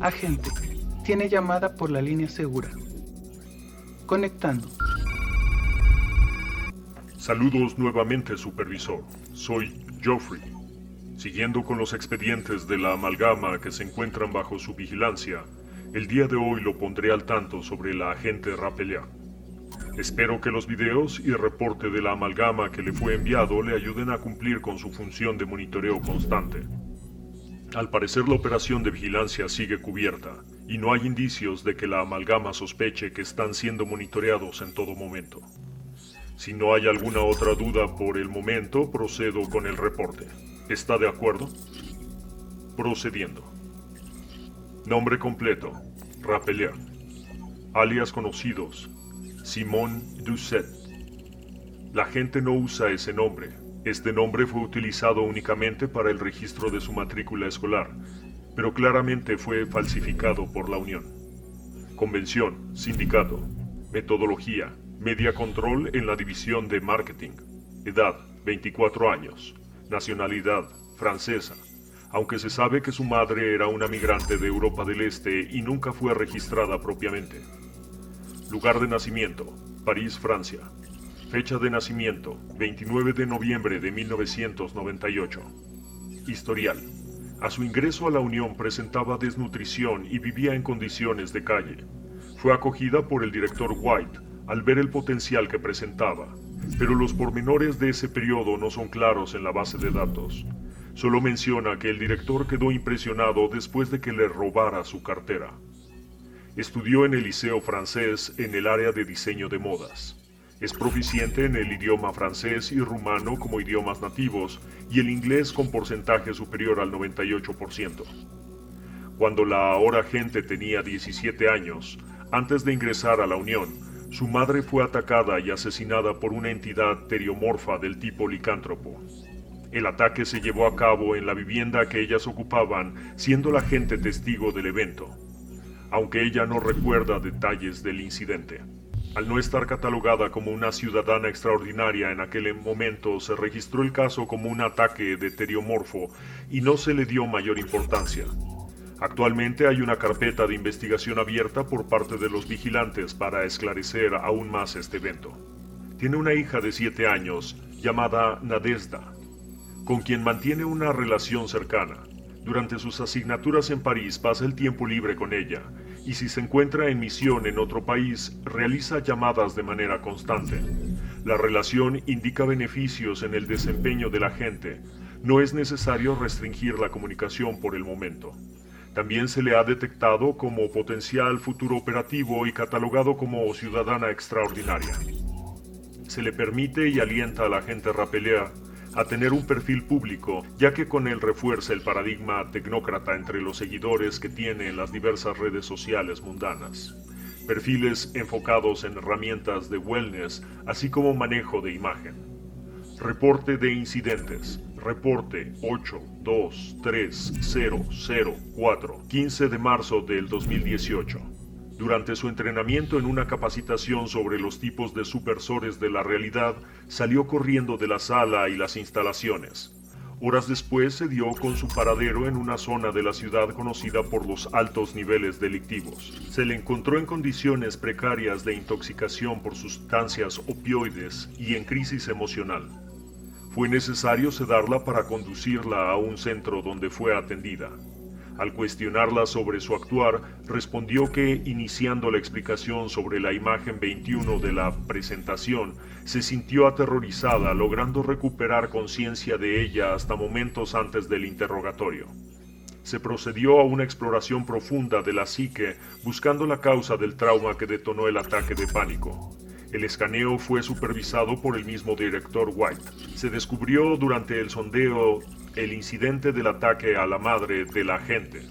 Agente, tiene llamada por la línea segura. Conectando. Saludos nuevamente, supervisor. Soy Geoffrey. Siguiendo con los expedientes de la amalgama que se encuentran bajo su vigilancia, el día de hoy lo pondré al tanto sobre la agente Rappelia. Espero que los videos y reporte de la amalgama que le fue enviado le ayuden a cumplir con su función de monitoreo constante. Al parecer la operación de vigilancia sigue cubierta y no hay indicios de que la amalgama sospeche que están siendo monitoreados en todo momento. Si no hay alguna otra duda por el momento, procedo con el reporte. ¿Está de acuerdo? Procediendo. Nombre completo. Rapelier. Alias conocidos. Simón Doucet. La gente no usa ese nombre. Este nombre fue utilizado únicamente para el registro de su matrícula escolar, pero claramente fue falsificado por la Unión. Convención, sindicato, metodología, media control en la división de marketing. Edad, 24 años. Nacionalidad, francesa. Aunque se sabe que su madre era una migrante de Europa del Este y nunca fue registrada propiamente. Lugar de nacimiento, París, Francia. Fecha de nacimiento, 29 de noviembre de 1998. Historial. A su ingreso a la Unión presentaba desnutrición y vivía en condiciones de calle. Fue acogida por el director White al ver el potencial que presentaba, pero los pormenores de ese periodo no son claros en la base de datos. Solo menciona que el director quedó impresionado después de que le robara su cartera. Estudió en el Liceo francés en el área de diseño de modas. Es proficiente en el idioma francés y rumano como idiomas nativos y el inglés con porcentaje superior al 98%. Cuando la ahora gente tenía 17 años, antes de ingresar a la Unión, su madre fue atacada y asesinada por una entidad teriomorfa del tipo licántropo. El ataque se llevó a cabo en la vivienda que ellas ocupaban, siendo la gente testigo del evento, aunque ella no recuerda detalles del incidente. Al no estar catalogada como una ciudadana extraordinaria en aquel momento, se registró el caso como un ataque de teriomorfo y no se le dio mayor importancia. Actualmente hay una carpeta de investigación abierta por parte de los vigilantes para esclarecer aún más este evento. Tiene una hija de 7 años llamada Nadezda, con quien mantiene una relación cercana. Durante sus asignaturas en París pasa el tiempo libre con ella y si se encuentra en misión en otro país, realiza llamadas de manera constante. La relación indica beneficios en el desempeño de la gente. No es necesario restringir la comunicación por el momento. También se le ha detectado como potencial futuro operativo y catalogado como ciudadana extraordinaria. Se le permite y alienta a la gente rapelea a tener un perfil público, ya que con él refuerza el paradigma tecnócrata entre los seguidores que tiene en las diversas redes sociales mundanas. Perfiles enfocados en herramientas de wellness, así como manejo de imagen. Reporte de incidentes. Reporte 8230004, 15 de marzo del 2018. Durante su entrenamiento en una capacitación sobre los tipos de supersores de la realidad, salió corriendo de la sala y las instalaciones. Horas después se dio con su paradero en una zona de la ciudad conocida por los altos niveles delictivos. Se le encontró en condiciones precarias de intoxicación por sustancias opioides y en crisis emocional. Fue necesario sedarla para conducirla a un centro donde fue atendida. Al cuestionarla sobre su actuar, respondió que, iniciando la explicación sobre la imagen 21 de la presentación, se sintió aterrorizada, logrando recuperar conciencia de ella hasta momentos antes del interrogatorio. Se procedió a una exploración profunda de la psique, buscando la causa del trauma que detonó el ataque de pánico. El escaneo fue supervisado por el mismo director White. Se descubrió durante el sondeo el incidente del ataque a la madre de la agente,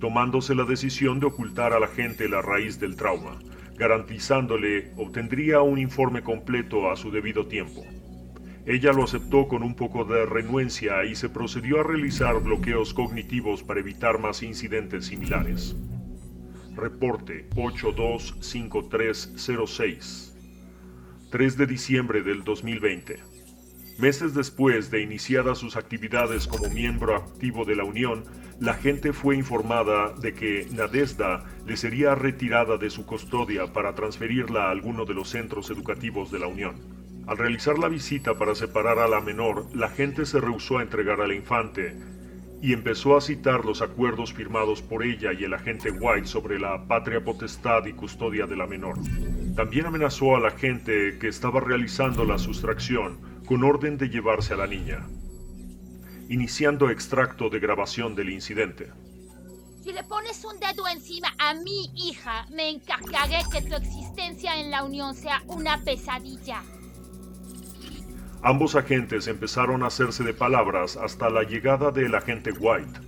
tomándose la decisión de ocultar a la gente la raíz del trauma, garantizándole obtendría un informe completo a su debido tiempo. Ella lo aceptó con un poco de renuencia y se procedió a realizar bloqueos cognitivos para evitar más incidentes similares. reporte 825306. 3 de diciembre del 2020. Meses después de iniciadas sus actividades como miembro activo de la Unión, la gente fue informada de que Nadezda le sería retirada de su custodia para transferirla a alguno de los centros educativos de la Unión. Al realizar la visita para separar a la menor, la gente se rehusó a entregar a la infante y empezó a citar los acuerdos firmados por ella y el agente White sobre la patria potestad y custodia de la menor. También amenazó a la gente que estaba realizando la sustracción con orden de llevarse a la niña, iniciando extracto de grabación del incidente. Si le pones un dedo encima a mi hija, me encargaré que tu existencia en la Unión sea una pesadilla. Ambos agentes empezaron a hacerse de palabras hasta la llegada del agente White,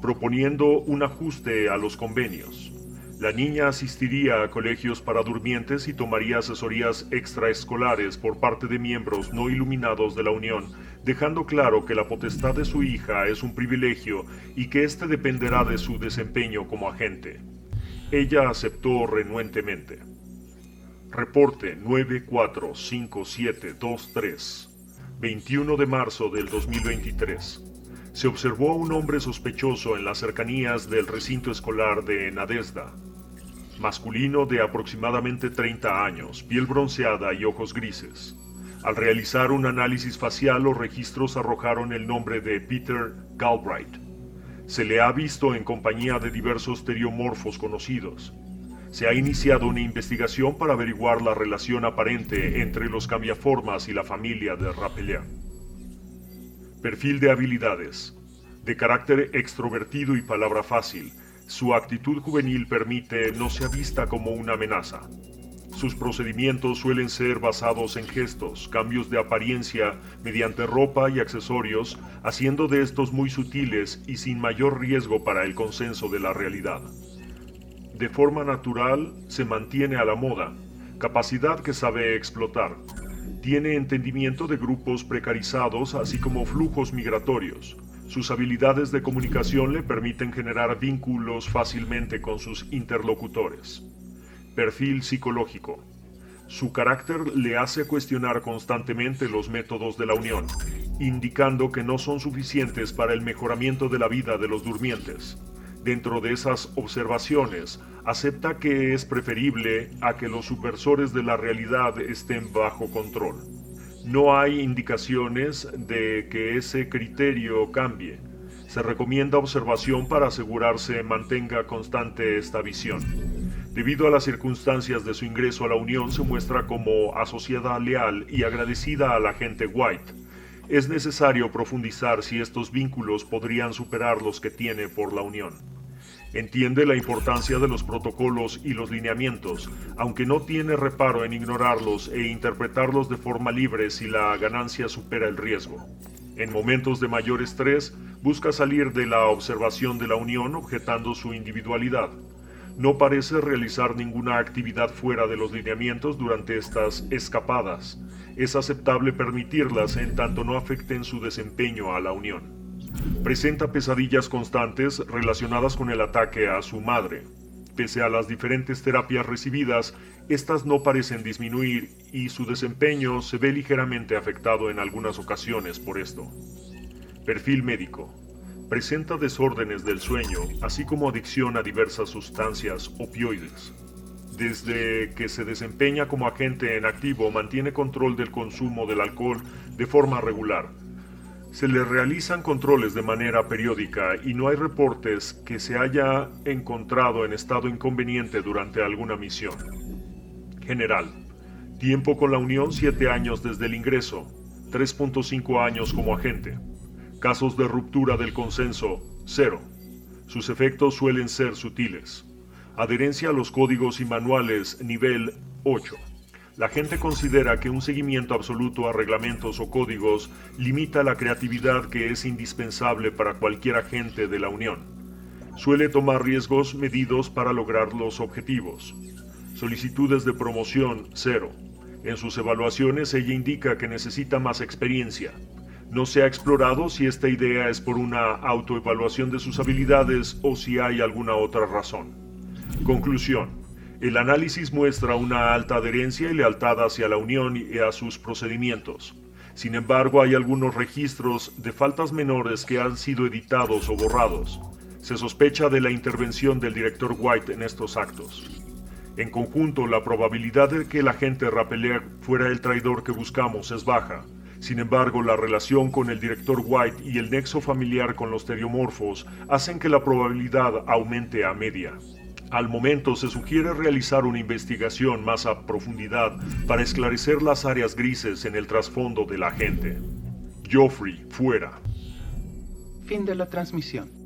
proponiendo un ajuste a los convenios. La niña asistiría a colegios para durmientes y tomaría asesorías extraescolares por parte de miembros no iluminados de la Unión, dejando claro que la potestad de su hija es un privilegio y que éste dependerá de su desempeño como agente. Ella aceptó renuentemente. Reporte 945723, 21 de marzo del 2023 se observó a un hombre sospechoso en las cercanías del recinto escolar de Nadezda. Masculino de aproximadamente 30 años, piel bronceada y ojos grises. Al realizar un análisis facial, los registros arrojaron el nombre de Peter Galbraith. Se le ha visto en compañía de diversos teriomorfos conocidos. Se ha iniciado una investigación para averiguar la relación aparente entre los cambiaformas y la familia de Rapellian. Perfil de habilidades. De carácter extrovertido y palabra fácil, su actitud juvenil permite no sea vista como una amenaza. Sus procedimientos suelen ser basados en gestos, cambios de apariencia mediante ropa y accesorios, haciendo de estos muy sutiles y sin mayor riesgo para el consenso de la realidad. De forma natural, se mantiene a la moda, capacidad que sabe explotar, tiene entendimiento de grupos precarizados, así como flujos migratorios. Sus habilidades de comunicación le permiten generar vínculos fácilmente con sus interlocutores. Perfil psicológico. Su carácter le hace cuestionar constantemente los métodos de la Unión, indicando que no son suficientes para el mejoramiento de la vida de los durmientes. Dentro de esas observaciones, acepta que es preferible a que los supersores de la realidad estén bajo control. No hay indicaciones de que ese criterio cambie. Se recomienda observación para asegurarse mantenga constante esta visión. Debido a las circunstancias de su ingreso a la Unión, se muestra como asociada leal y agradecida a la gente White. Es necesario profundizar si estos vínculos podrían superar los que tiene por la Unión. Entiende la importancia de los protocolos y los lineamientos, aunque no tiene reparo en ignorarlos e interpretarlos de forma libre si la ganancia supera el riesgo. En momentos de mayor estrés, busca salir de la observación de la unión objetando su individualidad. No parece realizar ninguna actividad fuera de los lineamientos durante estas escapadas. Es aceptable permitirlas en tanto no afecten su desempeño a la unión. Presenta pesadillas constantes relacionadas con el ataque a su madre. Pese a las diferentes terapias recibidas, estas no parecen disminuir y su desempeño se ve ligeramente afectado en algunas ocasiones por esto. Perfil médico. Presenta desórdenes del sueño, así como adicción a diversas sustancias opioides. Desde que se desempeña como agente en activo, mantiene control del consumo del alcohol de forma regular se le realizan controles de manera periódica y no hay reportes que se haya encontrado en estado inconveniente durante alguna misión. General. Tiempo con la Unión 7 años desde el ingreso, 3.5 años como agente. Casos de ruptura del consenso, 0. Sus efectos suelen ser sutiles. Adherencia a los códigos y manuales, nivel 8. La gente considera que un seguimiento absoluto a reglamentos o códigos limita la creatividad que es indispensable para cualquier agente de la Unión. Suele tomar riesgos medidos para lograr los objetivos. Solicitudes de promoción, cero. En sus evaluaciones ella indica que necesita más experiencia. No se ha explorado si esta idea es por una autoevaluación de sus habilidades o si hay alguna otra razón. Conclusión. El análisis muestra una alta adherencia y lealtad hacia la Unión y a sus procedimientos. Sin embargo, hay algunos registros de faltas menores que han sido editados o borrados. Se sospecha de la intervención del director White en estos actos. En conjunto, la probabilidad de que el agente Rapelier fuera el traidor que buscamos es baja. Sin embargo, la relación con el director White y el nexo familiar con los teriomorfos hacen que la probabilidad aumente a media. Al momento se sugiere realizar una investigación más a profundidad para esclarecer las áreas grises en el trasfondo de la gente. Joffrey, fuera. Fin de la transmisión.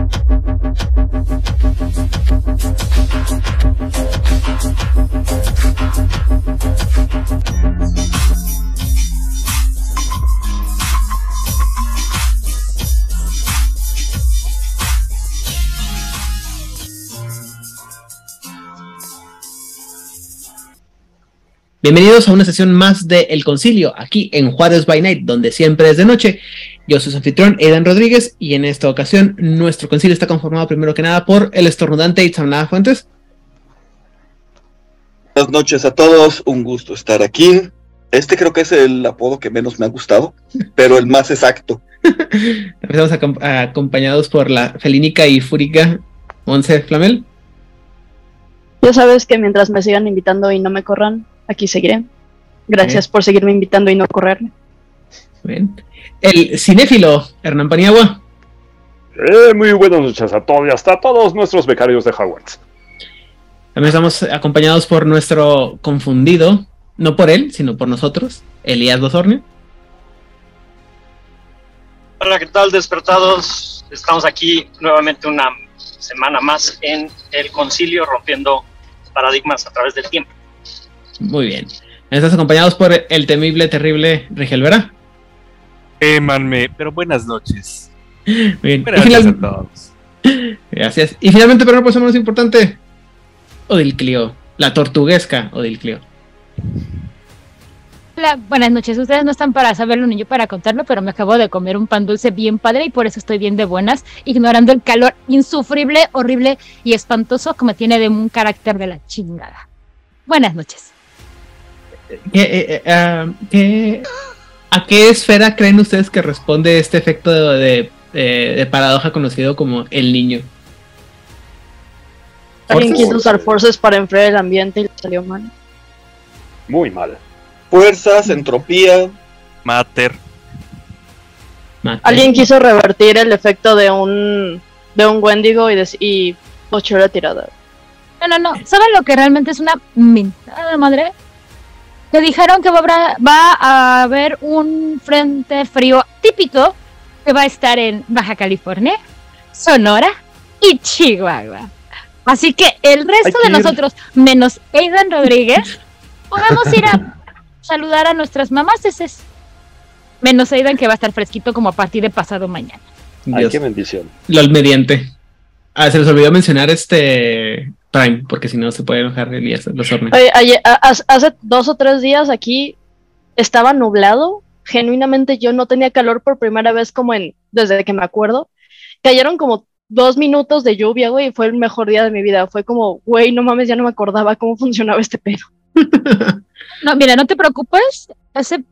Bienvenidos a una sesión más de El Concilio, aquí en Juárez by Night, donde siempre es de noche. Yo soy su anfitrión, Aidan Rodríguez, y en esta ocasión nuestro concilio está conformado primero que nada por el estornudante Itzamnada Fuentes. Buenas noches a todos, un gusto estar aquí. Este creo que es el apodo que menos me ha gustado, pero el más exacto. Estamos acom- acompañados por la felínica y fúrica Once Flamel. Ya sabes que mientras me sigan invitando y no me corran, aquí seguiré. Gracias por seguirme invitando y no correrme. Bien. El cinéfilo Hernán Paniagua. Eh, muy buenas noches a todos y hasta a todos nuestros becarios de Hogwarts. También estamos acompañados por nuestro confundido, no por él, sino por nosotros, Elías Dozorne. Hola, ¿qué tal, despertados? Estamos aquí nuevamente una semana más en el concilio rompiendo paradigmas a través del tiempo. Muy bien. Estás acompañados por el temible, terrible Rigel Vera. Émanme, pero buenas noches. Bien. Buenas noches final- a todos. Gracias. Y finalmente, pero no por eso menos importante, Odil Clio, la tortuguesca Odil Clio. Hola, buenas noches. Ustedes no están para saberlo ni yo para contarlo, pero me acabo de comer un pan dulce bien padre y por eso estoy bien de buenas, ignorando el calor insufrible, horrible y espantoso que me tiene de un carácter de la chingada. Buenas noches. ¿Qué, eh, eh, ah, qué- ¿A qué esfera creen ustedes que responde este efecto de, de- de- de paradoja conocido como el niño? Alguien quiso usar forces para enfriar el ambiente y le salió mal. Muy mal. Fuerzas, entropía. Mater. Mate. Alguien quiso revertir el efecto de un de un Wendigo y, y pochó la tirada. No, no, no. ¿Saben lo que realmente es una mentada de madre? Que dijeron que va a, habrá- va a haber un frente frío típico que va a estar en Baja California, Sonora y Chihuahua. Así que el resto de ir. nosotros, menos Aidan Rodríguez, podemos ir a saludar a nuestras mamás. Menos Aidan que va a estar fresquito como a partir de pasado mañana. Ay, Dios, qué bendición. LOL mediante. Ah, se les olvidó mencionar este Prime, porque si no se puede enojar Elías Dozorne. Oye, ayer- a- hace- hace dos o tres días aquí estaba nublado. Genuinamente yo no tenía calor por primera vez como en desde que me acuerdo. Cayeron como dos minutos de lluvia, güey, y fue el mejor día de mi vida. Fue como, güey, no mames, ya no me acordaba cómo funcionaba este pedo. No, mira, no te preocupes. Ese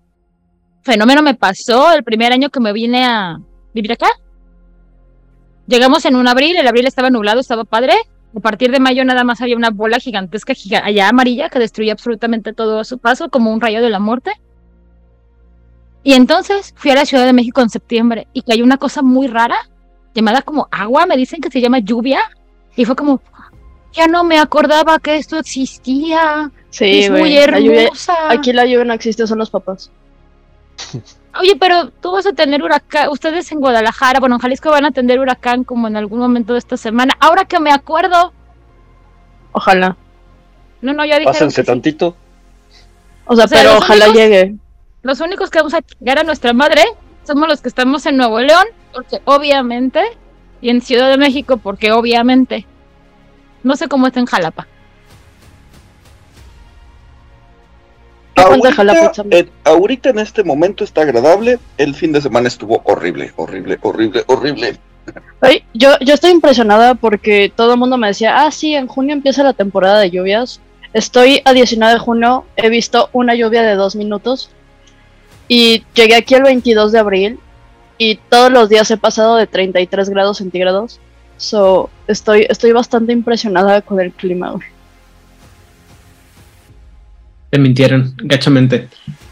fenómeno me pasó el primer año que me vine a vivir acá. Llegamos en un abril, el abril estaba nublado, estaba padre. A partir de mayo nada más había una bola gigantesca giga- allá amarilla que destruía absolutamente todo a su paso, como un rayo de la muerte. Y entonces fui a la Ciudad de México en septiembre y cayó una cosa muy rara, llamada como agua, me dicen que se llama lluvia. "Ah, Y fue como, ya no me acordaba que esto existía. Sí, es muy güey. la lluvia- hermosa. Aquí la lluvia no existe, son los papás. Oye, pero tú vas a tener huracán, ustedes en Guadalajara, bueno, en Jalisco van a tener huracán como en algún momento de esta semana. Ahora que me acuerdo. Ojalá. No, no, ya dije. Pásense tantito. O sea, O sea, pero ojalá únicos- llegue. Los únicos que vamos a llegar a nuestra madre somos los que estamos en Nuevo León, porque obviamente, y en Ciudad de México, porque obviamente. No sé cómo está en Jalapa. Ahorita, ahorita en este momento está agradable. El fin de semana estuvo horrible, horrible, horrible, horrible. Ay, yo, yo estoy impresionada porque todo el mundo me decía, ah, sí, en junio empieza la temporada de lluvias. Estoy a 19 de junio, he visto una lluvia de dos minutos y llegué aquí el 22 de abril y todos los días he pasado de 33 grados centígrados. So, estoy, estoy bastante impresionada con el clima. Te mintieron, gachamente.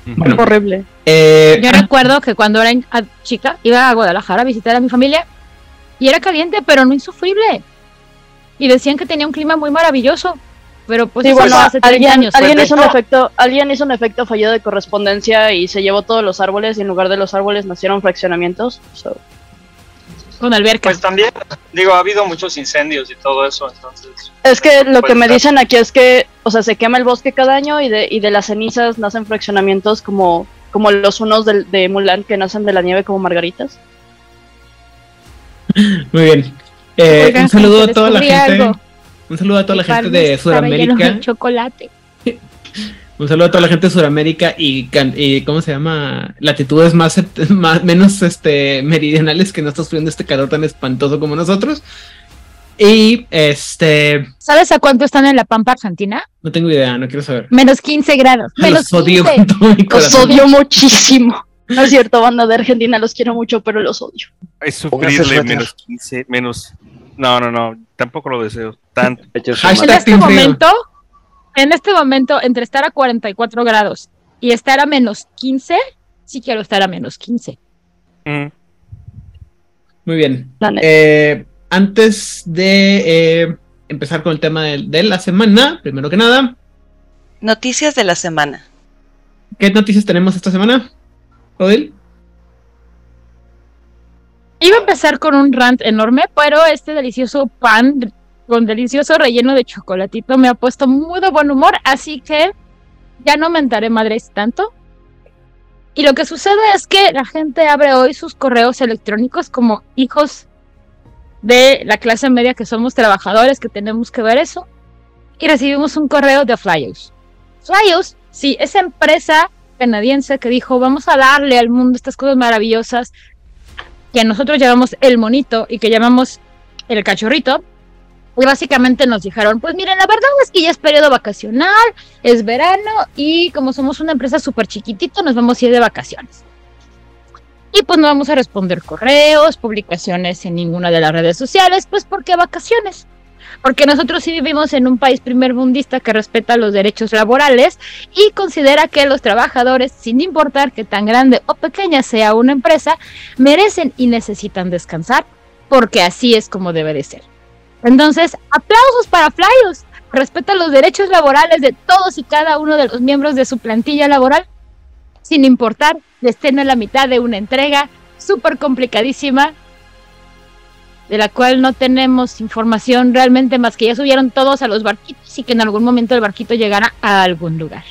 Bueno, Horrible. eh, Yo recuerdo que cuando era a- chica iba a Guadalajara a visitar a mi familia y era caliente, pero no insufrible. Y decían que tenía un clima muy maravilloso. Pero pues Sí, eso bueno, fue hace 30 alguien, años. alguien hizo un efecto, alguien hizo un efecto fallido de correspondencia y se llevó todos los árboles y en lugar de los árboles nacieron fraccionamientos. So, Con alberca. Pues también, digo, ha habido muchos incendios y todo eso, entonces. Es que lo que me dicen aquí es que, o sea, se quema el bosque cada año y de, y de las cenizas nacen fraccionamientos como, como los unos de, Mulan que nacen de la nieve como margaritas. muy bien. Eh, Oigan, un saludo gente, a toda la gente. algo. Un saludo a toda la gente de Sudamérica. de chocolate. Un saludo a toda la gente de Sudamérica y, y ¿cómo se llama? Latitudes más, más- menos este meridionales que no está sufriendo este calor tan espantoso como nosotros. Y este, ¿Sabes a cuánto están en la Pampa Argentina? no tengo idea, no quiero saber. Menos 15 grados. Menos Los odio 15. con todo mi Los corazón. odio muchísimo. No es cierto, banda de Argentina, los quiero mucho, pero los odio. Es sufrirle menos 15, menos. No, no, no, tampoco lo deseo. Tanto. En este momento, en este momento, entre estar a 44 grados y estar a menos 15, sí quiero estar a menos 15. Mm. Muy bien. Eh, antes de eh, empezar con el tema de, de la semana, primero que nada, Noticias de la semana. ¿qué noticias tenemos esta semana? Odil. Iba a empezar con un rant enorme, pero este delicioso pan con delicioso relleno de chocolatito me ha puesto muy de buen humor, así que ya no mentaré madres tanto. Y lo que sucede es que la gente abre hoy sus correos electrónicos como hijos de la clase media que somos trabajadores, que tenemos que ver eso, y recibimos un correo de Flyers. Flyers, sí, esa empresa canadiense que dijo, vamos a darle al mundo estas cosas maravillosas que nosotros llamamos el monito y que llamamos el cachorrito. Y básicamente nos dijeron, pues miren, la verdad es que ya es periodo vacacional, es verano y como somos una empresa súper chiquitito, nos vamos a ir de vacaciones. Y pues no vamos a responder correos, publicaciones en ninguna de las redes sociales, pues porque vacaciones. Porque nosotros sí vivimos en un país primermundista que respeta los derechos laborales y considera que los trabajadores, sin importar que tan grande o pequeña sea una empresa, merecen y necesitan descansar, porque así es como debe de ser. Entonces, aplausos para Flyos. Respeta los derechos laborales de todos y cada uno de los miembros de su plantilla laboral, sin importar que estén a la mitad de una entrega súper complicadísima, de la cual no tenemos información realmente más que ya subieron todos a los barquitos y que en algún momento el barquito llegara a algún lugar.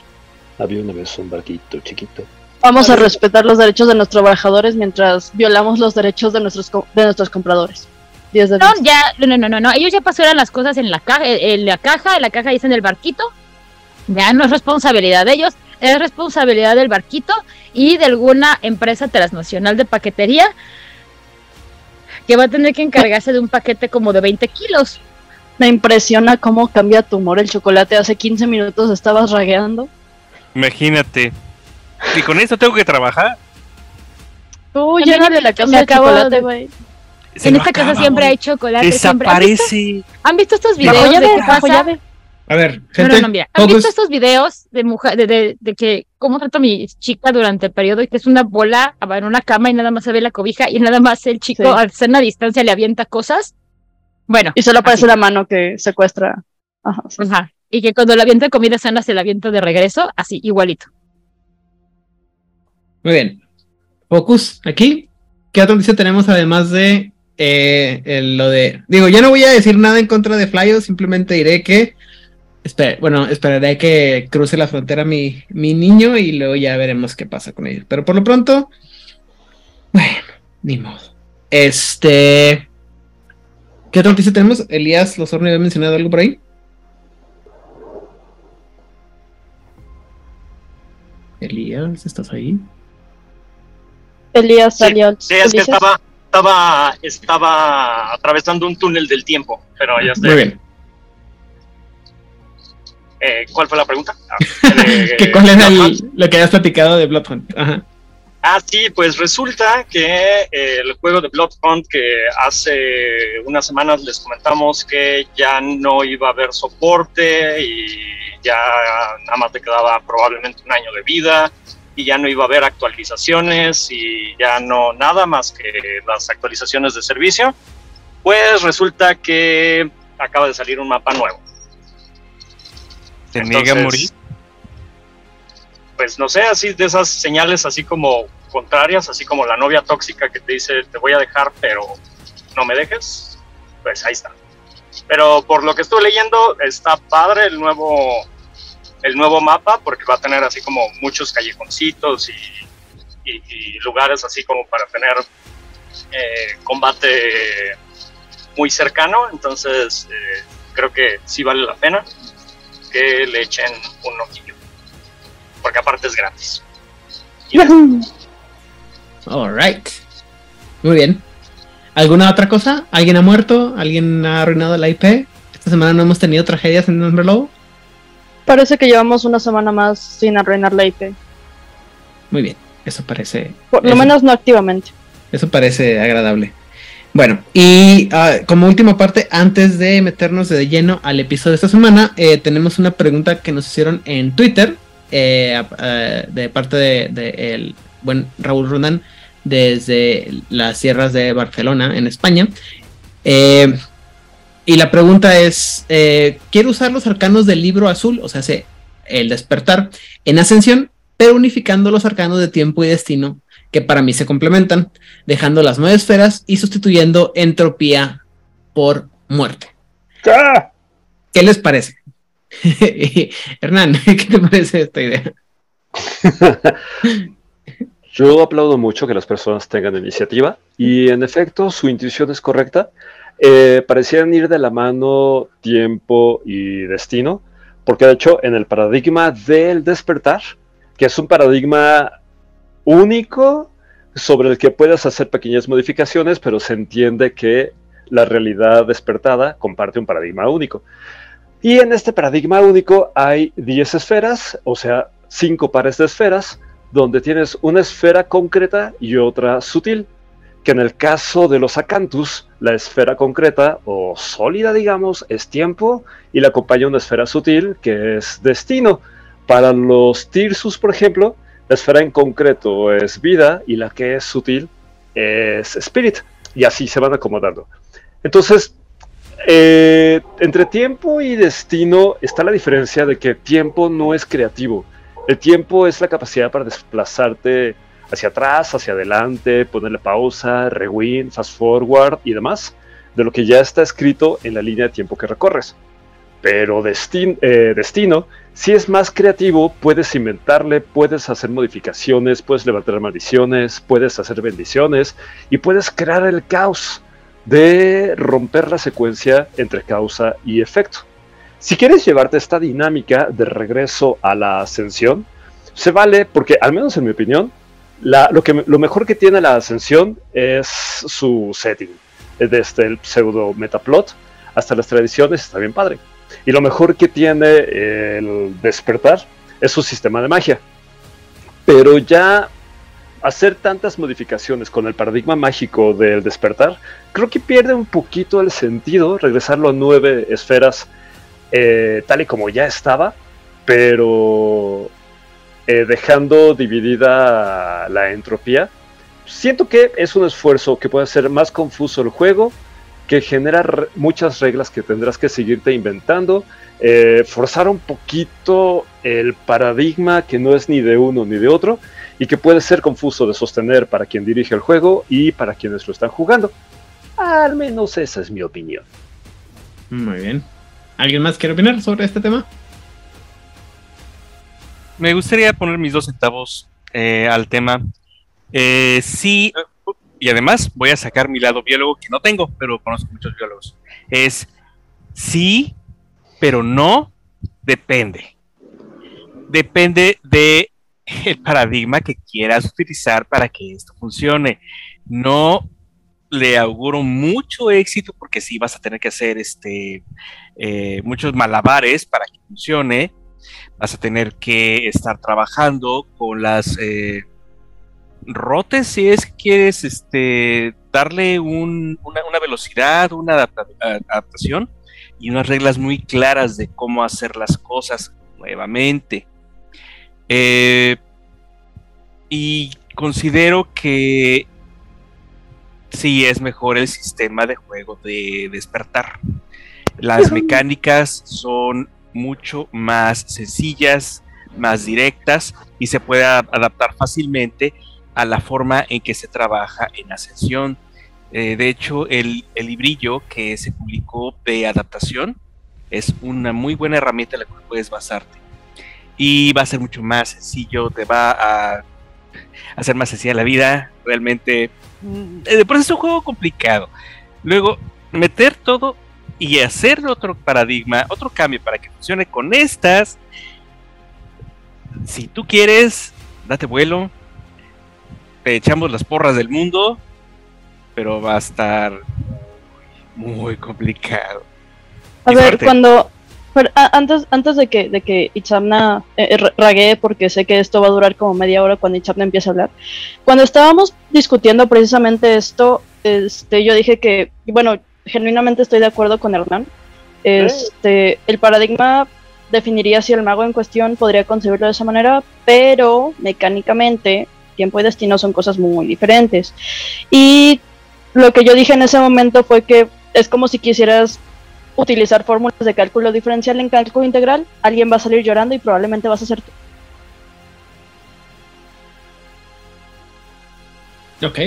Había una vez un barquito chiquito. Vamos a respetar los derechos de nuestros trabajadores mientras violamos los derechos de nuestros, co- de nuestros compradores. 10 de No, 10. ya, no, no, no, no, ellos ya pasaron las cosas en la caja, en la caja, en la caja dice en el barquito. Ya no es responsabilidad de ellos, es responsabilidad del barquito y de alguna empresa transnacional de paquetería que va a tener que encargarse de un paquete como de 20 kilos. Me impresiona cómo cambia tu humor el chocolate. Hace 15 minutos estabas ragueando. Imagínate. Y con eso tengo que trabajar. Tú, También llévale la me casa de chocolate, de- güey. En esta casa siempre hay chocolate. siempre. ¿Han visto, Desaparece. han visto estos videos Bajo de llave, qué bajo pasa? llave. A ver, No, gente. no, no, mira. ¿Han visto estos videos de mujer, de, de, de que cómo trato a mi chica durante el periodo y que es una bola en una cama y nada más se ve la cobija y nada más el chico Sí. a una distancia le avienta cosas? Bueno, Y solo aparece Así. la mano que secuestra. Ajá, sí. ajá. Y que cuando le avienta comida sana se la avienta de regreso, así, igualito. Muy bien. Focus, aquí. ¿Qué otra noticia tenemos además de eh, lo de. Digo, yo no voy a decir nada en contra de Flyo, simplemente diré que. Bueno, esperaré que cruce la frontera mi, mi niño y luego ya veremos qué pasa con ellos. Pero por lo pronto. Bueno, ni modo. Este. ¿Qué otra noticia tenemos? Elías Losorno había mencionado algo por ahí. Elías, ¿estás ahí? Elías salió al Sí, es que estaba, estaba, estaba atravesando un túnel del tiempo, pero ya estoy. Muy aquí. bien. Eh, ¿Cuál fue la pregunta? Ah, eh, ¿Qué, ¿Cuál era el- lo que habías platicado de Bloodhunt? Ajá. Ah, sí, pues resulta que eh, el juego de Bloodhunt que hace unas semanas les comentamos que ya no iba a haber soporte y ya nada más le quedaba probablemente un año de vida y ya no iba a haber actualizaciones y ya no nada más que las actualizaciones de servicio, pues resulta que acaba de salir un mapa nuevo. ¿Se niega a Entonces, morir? pues no sé, así de esas señales así como contrarias, así como la novia tóxica que te dice te voy a dejar pero no me dejes, pues ahí está. Pero por lo que estuve leyendo está padre el nuevo el nuevo mapa porque va a tener así como muchos callejoncitos y, y- y lugares así como para tener eh, combate muy cercano, entonces eh, creo que sí vale la pena que le echen un ojillo porque aparte es gratis. Alright. Muy bien. ¿Alguna otra cosa? ¿Alguien ha muerto? ¿Alguien ha arruinado la IP? Esta semana no hemos tenido tragedias en Nombre Lobo. Parece que llevamos una semana más sin arruinar la IP. Muy bien. Eso parece. Por lo eso- menos no activamente. Eso parece agradable. Bueno, y ah, como última parte, antes de meternos de lleno al episodio de esta semana, eh, tenemos una pregunta que nos hicieron en Twitter eh, a- de parte de, de el buen Raúl Ronan desde las sierras de Barcelona, en España. Eh, y la pregunta es, eh, quiero usar los arcanos del libro azul, o sea, se- el despertar, en ascensión, pero unificando los arcanos de tiempo y destino, que para mí se complementan, dejando las nueve esferas y sustituyendo entropía por muerte. ¿Qué les parece? Hernán, ¿qué te parece esta idea? Yo aplaudo mucho que las personas tengan iniciativa y en efecto su intuición es correcta. Eh, parecían ir de la mano tiempo y destino, porque de hecho en el paradigma del despertar, que es un paradigma único sobre el que puedes hacer pequeñas modificaciones, pero se entiende que la realidad despertada comparte un paradigma único. Y en este paradigma único hay 10 esferas, o sea, 5 pares de esferas, donde tienes una esfera concreta y otra sutil, que en el caso de los acanthus, la esfera concreta o sólida, digamos, es tiempo y la acompaña una esfera sutil que es destino. Para los tirsus, por ejemplo, la esfera en concreto es vida y la que es sutil es spirit, y así se van acomodando. Entonces, eh, entre tiempo y destino está la diferencia de que tiempo no es creativo. El tiempo es la capacidad para desplazarte hacia atrás, hacia adelante, ponerle pausa, rewind, fast forward y demás, de lo que ya está escrito en la línea de tiempo que recorres. Pero destin- eh, destino, si es más creativo, puedes inventarle, puedes hacer modificaciones, puedes levantar maldiciones, puedes hacer bendiciones y puedes crear el caos de romper la secuencia entre causa y efecto. Si quieres llevarte esta dinámica de regreso a la ascensión, se vale porque, al menos en mi opinión, lo, lo mejor que tiene la ascensión es su setting. Desde el pseudo metaplot hasta las tradiciones está bien padre. Y lo mejor que tiene el despertar es su sistema de magia. Pero ya hacer tantas modificaciones con el paradigma mágico del despertar, creo que pierde un poquito el sentido regresarlo a nueve esferas eh, tal y como ya estaba, pero eh, dejando dividida la entropía. Siento que es un esfuerzo que puede hacer más confuso el juego, que genera re- muchas reglas que tendrás que seguirte inventando, eh, forzar un poquito el paradigma que no es ni de uno ni de otro y que puede ser confuso de sostener para quien dirige el juego y para quienes lo están jugando. Al menos esa es mi opinión. Muy bien. ¿Alguien más quiere opinar sobre este tema? Me gustaría poner mis dos centavos eh, al tema. Eh, sí, y además voy a sacar mi lado biólogo que no tengo, pero conozco muchos biólogos. Es sí, pero no depende. Depende de el paradigma que quieras utilizar para que esto funcione. No le auguro mucho éxito porque sí vas a tener que hacer este eh, muchos malabares para que funcione. Vas a tener que estar trabajando con las eh, rotes si es que quieres este, darle una, velocidad, una adaptación y unas reglas muy claras de cómo hacer las cosas nuevamente. Eh, y considero que sí es mejor el sistema de juego de despertar. Las mecánicas son mucho más sencillas, más directas y se puede adaptar fácilmente a la forma en que se trabaja en Ascensión. Eh, de hecho, el, el, librillo que se publicó de adaptación es una muy buena herramienta en la cual puedes basarte. Y va a ser mucho más sencillo, te va a hacer más sencilla la vida. Realmente, mm, eh, por eso es un juego complicado. Luego, meter todo y hacer otro paradigma, otro cambio para que funcione con estas. Si tú quieres, date vuelo, echamos las porras del mundo, pero va a estar muy complicado. A ver, cuando antes, antes de que, de que Ichamna eh, eh porque sé que esto va a durar como media hora cuando Ichamna empiece a hablar. Cuando estábamos discutiendo precisamente esto, este, yo dije que, bueno, genuinamente estoy de acuerdo con Hernán. Este, el paradigma definiría si el mago en cuestión podría concebirlo de esa manera, pero mecánicamente tiempo y destino son cosas muy diferentes. Y lo que yo dije en ese momento fue que es como si quisieras utilizar fórmulas de cálculo diferencial en cálculo integral, alguien va a salir llorando y probablemente vas a ser tú. Ok.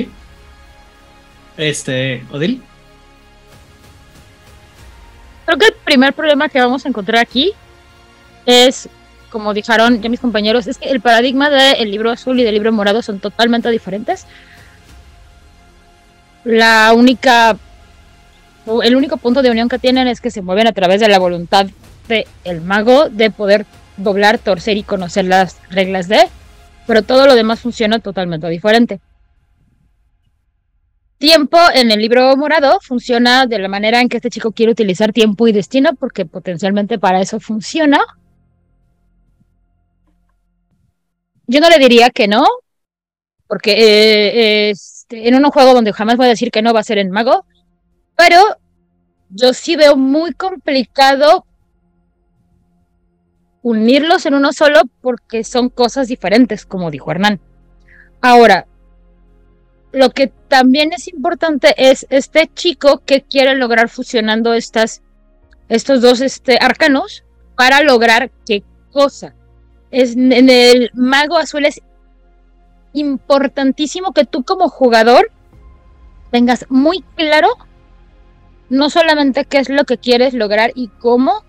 Este, Odil. Creo que el primer problema que vamos a encontrar aquí es como dijeron ya mis compañeros, es que el paradigma del libro azul y del libro morado son totalmente diferentes. La única, el único punto de unión que tienen es que se mueven a través de la voluntad del el mago de poder doblar, torcer y conocer las reglas de, pero todo lo demás funciona totalmente diferente. Tiempo en el libro morado funciona de la manera en que este chico quiere utilizar tiempo y destino, porque potencialmente para eso funciona. Yo no le diría que no, porque eh, este, en un juego donde jamás voy a decir que no va a ser en mago, pero yo sí veo muy complicado unirlos en uno solo porque son cosas diferentes, como dijo Hernán. Ahora, lo que también es importante es este chico que quiere lograr fusionando estas, estos dos este, arcanos para lograr qué cosa es, en el mago azul es importantísimo que tú como jugador tengas muy claro no solamente qué es lo que quieres lograr y cómo,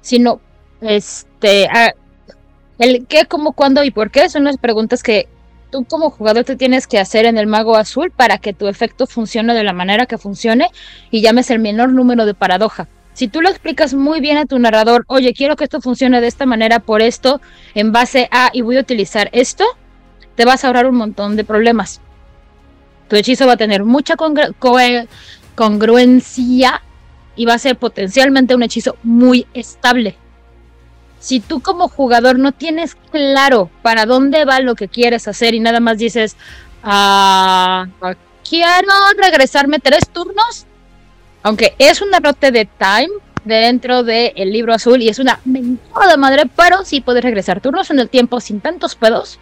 sino este el qué, cómo, cuándo y por qué son las preguntas que tú como jugador te tienes que hacer en el mago azul para que tu efecto funcione de la manera que funcione y llames el menor número de paradoja. Si tú lo explicas muy bien a tu narrador, oye, quiero que esto funcione de esta manera por esto, en base a, y voy a utilizar esto, te vas a ahorrar un montón de problemas. Tu hechizo va a tener mucha congruencia y va a ser potencialmente un hechizo muy estable. Si tú como jugador no tienes claro para dónde va lo que quieres hacer y nada más dices, ah, quiero regresarme tres turnos, aunque es un derrote de time dentro del libro azul y es una mentada madre, pero sí puedes regresar turnos en el tiempo sin tantos pedos.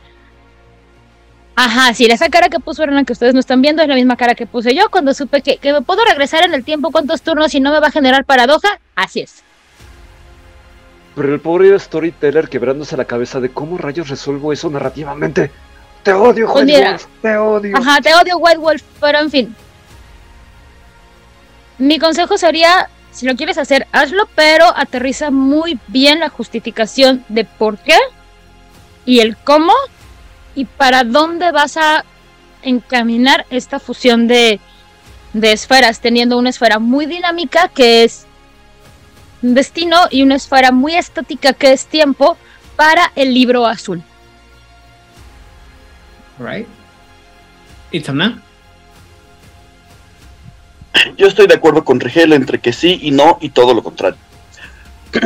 Ajá, sí, esa cara que puso Hernán que ustedes no están viendo es la misma cara que puse yo cuando supe que, que me puedo regresar en el tiempo cuántos turnos y no me va a generar paradoja. Así es. Pero el pobre storyteller quebrándose la cabeza de cómo rayos resuelvo eso narrativamente. Te odio, Pues White. Wolf, te odio. Ajá, te odio White Wolf, pero en fin. Mi consejo sería, si lo quieres hacer, hazlo, pero aterriza muy bien la justificación de por qué y el cómo y para dónde vas a encaminar esta fusión de, de esferas, teniendo una esfera muy dinámica que es destino y una esfera muy estática que es tiempo para el libro azul. Right. Itzamna. Yo estoy de acuerdo con Rigel entre que sí y no y todo lo contrario.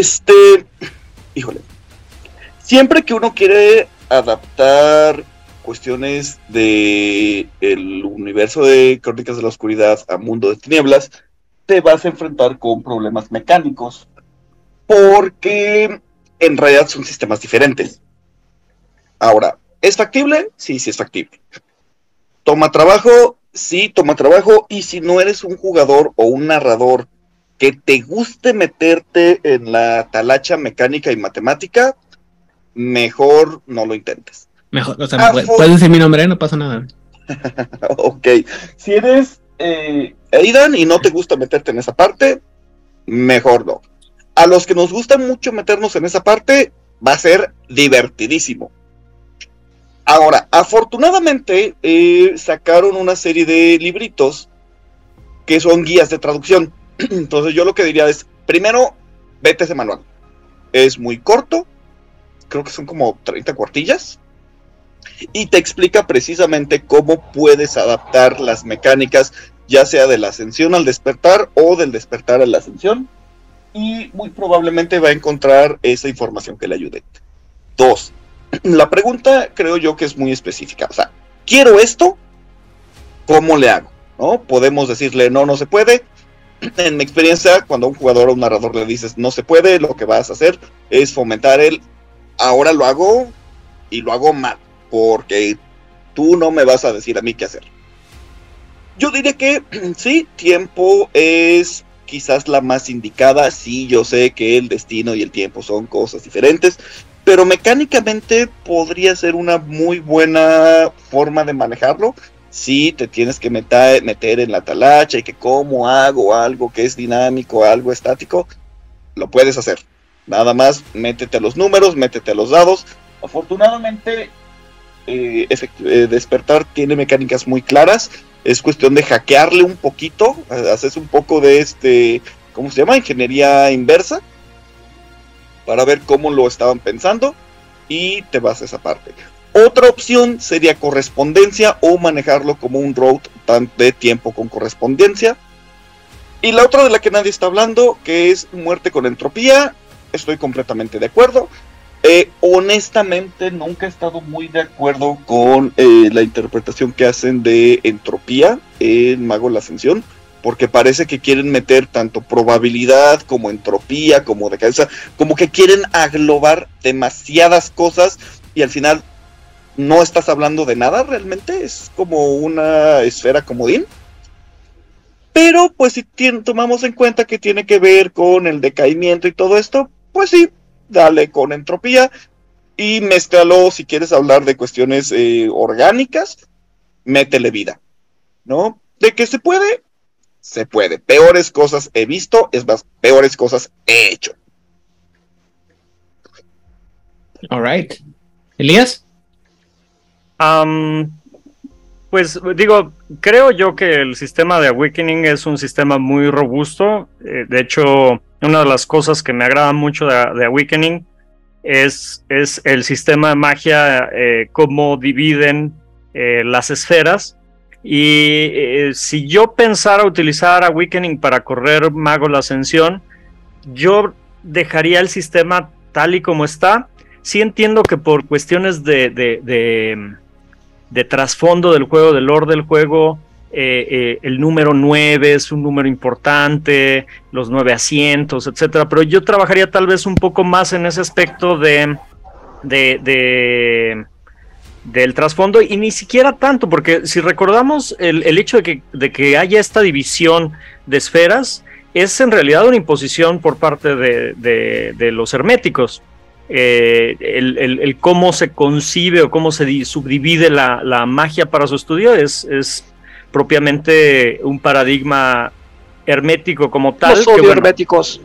Este, híjole, siempre que uno quiere adaptar cuestiones de el universo de Crónicas de la Oscuridad a Mundo de Tinieblas, te vas a enfrentar con problemas mecánicos, porque en realidad son sistemas diferentes. Ahora, ¿es factible? Sí, sí es factible. Toma trabajo, sí, toma trabajo, y si no eres un jugador o un narrador que te guste meterte en la talacha mecánica y matemática, mejor no lo intentes. Mejor, o sea, Ah, puedes decir mi nombre, ¿eh? no pasa nada. ok, si eres eh, Aidan y no te gusta meterte en esa parte, mejor no. A los que nos gusta mucho meternos en esa parte, va a ser divertidísimo. Ahora, afortunadamente eh, sacaron una serie de libritos que son guías de traducción. Entonces yo lo que diría es, primero, vete ese manual. Es muy corto, creo que son como 30 cuartillas, y te explica precisamente cómo puedes adaptar las mecánicas, ya sea de la ascensión al despertar o del despertar a la ascensión, y muy probablemente va a encontrar esa información que le ayude. Dos, la pregunta creo yo que es muy específica, o sea, quiero esto, ¿cómo le hago? ¿No? Podemos decirle, no, no se puede. En mi experiencia, cuando a un jugador o un narrador le dices, no se puede, lo que vas a hacer es fomentar el, ahora lo hago y lo hago mal, porque tú no me vas a decir a mí qué hacer. Yo diría que sí, tiempo es quizás la más indicada. Sí, yo sé que el destino y el tiempo son cosas diferentes, pero mecánicamente podría ser una muy buena forma de manejarlo. Sí, te tienes que meta- meter en la talacha y que cómo hago algo que es dinámico, algo estático, lo puedes hacer. Nada más métete a los números, métete a los dados. Afortunadamente, eh, eh, despertar tiene mecánicas muy claras. Es cuestión de hackearle un poquito, haces un poco de este, ¿cómo se llama? Ingeniería inversa, para ver cómo lo estaban pensando y te vas a esa parte. Otra opción sería correspondencia o manejarlo como un road de tiempo con correspondencia. Y la otra de la que nadie está hablando, que es muerte con entropía, estoy completamente de acuerdo. Eh, honestamente, nunca he estado muy de acuerdo con eh, la interpretación que hacen de entropía en Mago la Ascensión, porque parece que quieren meter tanto probabilidad como entropía, como de cabeza, como que quieren aglobar demasiadas cosas y al final no estás hablando de nada realmente, es como una esfera comodín. Pero pues si tomamos en cuenta que tiene que ver con el decaimiento y todo esto, pues sí, dale con entropía y mézclalo si quieres hablar de cuestiones eh, orgánicas, métele vida, ¿no? De que se puede, se puede. Peores cosas he visto, es más, peores cosas he hecho. All right. Elías. Pues digo, creo yo que el sistema de Awakening es un sistema muy robusto. Eh, de hecho, una de las cosas que me agrada mucho de, de Awakening es, es el sistema de magia, eh, cómo dividen eh, las esferas. Y eh, si yo pensara utilizar Awakening para correr Mago la Ascensión, yo dejaría el sistema tal y como está. Sí entiendo que por cuestiones de, de, de, de trasfondo del juego, del lore del juego, eh, eh, el número 9 es un número importante, los nueve asientos, etcétera. Pero yo trabajaría tal vez un poco más en ese aspecto de, de, de del trasfondo y ni siquiera tanto, porque si recordamos el, el hecho de que, de que haya esta división de esferas, es en realidad una imposición por parte de, de- de los herméticos. Eh, el, el- el cómo se concibe o cómo se di- subdivide la, la magia para su estudio es, es propiamente un paradigma hermético como tal. Los que, bueno, herméticos.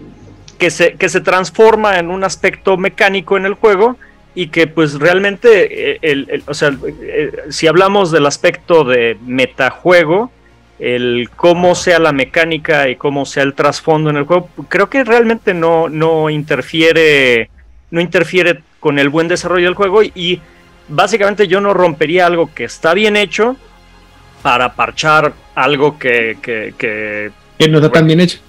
que se, que se transforma en un aspecto mecánico en el juego y que pues realmente, eh, el, el- o sea, eh, si hablamos del aspecto de metajuego, el cómo sea la mecánica y cómo sea el trasfondo en el juego, creo que realmente no, no interfiere, no interfiere con el buen desarrollo del juego y, y básicamente yo no rompería algo que está bien hecho para parchar algo que, que, que Que no está tan bien hecho.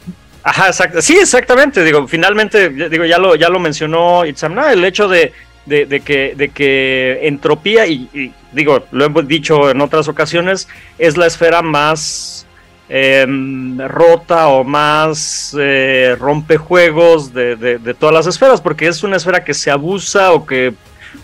Ajá, exacto. Sí, exactamente. Digo, finalmente, digo, ya lo, ya lo mencionó Itzamna, el hecho de, de, de que, de que entropía, y, digo, lo hemos dicho en otras ocasiones, es la esfera más em, rota o más eh, rompejuegos de, de, todas las esferas, porque es una esfera que se abusa o que,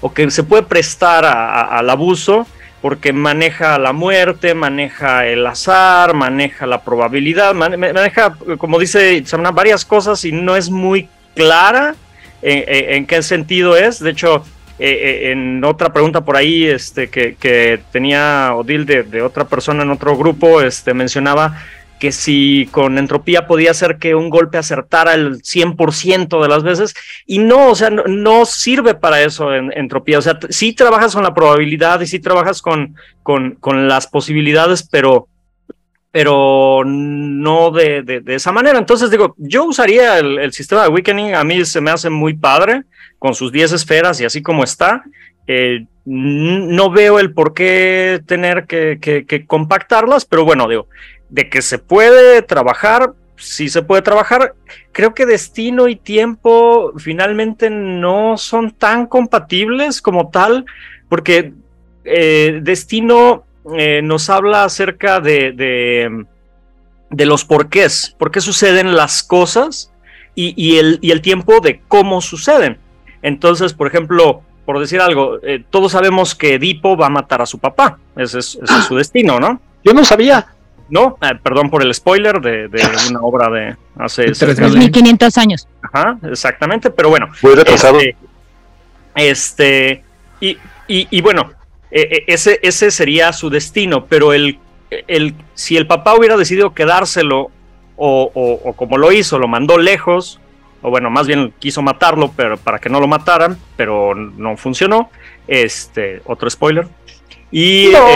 o que se puede prestar a- al abuso porque maneja la muerte, maneja el azar, maneja la probabilidad, man- maneja, como dice Itzamna, varias cosas y no es muy clara en, en- qué sentido es. De hecho, eh, eh, en otra pregunta por ahí este, que, que tenía Odil de, de otra persona en otro grupo, este, mencionaba que si con entropía podía ser que un golpe acertara el 100% de las veces, y no, o sea, no, no sirve para eso en entropía, o sea, sí trabajas con la probabilidad y sí trabajas con, con, con las posibilidades, pero, pero no de, de, esa manera. Entonces digo, yo usaría el, el sistema de Awakening, a mí se me hace muy padre, con sus 10 esferas y así como está. Eh, no veo el por qué tener que, que, que compactarlas, pero bueno, digo, de que se puede trabajar, sí se puede trabajar. Creo que destino y tiempo finalmente no son tan compatibles como tal, porque eh, destino eh, nos habla acerca de, de, de los porqués, por qué suceden las cosas y, y el, y el tiempo de cómo suceden. Entonces, por ejemplo, por decir algo, eh, todos sabemos que Edipo va a matar a su papá, ese es, ese es su destino, ¿no? Yo no sabía. No, eh, perdón por el spoiler de, de una obra de hace Tres cerca de- 1500 años. Ajá, exactamente, pero bueno. Muy retrasado. Este, este, y, y, y bueno, eh, ese, ese sería su destino, pero el, el, si el papá hubiera decidido quedárselo, o, o- o como lo hizo, lo mandó lejos, o bueno, más bien quiso matarlo, pero para que no lo mataran, pero no funcionó. Este, otro spoiler. Y No.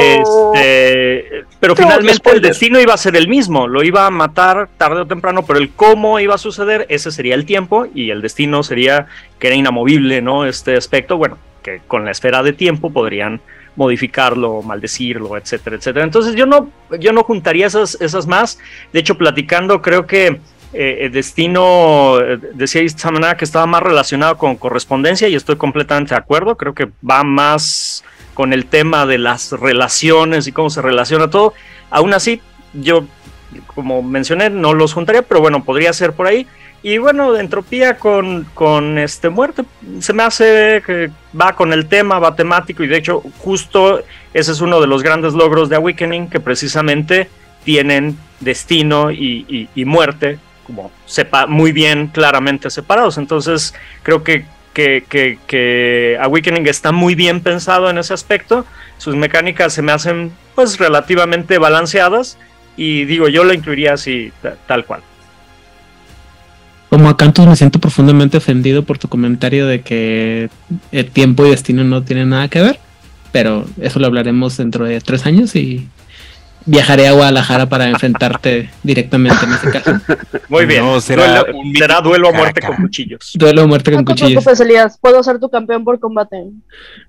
este, pero No, finalmente el destino iba a ser el mismo, lo iba a matar tarde o temprano, pero el cómo iba a suceder, ese sería el tiempo y el destino sería que era inamovible, ¿no? Este aspecto, bueno, que con la esfera de tiempo podrían modificarlo, maldecirlo, etcétera, etcétera. Entonces yo no, yo no juntaría esas, esas más. De hecho, platicando, creo que eh, el destino, eh, decía Itzamna que estaba más relacionado con correspondencia y estoy completamente de acuerdo. Creo que va más con el tema de las relaciones y cómo se relaciona todo. Aún así, yo, como mencioné, no los juntaría, pero bueno, podría ser por ahí. Y bueno, entropía con, con este muerte, se me hace que va con el tema, va temático, y de hecho, justo ese es uno de los grandes logros de Awakening, que precisamente tienen destino y, y- y muerte como sepa muy bien claramente separados. Entonces, creo que, que, que, que Awakening está muy bien pensado en ese aspecto. Sus mecánicas se me hacen pues relativamente balanceadas. Y digo, yo lo incluiría así, ta- tal cual. Como Acantus me siento profundamente ofendido por tu comentario de que el tiempo y destino no tienen nada que ver, pero eso lo hablaremos dentro de tres años y viajaré a Guadalajara para enfrentarte directamente en ese caso. Muy bien. No, será Duelo- un será duelo a a muerte cara. con cuchillos. Duelo de muerte No con te cuchillos. preocupes, Elías. Puedo ser tu campeón por combate.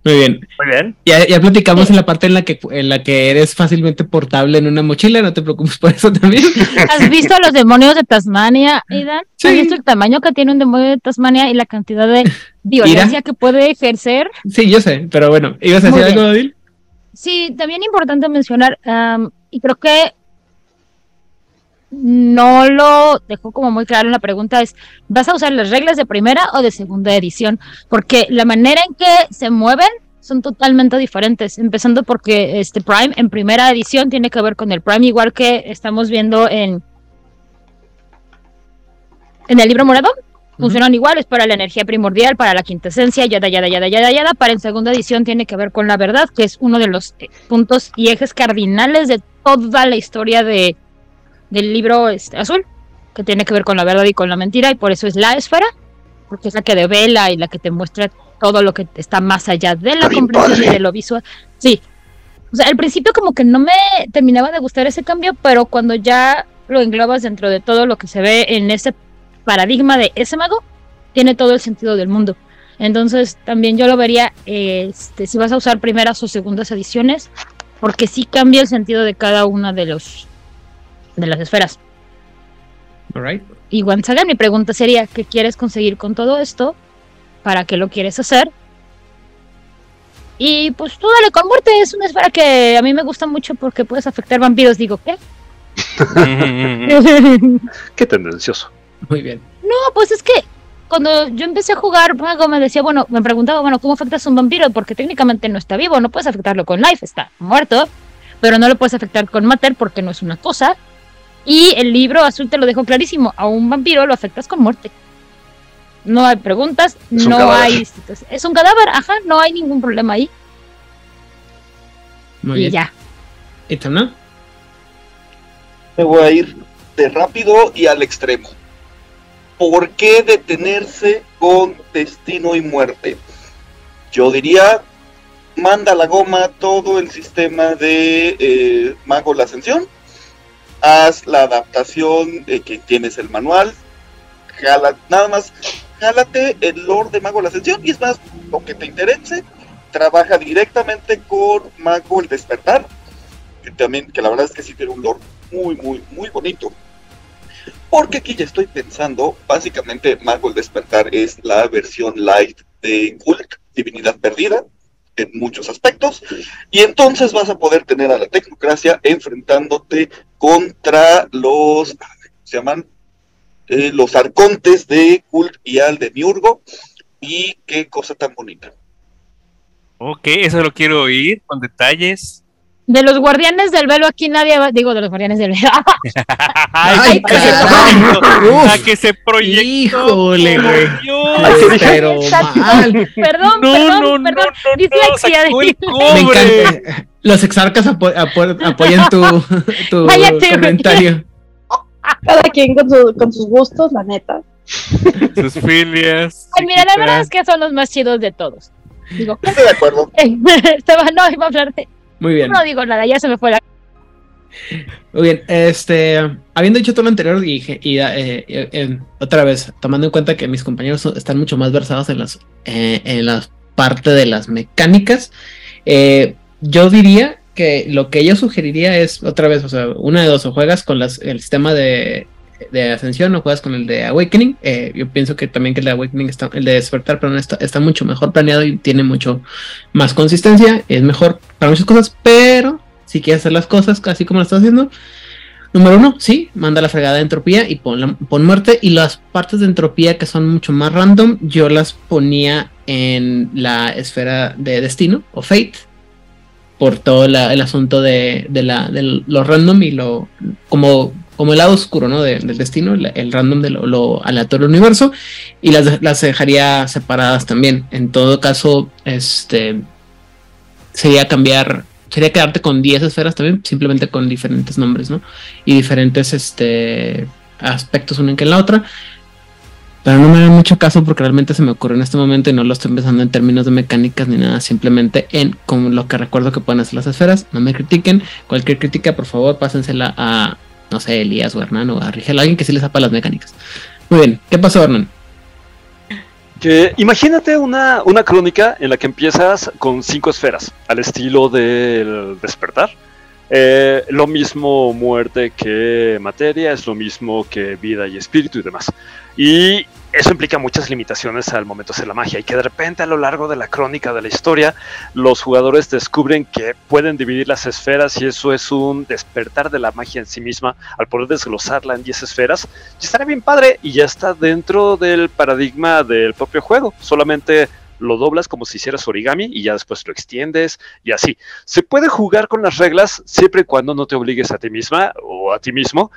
Muy bien. Muy bien. Ya, ya platicamos en la parte en la que en la que eres fácilmente portable en una mochila, no te preocupes por eso también. ¿Has visto a los demonios de Tasmania, Aidan? Sí. ¿Has visto el tamaño que tiene un demonio de Tasmania y la cantidad de violencia que puede ejercer? Sí, yo sé, pero bueno, ¿ibas a decir algo, Odil? Sí, también importante mencionar, am, y creo que no lo dejó como muy claro en la pregunta, es, ¿vas a usar las reglas de primera o de segunda edición? Porque la manera en que se mueven son totalmente diferentes, empezando porque este Prime en primera edición tiene que ver con el Prime, igual que estamos viendo en en el libro morado. Funcionan igual, es para la energía primordial, para la quintesencia, yada, yada, yada, yada, yada. Para en segunda edición tiene que ver con la verdad, que es uno de los eh, puntos y ejes cardinales de toda la historia de, del libro este, azul, que tiene que ver con la verdad y con la mentira, y por eso es la esfera, porque es la que devela y la que te muestra todo lo que está más allá de la comprensión y de lo visual. Sí. O sea, al principio como que no me terminaba de gustar ese cambio, pero cuando ya lo englobas dentro de todo lo que se ve en ese paradigma de ese mago, tiene todo el sentido del mundo. Entonces también yo lo vería eh, este, si vas a usar primeras o segundas ediciones, porque sí cambia el sentido de cada una de los de las esferas. Alright. Y once again, mi pregunta sería, ¿qué quieres conseguir con todo esto? ¿Para qué lo quieres hacer? Y pues tú dale con muerte, es una esfera que a mí me gusta mucho porque puedes afectar vampiros. Digo, ¿qué? Qué tendencioso. Muy bien. No, pues es que cuando yo empecé a jugar mago me decía, bueno, me preguntaba, bueno, ¿cómo afectas a un vampiro? Porque técnicamente no está vivo, no puedes afectarlo con life, está muerto, pero no lo puedes afectar con mater porque no es una cosa. Y el libro azul te lo dejó clarísimo, a un vampiro lo afectas con muerte. No hay preguntas, no cadáver. hay... Es un cadáver, ajá, no hay ningún problema ahí. Muy y bien. ya. Etana. Me voy a ir de rápido y al extremo. ¿Por qué detenerse con destino y muerte? Yo diría, manda la goma todo el sistema de eh, Mago la Ascensión. Haz la adaptación de que tienes el manual. Jala, nada más, jálate el lore de Mago la Ascensión. Y es más, lo que te interese, trabaja directamente con Mago el Despertar. Que también, que la verdad es que sí tiene un lore muy, muy, muy bonito. Porque aquí ya estoy pensando, básicamente Mago el Despertar es la versión light de Cult, Divinidad Perdida, en muchos aspectos. Y entonces vas a poder tener a la tecnocracia enfrentándote contra los, ¿cómo se llaman? Eh, los arcontes de Cult y al de Miurgo. Y qué cosa tan bonita. Ok, eso lo quiero oír con detalles. De los guardianes del velo aquí nadie va, digo de los guardianes del velo. Ay, Ay, a que se proyectó. Híjole, güey. Dios. Ay, pero mal. Perdón, No, perdón, no, no, perdón. no, no, Dislexia. Me encanta. Los exarcas apo- apo- apoyan tu, tu Cállate, comentario. Cada quien con, su- con sus gustos, la neta. Sus filias. Ay, mira, la verdad es que son los más chidos de todos. Digo, Estoy de acuerdo. estaba, no, iba a hablar de. Muy bien. No digo nada, ya se me fue la. Muy bien, este, habiendo dicho todo lo anterior y, y, eh, eh, otra vez, tomando en cuenta que mis compañeros están mucho más versados en las, eh, en las parte de las mecánicas, eh, yo diría que lo que yo sugeriría es otra vez, o sea, una de dos, o juegas con las, el sistema de, de ascensión o juegas con el de awakening. Eh, yo pienso que también que el de awakening está, el de despertar, pero está, está mucho mejor planeado y tiene mucho más consistencia, es mejor para muchas cosas, pero si quieres hacer las cosas así como lo estás haciendo, número uno, sí, manda la fregada de entropía y pon, la- pon muerte. Y las partes de entropía que son mucho más random, yo las ponía en la esfera de destino o fate. Por todo el asunto de, de la, de lo random y lo como, como el lado oscuro ¿no? de- del destino, el, random de lo, lo aleatorio del universo. Y las, las dejaría separadas también. En todo caso, este sería cambiar, sería quedarte con 10 esferas también, simplemente con diferentes nombres, ¿no? Y diferentes este, aspectos una que en la otra. Pero no me hagan mucho caso porque realmente se me ocurre en este momento y no lo estoy pensando en términos de mecánicas ni nada, simplemente en como lo que recuerdo que pueden hacer las esferas. No me critiquen. Cualquier crítica, por favor, pásensela a, no sé, Elías o Hernán o a Rigel, alguien que sí les sepa las mecánicas. Muy bien, ¿qué pasó, Hernán? Que imagínate una, una crónica en la que empiezas con cinco esferas, al estilo del despertar. Eh, lo mismo muerte que materia, es lo mismo que vida y espíritu y demás. Y eso implica muchas limitaciones al momento de hacer la magia y que de repente a lo largo de la crónica de la historia los jugadores descubren que pueden dividir las esferas y eso es un despertar de la magia en sí misma al poder desglosarla en 10 esferas y estaría bien padre y ya está dentro del paradigma del propio juego. Solamente lo doblas como si hicieras origami y ya después lo extiendes y así. Se puede jugar con las reglas siempre y cuando no te obligues a ti misma o a ti mismo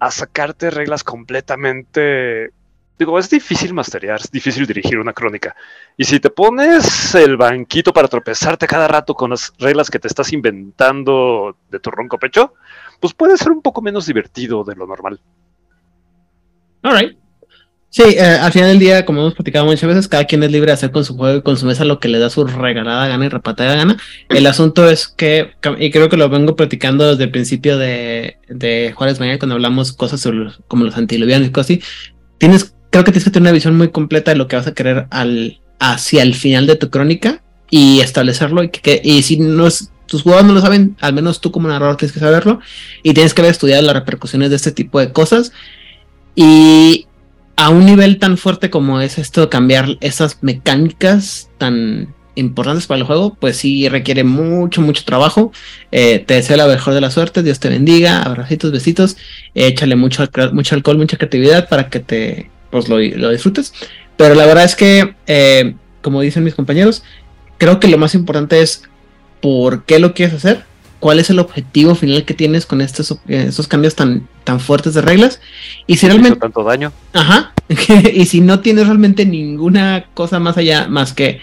a sacarte reglas completamente digo, es difícil masterear, es difícil dirigir una crónica. Y si te pones el banquito para tropezarte cada rato con las reglas que te estás inventando de tu ronco pecho, pues puede ser un poco menos divertido de lo normal. Alright. Sí, eh, al final del día, como hemos platicado muchas veces, cada quien es libre de hacer con su juego y con su mesa lo que le da su regalada gana y repatada gana. El asunto es que, y creo que lo vengo platicando desde el principio de, de Juárez Mañana, cuando hablamos cosas sobre los- como los antiluvianos y cosas así, tienes, creo que tienes que tener una visión muy completa de lo que vas a querer al, hacia el final de tu crónica y establecerlo. Y, que, y si no es- tus jugadores no lo saben, al menos tú como narrador tienes que saberlo y tienes que haber estudiado las repercusiones de este tipo de cosas. Y a un nivel tan fuerte como es esto cambiar esas mecánicas tan importantes para el juego, pues sí requiere mucho, mucho trabajo. Eh, te deseo la mejor de la suerte, Dios te bendiga, abracitos, besitos, échale mucho, mucho alcohol, mucha creatividad para que te pues, lo, lo disfrutes. Pero la verdad es que, eh, como dicen mis compañeros, creo que lo más importante es por qué lo quieres hacer, cuál es el objetivo final que tienes con estos, estos cambios tan, tan fuertes de reglas. Y si realmente tanto daño. Ajá. y si no tienes realmente ninguna cosa más allá, más que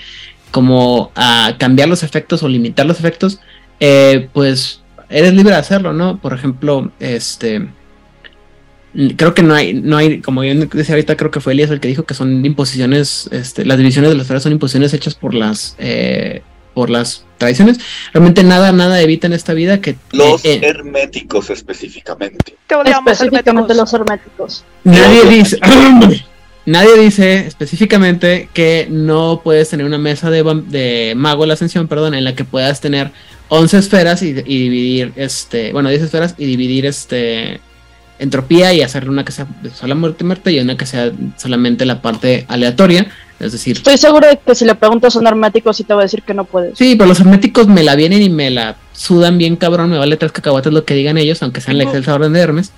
como a cambiar los efectos o limitar los efectos, eh, pues eres libre de hacerlo, ¿no? Por ejemplo, este. Creo que no hay, no hay, como yo decía ahorita, creo que fue Elías el que dijo que son imposiciones, este, las divisiones de las esferas son imposiciones hechas por las, eh, por las tradiciones. Realmente nada, nada evita en esta vida que Los eh, eh, herméticos específicamente. Específicamente los herméticos. Nadie dice, nadie dice específicamente que no puedes tener una mesa de mago de la ascensión, perdón, en la que puedas tener 11 esferas y, y dividir, este, bueno, 10 esferas y dividir este entropía y hacerle una que sea de sola muerte muerte y una que sea solamente la parte aleatoria, es decir, Estoy seguro de que si le preguntas a un hermético sí te va a decir que no puedes. sí, pero los herméticos me la vienen y me la sudan bien cabrón, me vale tres cacahuates lo que digan ellos, aunque sean la excelsa orden de Hermes.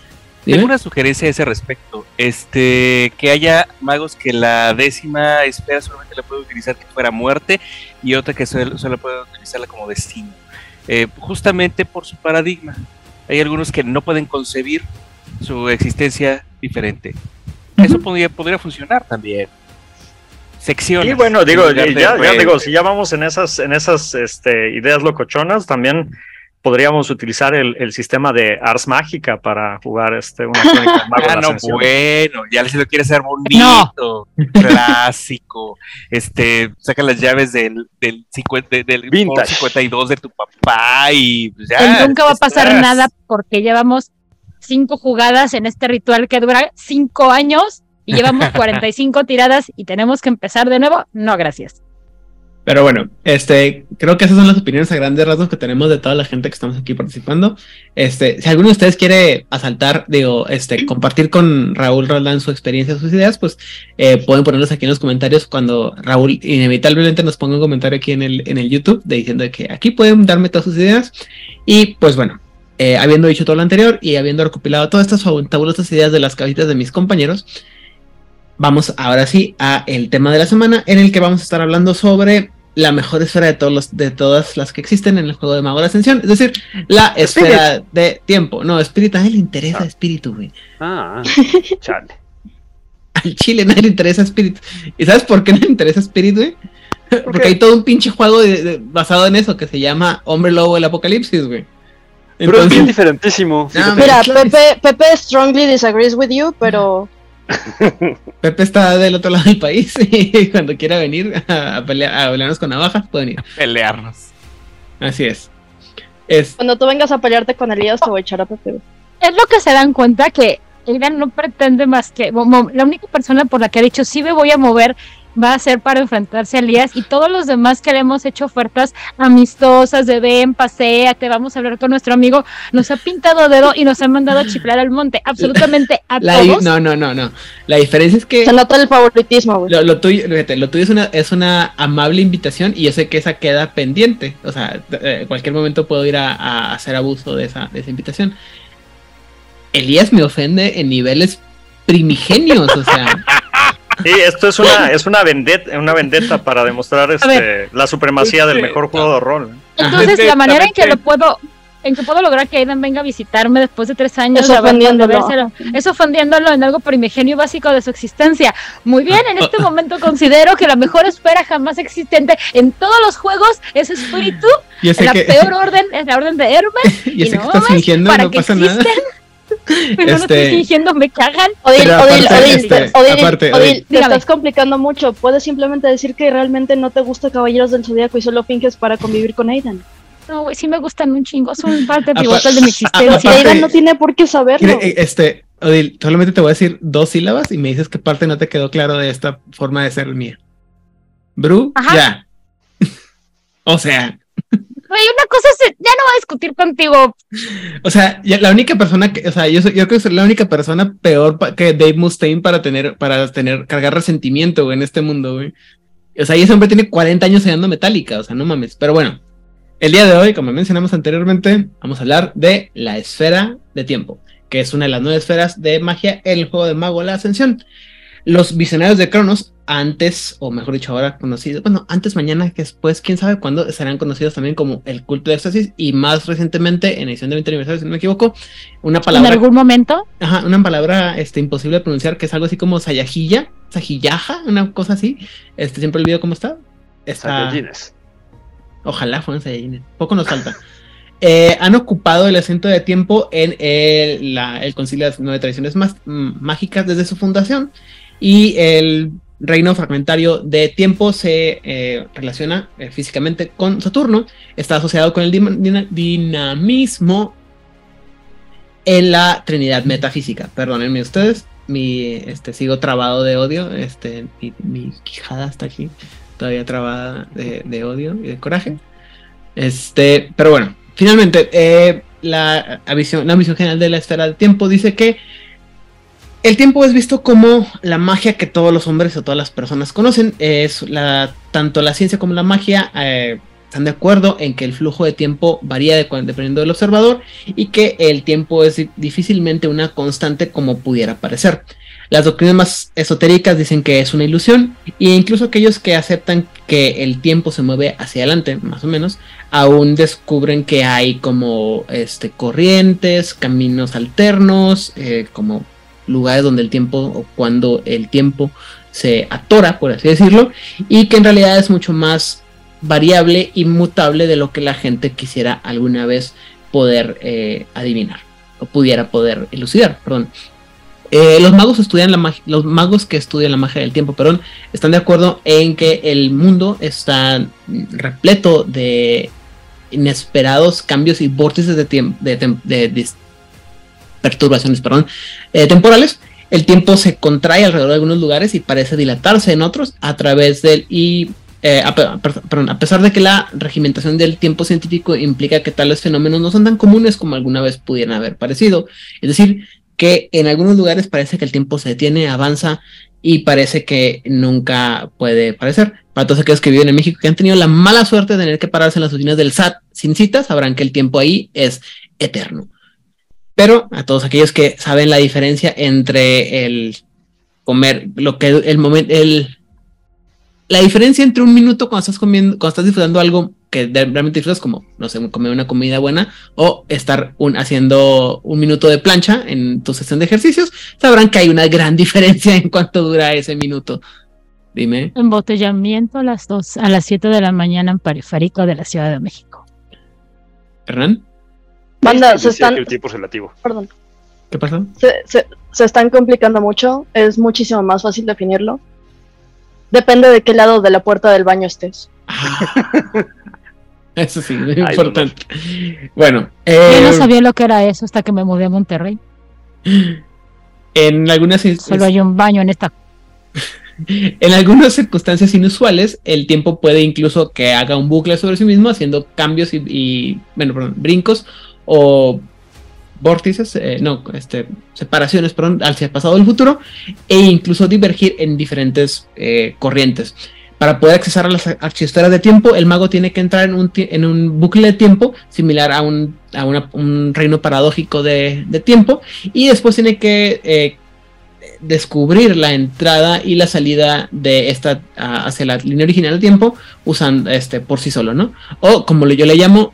Dime. Tengo una sugerencia a ese respecto. Este, que haya magos que la décima esfera solamente la puede utilizar que fuera muerte y otra que solo, solo puede utilizarla como destino. Eh, justamente por su paradigma. Hay algunos que no pueden concebir su existencia diferente. Eso podría, podría funcionar también. Secciones. Y bueno, digo, ya, ya digo, si ya vamos en esas, en esas este, ideas locochonas, también podríamos utilizar el, el sistema de Ars Mágica para jugar este, una crónica de Mago de Ah, la no, bueno, ya si lo quieres hacer bonito, clásico, este, saca las llaves del, del, 50, del Vintage. 52 de tu papá y pues ya. Que nunca va a pasar estás. nada porque llevamos cinco jugadas en este ritual que dura cinco años y llevamos 45 tiradas y tenemos que empezar de nuevo. No, gracias. Pero bueno, este, creo que esas son las opiniones a grandes rasgos que tenemos de toda la gente que estamos aquí participando. Este, si alguno de ustedes quiere asaltar, digo, este, compartir con Raúl Roldán su experiencia, sus ideas, pues eh, pueden ponerlos aquí en los comentarios cuando Raúl inevitablemente nos ponga un comentario aquí en el, en el YouTube de diciendo que aquí pueden darme todas sus ideas. Y pues bueno, eh, habiendo dicho todo lo anterior y habiendo recopilado todas estas fabulosas ideas de las cabitas de mis compañeros, vamos ahora sí a el tema de la semana en el que vamos a estar hablando sobre la mejor esfera de todos los, de todas las que existen en el juego de Mago de la Ascensión, es decir, la esfera de tiempo. No, espíritu, a nadie le interesa espíritu, güey. Ah, chale. Al chile nadie le interesa espíritu. ¿Y sabes por qué no le interesa espíritu, güey? Porque hay todo un pinche juego de- de- basado en eso que se llama Hombre Lobo del Apocalipsis, güey. Pero es bien diferentísimo. Mira, claro. Pepe, Pepe strongly disagrees with you, pero Pepe está del otro lado del país y cuando quiera venir a, pelear, a pelearnos con navajas, pueden ir. Pelearnos. Así es. Es, cuando tú vengas a pelearte con Elías te voy a echar a Pepe. Es lo que se dan cuenta que Aidan no pretende más que. La única persona por la que ha dicho sí me voy a mover va a ser para enfrentarse a Elías y todos los demás que le hemos hecho ofertas amistosas de ven, paséate, vamos a hablar con nuestro amigo, nos ha pintado dedo y nos ha mandado a chiflar al monte. Absolutamente a la, todos. no, no, no, no. La diferencia es que Se nota el favoritismo, güey. lo, lo tuyo, fíjate, lo tuyo es una, es una amable invitación y yo sé que esa queda pendiente. O sea, eh, en cualquier momento puedo ir a, a hacer abuso de esa, de esa invitación. Elías me ofende en niveles primigenios, o sea. Sí, esto es una, es una vendetta, una vendetta para demostrar este, ver. la supremacía del mejor juego de rol. Entonces, la manera en que lo puedo en que puedo lograr que Aidan venga a visitarme después de tres años Eso de ofendiéndolo. Eso ofendiéndolo en algo primigenio y básico de su existencia. Muy bien, en este momento considero que la mejor esfera jamás existente en todos los juegos es espíritu. La que- peor orden es la orden de Hermes. Sé que no estás mames, fingiendo, para no que pasa nada. Pero no estoy Este- fingiendo, me cagan. Odil, Pero Odil, Odil, este, Odil, aparte, Odil, Odil. te Dígame. estás complicando mucho. Puedes simplemente decir que realmente no te gusta Caballeros del Zodíaco y solo finges para convivir con Aidan. No, güey, sí me gustan un chingo, son parte pivotal de mi existencia. Aidan no tiene por qué saberlo. Eh, Este, Odil, solamente te voy a decir dos sílabas y me dices qué parte no te quedó claro de esta forma de ser mía. Bru, Ajá. ya. o sea, Güey, una cosa es, ya no voy a discutir contigo. o sea, ya la única persona que, o sea, yo, yo creo que soy la única persona peor que Dave Mustaine para tener, para tener, cargar resentimiento, en este mundo, güey. O sea, y ese hombre tiene 40 años odiando Metallica, o sea, no mames. Pero bueno, el día de hoy, como mencionamos anteriormente, vamos a hablar de la esfera de tiempo, que es una de las nueve esferas de magia en el juego de Mago la Ascensión. Los visionarios de Cronos, antes, o mejor dicho, ahora conocidos, bueno, antes, mañana, que después, quién sabe cuándo, serán conocidos también como el culto de éxtasis y más recientemente, en edición de 20 aniversario, si no me equivoco, una En palabra algún momento. Ajá, una palabra este, imposible de pronunciar que es algo así como sayajilla, sajillaja, una cosa así. Este, siempre olvido cómo está. Está- Saiyajines. Ojalá fueran Saiyajines. Poco nos falta. Eh, han ocupado el asiento de tiempo en el, la- el Concilio de las Nueve Tradiciones más, Mágicas desde su fundación. Y el reino fragmentario de tiempo se eh, relaciona eh, físicamente con Saturno. Está asociado con el dina- dinamismo en la Trinidad metafísica. Perdónenme ustedes, mi este sigo trabado de odio, este mi, mi quijada hasta aquí todavía trabada de, de odio y de coraje. Este, pero bueno, finalmente eh, la visión, la visión general de la esfera del tiempo dice que el tiempo es visto como la magia que todos los hombres o todas las personas conocen. Es la, tanto la ciencia como la magia eh, están de acuerdo en que el flujo de tiempo varía dependiendo del observador y que el tiempo es di- difícilmente una constante como pudiera parecer. Las doctrinas más esotéricas dicen que es una ilusión e incluso aquellos que aceptan que el tiempo se mueve hacia adelante, más o menos, aún descubren que hay como este, corrientes, caminos alternos, eh, como lugares donde el tiempo o cuando el tiempo se atora, por así decirlo, y que en realidad es mucho más variable y mutable de lo que la gente quisiera alguna vez poder eh, adivinar o pudiera poder elucidar, perdón. Eh, los magos estudian la magia, los magos que estudian la magia del tiempo, perdón, están de acuerdo en que el mundo está repleto de inesperados cambios y vórtices de de, de dis- perturbaciones, perdón, eh, temporales. El tiempo se contrae alrededor de algunos lugares y parece dilatarse en otros a través del y eh, perdón, a pesar de que la regimentación del tiempo científico implica que tales fenómenos no son tan comunes como alguna vez pudieran haber parecido. Es decir, que en algunos lugares parece que el tiempo se detiene, avanza y parece que nunca puede parecer. Para todos aquellos que viven en México que han tenido la mala suerte de tener que pararse en las oficinas del SAT sin citas, sabrán que el tiempo ahí es eterno. Pero a todos aquellos que saben la diferencia entre el comer, lo que el momento, el la diferencia entre un minuto cuando estás comiendo, cuando estás disfrutando algo que realmente disfrutas, como, no sé, comer una comida buena, o estar un, haciendo un minuto de plancha en tu sesión de ejercicios, sabrán que hay una gran diferencia en cuánto dura ese minuto. Dime. Embotellamiento a las dos, a las 7 de la mañana en periférico de la Ciudad de México. Hernán, Banda, Decía se están, que el tiempo es relativo. perdón, ¿qué pasó? se, se- se están complicando mucho. Es muchísimo más fácil definirlo. Depende de qué lado de la puerta del baño estés. Eso sí, muy Ay, importante. Bueno, Yo eh, no sabía lo que era eso hasta que me mudé a Monterrey. en algunas Solo hay un baño en esta. En algunas circunstancias inusuales, el tiempo puede incluso que haga un bucle sobre sí mismo, haciendo cambios y, y, bueno, perdón, brincos o vórtices, eh, no, este, separaciones, perdón, hacia el pasado o el futuro, e incluso divergir en diferentes eh, corrientes. Para poder accesar a las archiesferas de tiempo, el mago tiene que entrar en un, en un bucle de tiempo similar a un, a un reino paradójico de, de tiempo, y después tiene que eh, descubrir la entrada y la salida de esta hacia la línea original del tiempo usando este por sí solo, ¿no? O como yo le llamo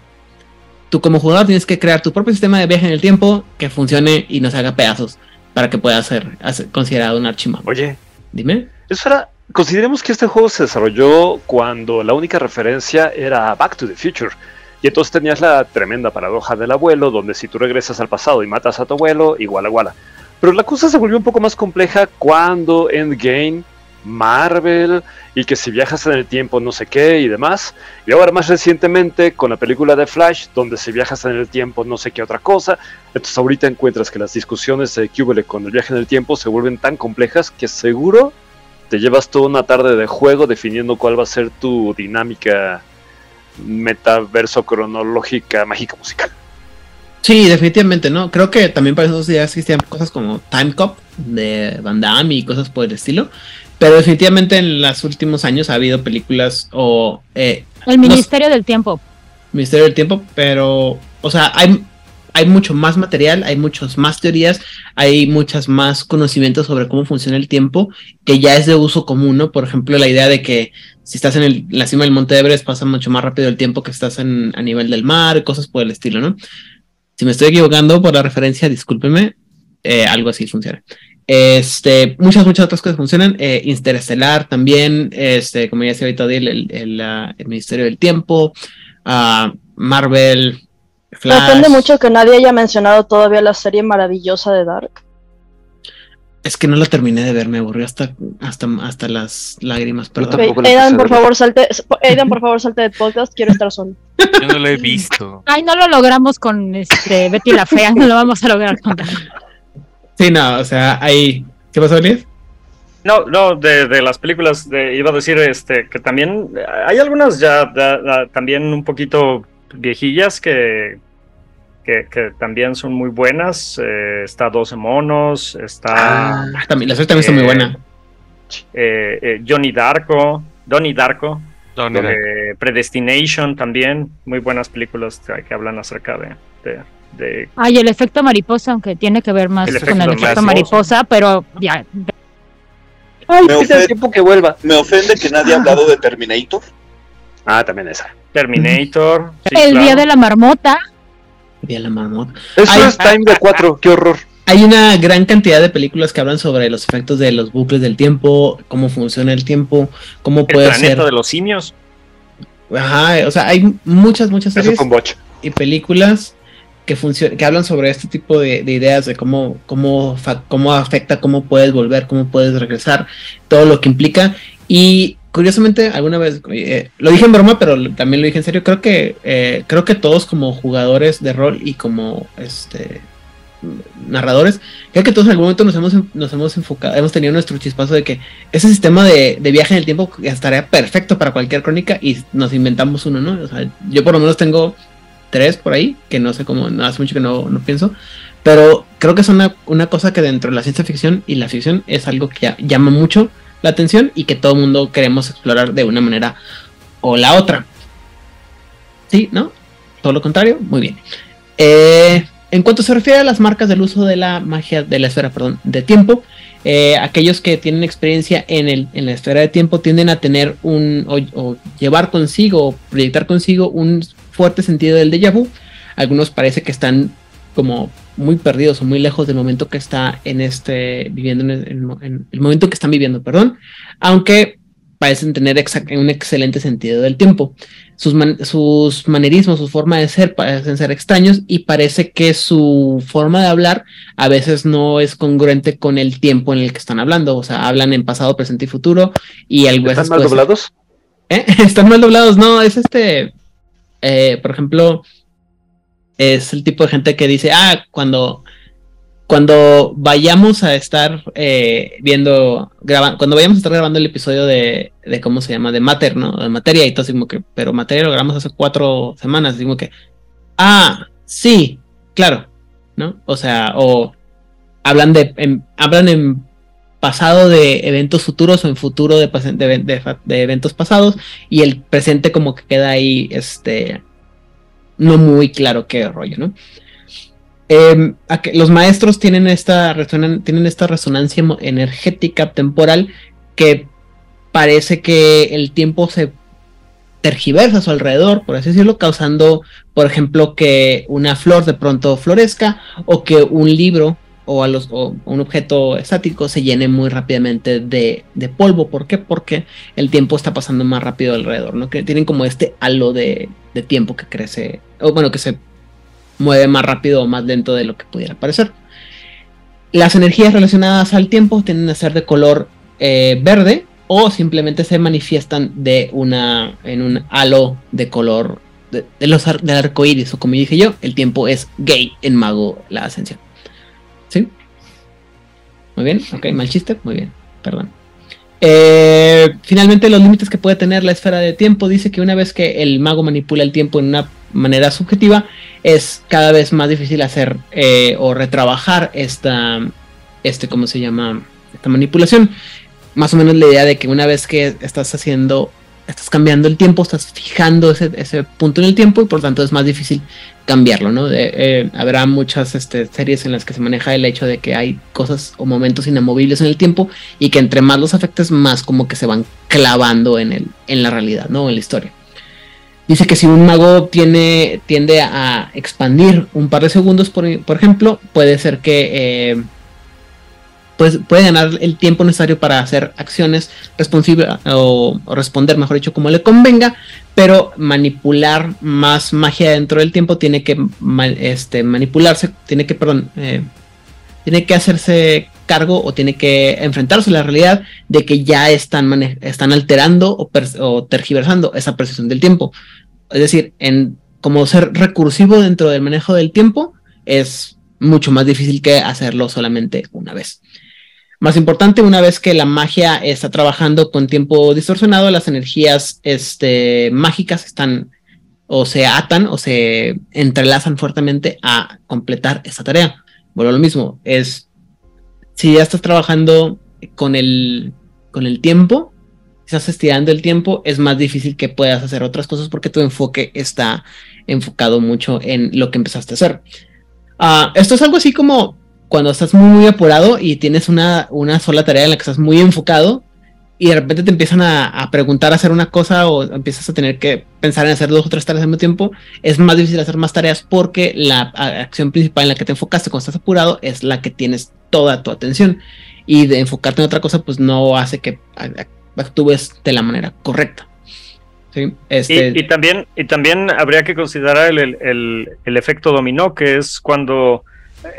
tú como jugador tienes que crear tu propio sistema de viaje en el tiempo que funcione y no se haga pedazos para que pueda ser, considerado un archimap. Oye, Dime. eso era. Consideremos que este juego se desarrolló cuando la única referencia era Back to the Future. Y entonces tenías la tremenda paradoja del abuelo, donde si tú regresas al pasado y matas a tu abuelo, igual igual. Pero la cosa se volvió un poco más compleja cuando Endgame, Marvel, y que si viajas en el tiempo no sé qué y demás. Y ahora más recientemente con la película de Flash, donde si viajas en el tiempo no sé qué otra cosa. Entonces ahorita encuentras que las discusiones de Cubele con el viaje en el tiempo se vuelven tan complejas que seguro te llevas toda una tarde de juego definiendo cuál va a ser tu dinámica metaverso cronológica mágica musical. Sí, definitivamente, ¿no? Creo que también para esos días existían cosas como Time Cop de Van Damme y cosas por el estilo. Pero definitivamente en los últimos años ha habido películas o eh, El Ministerio del Tiempo. Misterio del Tiempo, pero, o sea, hay, hay mucho más material, hay muchas más teorías, hay muchas más conocimientos sobre cómo funciona el tiempo, que ya es de uso común, ¿no? Por ejemplo, la idea de que si estás en, el- en la cima del Monte Everest pasa mucho más rápido el tiempo que estás en, a nivel del mar, cosas por el estilo, ¿no? Si me estoy equivocando por la referencia, discúlpeme, eh, algo así funciona. Este, muchas, muchas otras cosas funcionan. Eh, Interestelar también, este, como ya decía ahorita, el, el, ah, el Ministerio del Tiempo, ah, Marvel, Me Flash. ofende mucho que nadie haya mencionado todavía la serie maravillosa de Dark. Es que no la terminé de ver, me aburrió hasta, hasta, hasta las lágrimas, perdón. tampoco Ok, la Aidan, por favor, salte, Aidan, por favor, salte del podcast, quiero estar solo. Yo no lo he visto. Ay, no lo logramos con este Betty la Fea, no lo vamos a lograr con Sí, no, o sea, ahí. ¿Qué pasó, Elias? No, no, de, de las películas, de- iba a decir este que también eh, hay algunas ya, ya- ya también un poquito viejillas que, que, que también son muy buenas. eh, está 12 monos, está Ah, también, la serie también está muy Eh, buena. eh, eh, Johnny Darko, Donnie Darko, eh, Predestination también, muy buenas películas que, que hablan acerca de, de, de- Ay, el efecto mariposa, aunque tiene que ver más El con el efecto mariposa. pero ya. Ay, Me el ofende- tiempo que vuelva. Me ofende que nadie ha hablado de Terminator. Ah, también esa. Terminator. sí, el claro. día de la marmota. Día de la marmota. Eso Ay, es Time de 4, qué horror. Hay una gran cantidad de películas que hablan sobre los efectos de los bucles del tiempo, cómo funciona el tiempo, cómo El puede planeta ser. de los simios. Ajá, o sea, hay muchas, muchas Eso series y películas que que hablan sobre este tipo de, de ideas de cómo, cómo, cómo afecta, cómo puedes volver, cómo puedes regresar, todo lo que implica. Y curiosamente, alguna vez, eh, lo dije en broma, pero también lo dije en serio, creo que, eh, creo que todos como jugadores de rol y como este narradores, creo que todos en algún momento nos hemos, nos hemos enfocado, hemos tenido nuestro chispazo de que ese sistema de, de viaje en el tiempo estaría perfecto para cualquier crónica y nos inventamos uno, ¿no? O sea, yo por lo menos tengo tres por ahí, que no sé cómo, no hace mucho que no, no pienso, pero creo que es una, cosa que dentro de la ciencia ficción y la ficción es algo que ya- llama mucho la atención y que todo el mundo queremos explorar de una manera o la otra. ¿Sí? ¿No? Todo lo contrario, muy bien. Eh, en cuanto se refiere a las marcas del uso de la magia, de la esfera, perdón, de tiempo, eh, aquellos que tienen experiencia en, el, en la esfera de tiempo tienden a tener un, o, o llevar consigo, o proyectar consigo un fuerte sentido del déjà vu. Algunos parece que están como muy perdidos o muy lejos del momento que está en este, viviendo en el, en el momento que están viviendo, perdón, aunque parecen tener un excelente sentido del tiempo. Sus, man- sus manerismos, su forma de ser parecen ser extraños y parece que su forma de hablar a veces no es congruente con el tiempo en el que están hablando. O sea, hablan en pasado, presente y futuro y algo ¿Están mal doblados? ¿Eh? Están mal doblados, no, es este, eh, por ejemplo, es el tipo de gente que dice, ah, cuando, cuando vayamos a estar eh, viendo, grabando, cuando vayamos a estar grabando el episodio de, de cómo se llama, de Mater, ¿no? De materia y todo, así como que, pero materia lo grabamos hace cuatro semanas, así como que, ah, sí, claro, ¿no? O sea, o hablan de, hablan en pasado de eventos futuros o en futuro de, eventos pasados y el presente como que queda ahí, este, no muy claro qué rollo, ¿no? Em, los maestros tienen esta, tienen esta resonancia energética temporal que parece que el tiempo se tergiversa a su alrededor, por así decirlo, causando, por ejemplo, que una flor de pronto florezca o que un libro o, a los, un objeto estático se llene muy rápidamente de, polvo. ¿Por qué? Porque el tiempo está pasando más rápido alrededor, ¿no? Que tienen como este halo de, tiempo que crece, o bueno, que se mueve más rápido o más lento de lo que pudiera parecer. Las energías relacionadas al tiempo tienden a ser de color eh, verde o simplemente se manifiestan de una, en un halo de color de, de los del arco iris, o como dije yo, el tiempo es gay en Mago la Ascensión. ¿Sí? Muy bien, ok, mal chiste, muy bien, perdón. Eh, finalmente, los límites que puede tener la esfera de tiempo dice que una vez que el mago manipula el tiempo en una manera subjetiva, es cada vez más difícil hacer eh, o retrabajar esta, este, ¿cómo se llama? Esta manipulación. Más o menos la idea de que una vez que estás haciendo, estás cambiando el tiempo, estás fijando ese, ese punto en el tiempo y por tanto es más difícil cambiarlo, ¿no? Eh, habrá muchas este, series en las que se maneja el hecho de que hay cosas o momentos inamovibles en el tiempo y que entre más los afectes, más como que se van clavando en, el, en la realidad, ¿no? En la historia. Dice que si un mago tiene, tiende a expandir un par de segundos, por, por ejemplo, puede ser que eh, puede ganar el tiempo necesario para hacer acciones responsive, o, responder, mejor dicho, como le convenga, pero manipular más magia dentro del tiempo tiene que este, manipularse, tiene que, perdón, eh, tiene que hacerse cargo o tiene que enfrentarse a la realidad de que ya están, están alterando o, o, tergiversando esa percepción del tiempo. Es decir, en como ser recursivo dentro del manejo del tiempo es mucho más difícil que hacerlo solamente una vez. Más importante, una vez que la magia está trabajando con tiempo distorsionado, las energías este, mágicas están o se atan o se entrelazan fuertemente a completar esta tarea. Bueno, lo mismo, es si ya estás trabajando con el, con el tiempo, estás estirando el tiempo, es más difícil que puedas hacer otras cosas porque tu enfoque está enfocado mucho en lo que empezaste a hacer. Uh, esto es algo así como cuando estás muy, apurado y tienes una, una sola tarea en la que estás muy enfocado y de repente te empiezan a, preguntar a hacer una cosa o empiezas a tener que pensar en hacer dos o tres tareas al mismo tiempo, es más difícil hacer más tareas porque la acción principal en la que te enfocaste cuando estás apurado es la que tienes toda tu atención y de enfocarte en otra cosa pues no hace que actúes de la manera correcta. ¿sí? Este... Y, también, y también habría que considerar el, el efecto dominó, que es cuando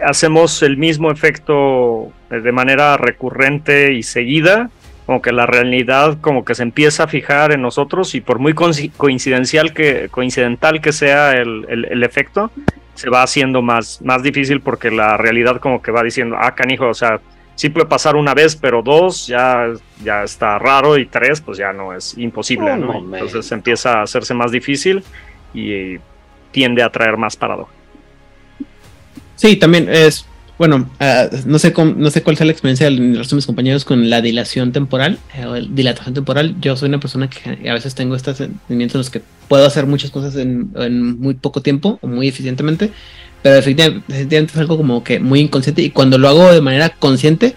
hacemos el mismo efecto de manera recurrente y seguida, como que la realidad como que se empieza a fijar en nosotros y por muy coincidencial que, coincidental que sea el, el, el, efecto, se va haciendo más, más difícil porque la realidad como que va diciendo, ah, canijo, o sea, sí puede pasar una vez, pero dos ya, ya está raro y tres pues ya no es imposible, oh, ¿no? Entonces empieza a hacerse más difícil y tiende a traer más paradoja. Sí, también es, bueno, uh, no, sé cómo, no sé cuál sea la experiencia de mis compañeros con la dilación temporal eh, dilatación temporal. Yo soy una persona que a veces tengo estos sentimientos en los que puedo hacer muchas cosas en, en muy poco tiempo o muy eficientemente, pero efectivamente, efectivamente, es algo como que muy inconsciente y cuando lo hago de manera consciente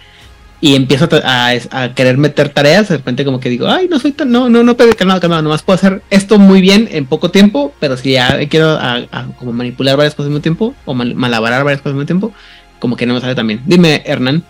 y empiezo a, querer meter tareas, de repente como que digo, ay, no soy tan, no, no, no, calmado, calmado, nomás puedo hacer esto muy bien en poco tiempo, pero si ya quiero como manipular varias cosas al mismo tiempo, o mal, malabarar varias cosas al mismo tiempo, como que no me sale tan bien. Dime, Hernán.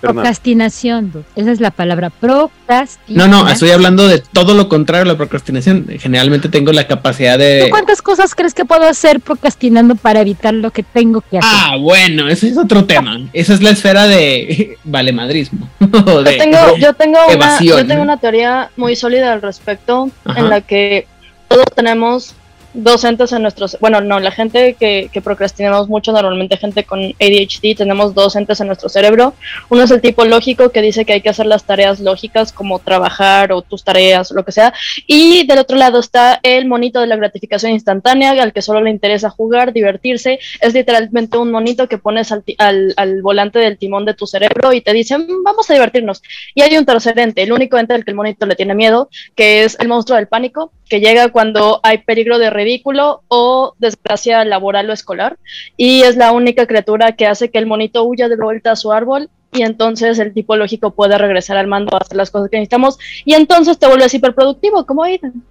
Procrastinación, esa es la palabra, procrastinación. No, no, estoy hablando de todo lo contrario a la procrastinación. Generalmente tengo la capacidad de... ¿Tú cuántas cosas crees que puedo hacer procrastinando para evitar lo que tengo que hacer? Ah, bueno, ese es otro tema. Esa es la esfera de valemadrismo. de yo tengo, yo tengo, una, yo tengo una teoría muy sólida al respecto Ajá. en la que todos tenemos docentes en nuestros, bueno, no, la gente que, que, procrastinamos mucho, normalmente gente con ADHD, tenemos dos entes en nuestro cerebro. Uno es el tipo lógico que dice que hay que hacer las tareas lógicas como trabajar o tus tareas lo que sea. Y del otro lado está el monito de la gratificación instantánea, al que solo le interesa jugar, divertirse. Es literalmente un monito que pones al, al, al volante del timón de tu cerebro y te dice, vamos a divertirnos. Y hay un tercer ente, el único ente al que el monito le tiene miedo, que es el monstruo del pánico, que llega cuando hay peligro de ridículo o desgracia laboral o escolar y es la única criatura que hace que el monito huya de vuelta a su árbol y entonces el tipo lógico puede regresar al mando a hacer las cosas que necesitamos y entonces te vuelves hiperproductivo como Aiden.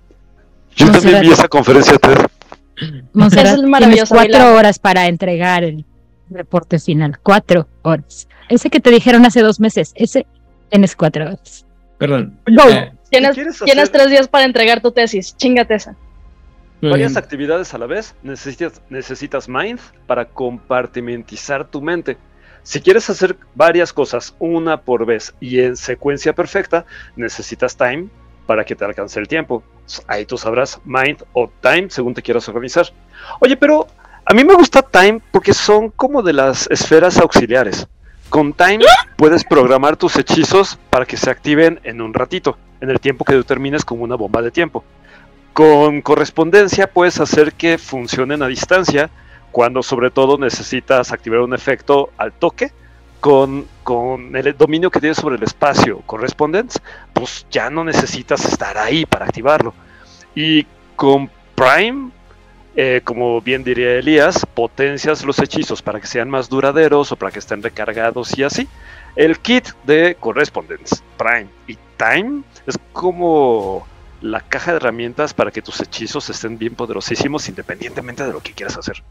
Yo también vi esa conferencia TED. Monserrat, es tienes cuatro horas para entregar el reporte final. Cuatro horas. Ese que te dijeron hace dos meses, ese tienes cuatro horas. Perdón. Eh, Tienes, tienes tres días para entregar tu tesis. Chingate esa. Varias actividades a la vez, necesitas, necesitas Mind para compartimentizar tu mente. Si quieres hacer varias cosas una por vez y en secuencia perfecta, necesitas Time para que te alcance el tiempo. Ahí tú sabrás Mind o Time según te quieras organizar. Oye, pero a mí me gusta Time porque son como de las esferas auxiliares. Con Time puedes programar tus hechizos para que se activen en un ratito, en el tiempo que determines como una bomba de tiempo. Con correspondencia puedes hacer que funcionen a distancia cuando sobre todo necesitas activar un efecto al toque. Con, con el dominio que tienes sobre el espacio correspondence, pues ya no necesitas estar ahí para activarlo. Y con Prime, eh, como bien diría Elías, potencias los hechizos para que sean más duraderos o para que estén recargados y así. El kit de correspondence, Prime y Time es como la caja de herramientas para que tus hechizos estén bien poderosísimos independientemente de lo que quieras hacer.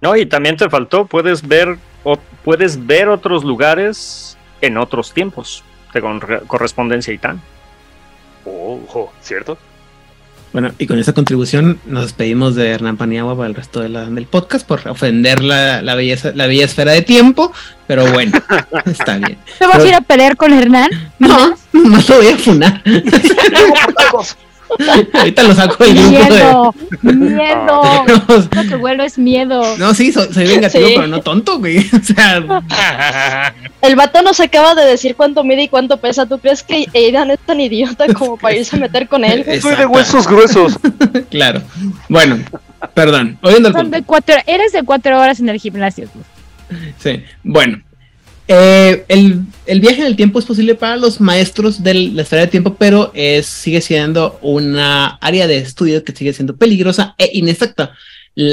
No, y también te faltó, puedes ver, o, puedes ver otros lugares en otros tiempos, de con- correspondencia y tal. Ojo, ¿cierto? Bueno, y con esta contribución nos despedimos de Hernán Paniagua para el resto de la- del podcast por ofender la, la belleza, la bella esfera de tiempo, pero bueno, está bien. ¿Te vas a ir a pelear con Hernán? No, no lo voy a funar. Ahorita lo saco del grupo de. Miedo, miedo. Lo que vuelve es miedo. No, sí, soy, soy vengativo, Sí. pero no tonto, güey. O sea, El vato nos acaba de decir cuánto mide y cuánto pesa. ¿Tú crees que Aidan es tan idiota como para irse a meter con él? Soy de huesos gruesos. claro. Bueno, perdón. Oyendo el Son punto. de cuatro, eres de cuatro horas en el gimnasio. Sí, bueno. Eh, el, el viaje en el tiempo es posible para los maestros de la esfera de tiempo, pero es, sigue siendo una área de estudio que sigue siendo peligrosa e inexacta.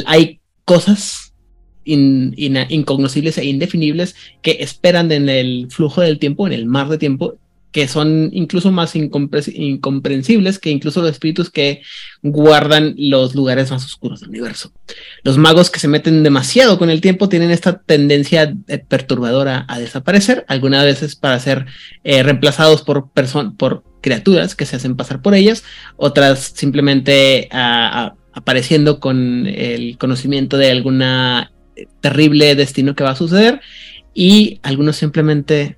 Hay cosas incognoscibles e indefinibles que esperan en el flujo del tiempo, en el mar de tiempo, que son incluso más incompre- incomprensibles que incluso los espíritus que guardan los lugares más oscuros del universo. Los magos que se meten demasiado con el tiempo tienen esta tendencia eh, perturbadora a desaparecer, algunas veces para ser eh, reemplazados por, por criaturas que se hacen pasar por ellas, otras simplemente ah, ah, apareciendo con el conocimiento de alguna eh, terrible destino que va a suceder y algunos simplemente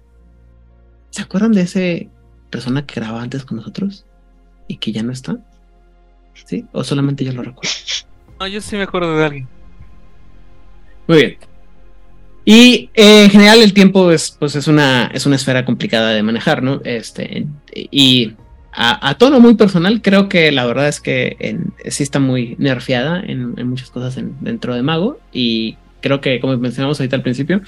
¿se acuerdan de ese persona que grababa antes con nosotros y que ya no está? ¿Sí? ¿O solamente yo lo recuerdo? No, yo sí me acuerdo de alguien. Muy bien. Y eh, en general el tiempo es, pues, es, una, es una esfera complicada de manejar, ¿no? Este, y a, a tono muy personal, creo que la verdad es que en- sí está muy nerfeada en, en muchas cosas en- dentro de Mago. Y creo que, como mencionamos ahorita al principio,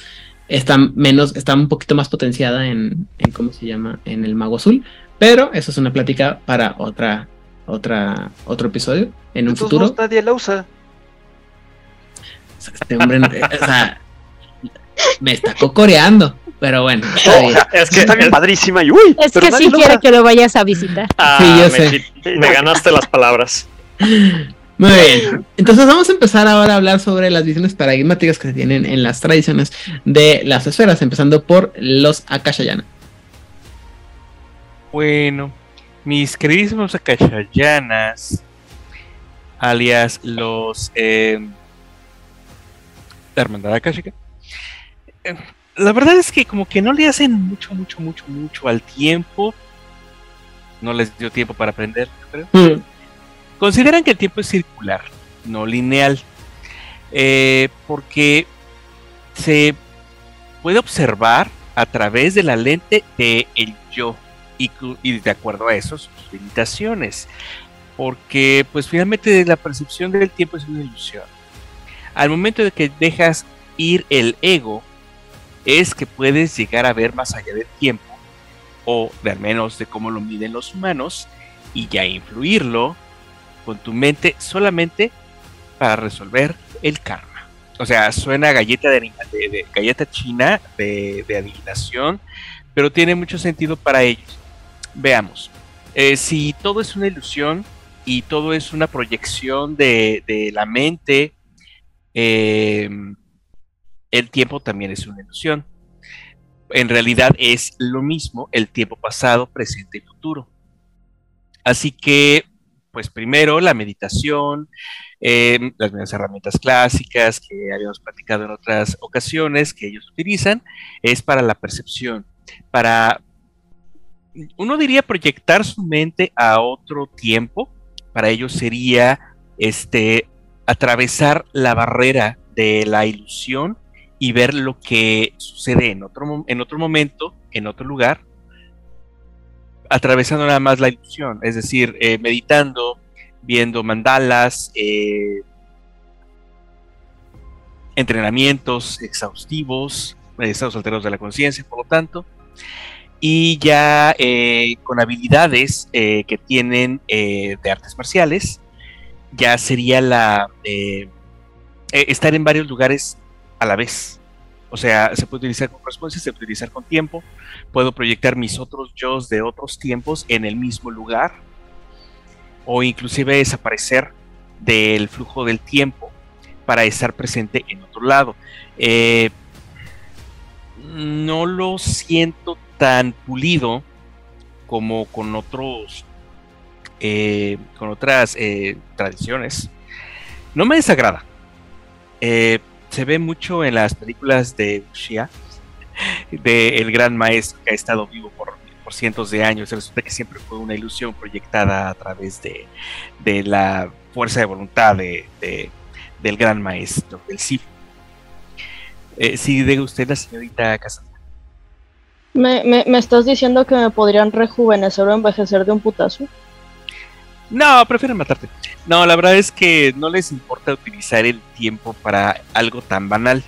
está menos, está un poquito más potenciada en, en ¿cómo se llama? En el Mago Azul. Pero eso es una plática para otra, otra, otro episodio en un futuro. modos, nadie la usa. Este hombre, o sea, me está cocoreando, pero bueno, está bien. Es que, Está bien es- padrísima y uy. Es que sí quiere que lo vayas a visitar. Ah, Sí, yo me, sé. me ganaste las palabras. Muy bien. Entonces vamos a empezar ahora a hablar sobre las visiones paradigmáticas que se tienen en las tradiciones de las esferas, empezando por los Akashayana. Bueno, mis queridísimos Akashayanas, alias los eh, la Hermandad Akashica, eh, la verdad es que como que no le hacen mucho, mucho, mucho, mucho al tiempo. No les dio tiempo para aprender, creo. Mm, Consideran que el tiempo es circular, no lineal, eh, porque se puede observar a través de la lente de el yo y, de acuerdo a eso sus limitaciones, porque pues finalmente la percepción del tiempo es una ilusión. Al momento de que dejas ir el ego, es que puedes llegar a ver más allá del tiempo, o al menos de cómo lo miden los humanos, y ya influirlo con tu mente solamente para resolver el karma. O sea, suena galleta de, galleta china de, de adivinación, pero tiene mucho sentido para ellos. Veamos, eh, si todo es una ilusión, y todo es una proyección de, la mente, eh, el tiempo también es una ilusión. En realidad es lo mismo el tiempo pasado, presente y futuro. Así que, pues primero la meditación, eh, las mismas herramientas clásicas que habíamos platicado en otras ocasiones que ellos utilizan, es para la percepción, para, uno diría proyectar su mente a otro tiempo, para ellos sería este, atravesar la barrera de la ilusión y ver lo que sucede en otro, en otro momento, en otro lugar, atravesando nada más la ilusión, es decir, eh, meditando, viendo mandalas, eh, entrenamientos exhaustivos, eh, estados alteros de la conciencia, por lo tanto, y ya eh, con habilidades eh, que tienen eh, de artes marciales, ya sería la eh, estar en varios lugares a la vez. O sea, se puede utilizar con correspondencia, se puede utilizar con tiempo. Puedo proyectar mis otros yo de otros tiempos en el mismo lugar. O inclusive desaparecer del flujo del tiempo para estar presente en otro lado. Eh, no lo siento tan pulido como con otros eh, con otras eh, tradiciones. No me desagrada. Eh, se ve mucho en las películas de Ushia, de el gran maestro que ha estado vivo por, cientos de años. Resulta que siempre fue una ilusión proyectada a través de, de la fuerza de voluntad de, de- del gran maestro, del Sif. Eh, sí, de usted, la señorita Cassandra. ¿Me, me, me estás diciendo que me podrían rejuvenecer o envejecer de un putazo? No, prefieren matarte. No, la verdad es que no les importa utilizar el tiempo para algo tan banal.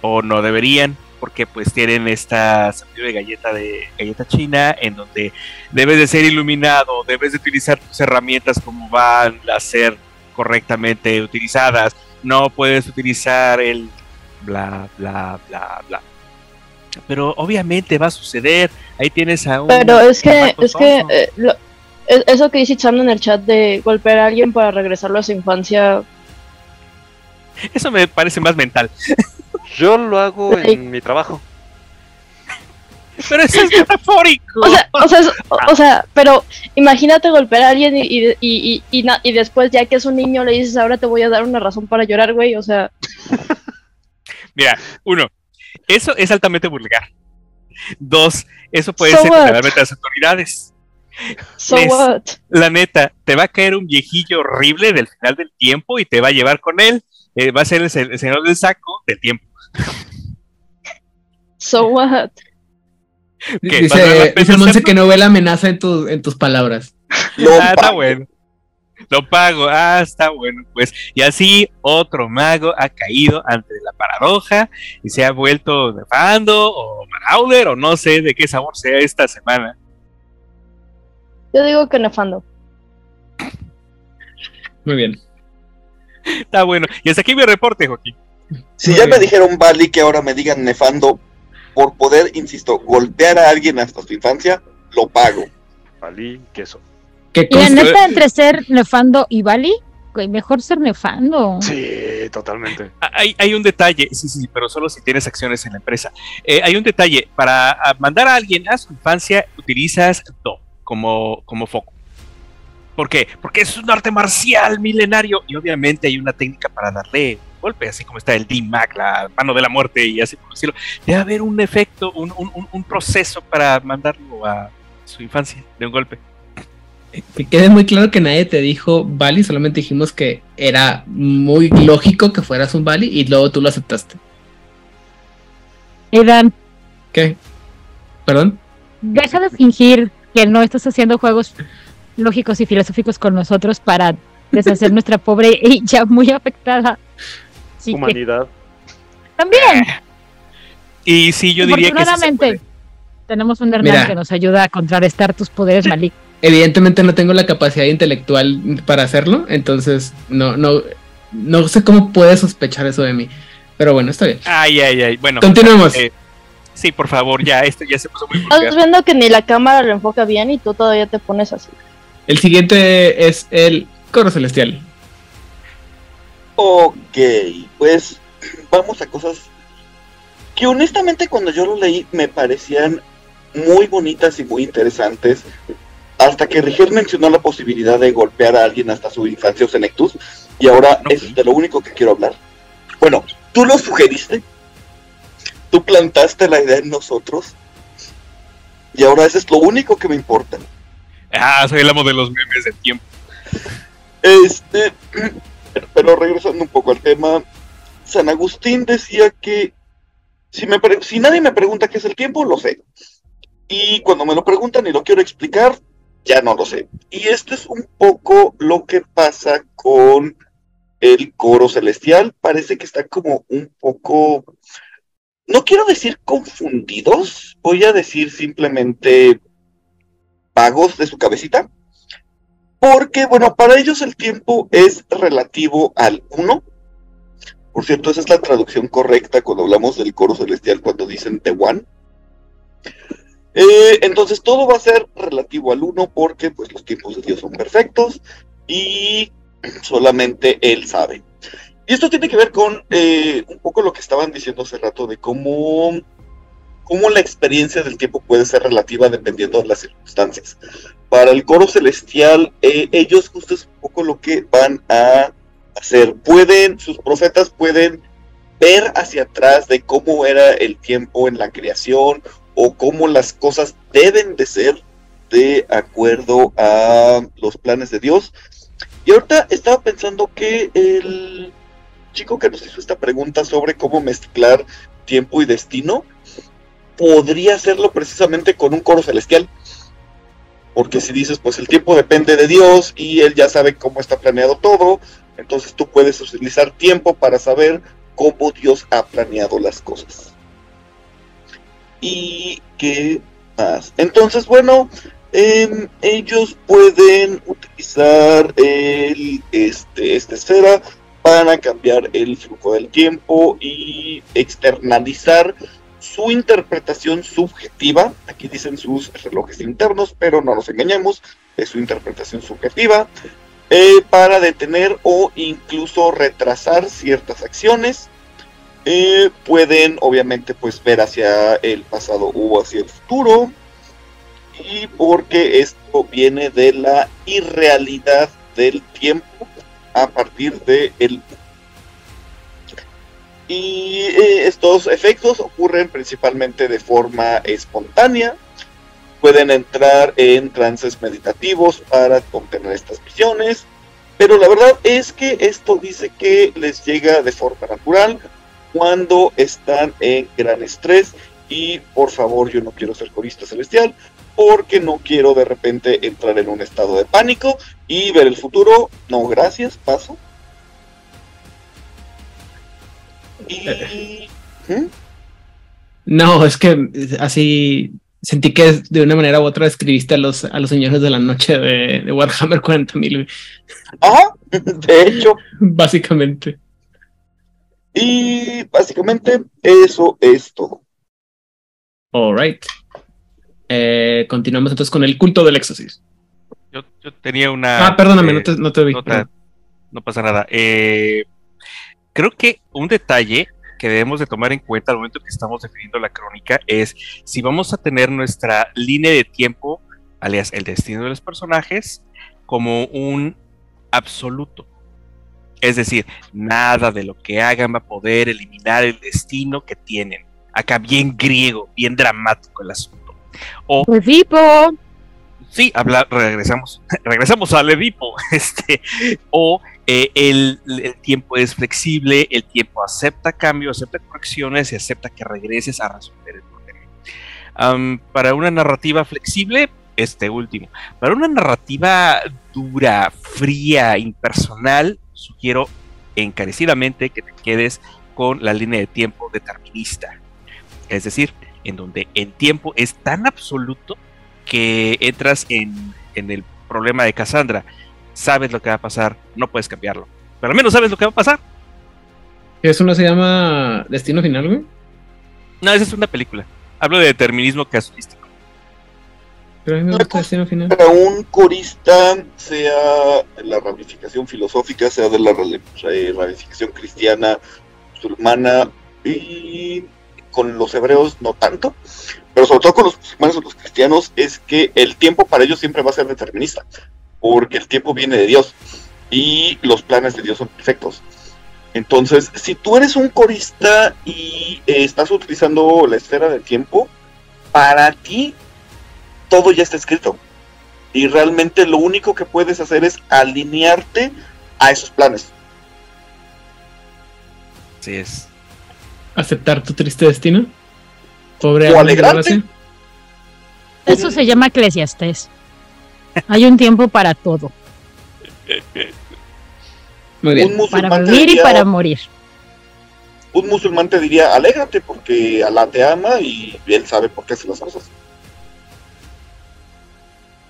O no deberían, porque pues tienen esta de galleta de galleta china en donde debes de ser iluminado, debes de utilizar tus herramientas como van a ser correctamente utilizadas. No puedes utilizar el bla bla bla bla. Pero obviamente va a suceder. Ahí tienes a un Pero es que, es que eh, lo- eso que dice Chan en el chat de golpear a alguien para regresarlo a su infancia, Eso me parece más mental. Yo lo hago en mi trabajo. Pero eso es metafórico. o sea, o sea, es- o, o sea, pero imagínate golpear a alguien y, y, y, y, y na- y después ya que es un niño le dices ahora te voy a dar una razón para llorar, güey, o sea, Mira, uno, eso es altamente vulgar. Dos, eso puede So ser what? realmente las autoridades. So Les- what? La neta, te va a caer un viejillo horrible del final del tiempo y te va a llevar con él. Eh, va a ser el, el señor del saco del tiempo. So what? ¿Qué? ¿Vas a dar la Dice, dice Monse que no ve la amenaza en, tu- en tus palabras. Lo Ah, está bueno. Lo pago. Ah, está bueno. Pues, y así otro mago ha caído ante la paradoja y se ha vuelto nefando o marauder o no sé de qué sabor sea esta semana. Yo digo que nefando. Muy bien. Está bueno. Y hasta aquí mi reporte, Joaquín. Si Muy ya me dijeron Bali que ahora me digan nefando por poder, insisto, golpear a alguien hasta su infancia, lo pago. Valí, queso. ¿Qué Y la neta, entre ser nefando y Bali, güey, mejor ser nefando. Sí, totalmente. Ah, Hay, hay un detalle, sí, sí, pero solo si tienes acciones en la empresa. Eh, hay un detalle, para mandar a alguien a su infancia utilizas Do como, como foco. ¿Por qué? Porque es un arte marcial milenario y obviamente hay una técnica para darle un golpe, así como está el D-Mac, la mano de la muerte y así por el estilo. Debe haber un efecto, un, un- un- un proceso para mandarlo a su infancia de un golpe. Que quede muy claro que nadie te dijo Bali, solamente dijimos que era muy lógico que fueras un Bali y luego tú lo aceptaste. Edan, ¿Qué? ¿Perdón? deja de fingir que no estás haciendo juegos lógicos y filosóficos con nosotros para deshacer nuestra pobre y ya muy afectada. Así que Humanidad. también, Y sí, yo diría que sí se tenemos un Hernán Mira. que nos ayuda a contrarrestar tus poderes malignos. Evidentemente no tengo la capacidad intelectual para hacerlo, entonces no, no, no sé cómo puedes sospechar eso de mí. Pero bueno, está bien. Ay, ay, ay. Bueno, Continuemos. eh, sí, por favor, ya, esto ya se puso muy Estás vulgar. viendo que ni la cámara lo enfoca bien y tú todavía te pones así. El siguiente es el coro celestial. Ok, pues vamos a cosas que honestamente cuando yo lo leí me parecían muy bonitas y muy interesantes. Hasta que Rigel mencionó la posibilidad de golpear a alguien hasta su infancia o senectus. Y ahora es de lo único que quiero hablar. Bueno, tú lo sugeriste. Tú plantaste la idea en nosotros. Y ahora eso es lo único que me importa. Ah, soy el amo de los memes del tiempo. Este, pero regresando un poco al tema, San Agustín decía que si, me si nadie me pregunta qué es el tiempo, lo sé. Y cuando me lo preguntan y lo quiero explicar, ya no lo sé. Y esto es un poco lo que pasa con el coro celestial. Parece que está como un poco, no quiero decir confundidos, voy a decir simplemente vagos de su cabecita. Porque, bueno, para ellos el tiempo es relativo al 1. Por cierto, esa es la traducción correcta cuando hablamos del coro celestial, cuando dicen. Eh, entonces todo va a ser relativo al 1 porque pues los tiempos de Dios son perfectos y solamente Él sabe. Y esto tiene que ver con eh, un poco lo que estaban diciendo hace rato de cómo, cómo la experiencia del tiempo puede ser relativa dependiendo de las circunstancias. Para el coro celestial, eh, ellos justo es un poco lo que van a hacer. Pueden, sus profetas pueden ver hacia atrás de cómo era el tiempo en la creación o cómo las cosas deben de ser de acuerdo a los planes de Dios. Y ahorita estaba pensando que el chico que nos hizo esta pregunta sobre cómo mezclar tiempo y destino podría hacerlo precisamente con un coro celestial. Porque si dices, pues el tiempo depende de Dios y Él ya sabe cómo está planeado todo, entonces tú puedes utilizar tiempo para saber cómo Dios ha planeado las cosas. ¿Y qué más? Entonces, bueno, em, ellos pueden utilizar el, este, esta esfera para cambiar el flujo del tiempo y externalizar su interpretación subjetiva. Aquí dicen sus relojes internos, pero no nos engañemos, es su interpretación subjetiva. eh, para detener o incluso retrasar ciertas acciones. Eh, pueden obviamente pues ver hacia el pasado o hacia el futuro. Y porque esto viene de la irrealidad del tiempo a partir de y eh, estos efectos ocurren principalmente de forma espontánea. Pueden entrar en trances meditativos para obtener estas visiones. Pero la verdad es que esto dice que les llega de forma natural cuando están en gran estrés. Y por favor, yo no quiero ser corista celestial porque no quiero de repente entrar en un estado de pánico y ver el futuro. No, gracias, paso. Y... ¿Mm? No, es que así sentí que de una manera u otra escribiste a los, a los señores de la noche de, de Warhammer 40.000. Ajá, de hecho. Básicamente. Y básicamente eso es todo. Alright. Eh, continuamos entonces con el culto del éxtasis. Yo, yo tenía una. Ah, perdóname, eh, no te, no te vi. nota- no pasa nada. Eh, creo que un detalle que debemos de tomar en cuenta al momento que estamos definiendo la crónica es si vamos a tener nuestra línea de tiempo, alias el destino de los personajes, como un absoluto. Es decir, nada de lo que hagan va a poder eliminar el destino que tienen. Acá bien griego, bien dramático el asunto. O Edipo. Sí, habla, regresamos, regresamos al Edipo. Este, o eh, el, el tiempo es flexible, el tiempo acepta cambios, acepta correcciones y acepta que regreses a resolver el problema. Para una narrativa flexible, este último. Para una narrativa dura, fría, impersonal, sugiero encarecidamente que te quedes con la línea de tiempo determinista. Es decir, en donde el tiempo es tan absoluto que entras en, en el problema de Cassandra. Sabes lo que va a pasar, no puedes cambiarlo. Pero al menos sabes lo que va a pasar. ¿Eso no se llama Destino Final, güey? No, esa es una película. Hablo de determinismo casuístico. Pero a mí me gusta Destino Final. Para un corista, sea la ramificación filosófica, sea de la eh, ramificación cristiana, musulmana y con los hebreos no tanto, pero sobre todo con los musulmanes o los cristianos, es que el tiempo para ellos siempre va a ser determinista, porque el tiempo viene de Dios y los planes de Dios son perfectos. Entonces, si tú eres un corista y eh, estás utilizando la esfera del tiempo, para ti todo ya está escrito. Y realmente lo único que puedes hacer es alinearte a esos planes. Así es. Aceptar tu triste destino. Pobre O hace. Eso se llama eclesiastés. Hay un tiempo para todo, Muy bien. para vivir y para morir. un musulmán te diría, alégrate porque Alá te ama y él sabe por qué hace las cosas.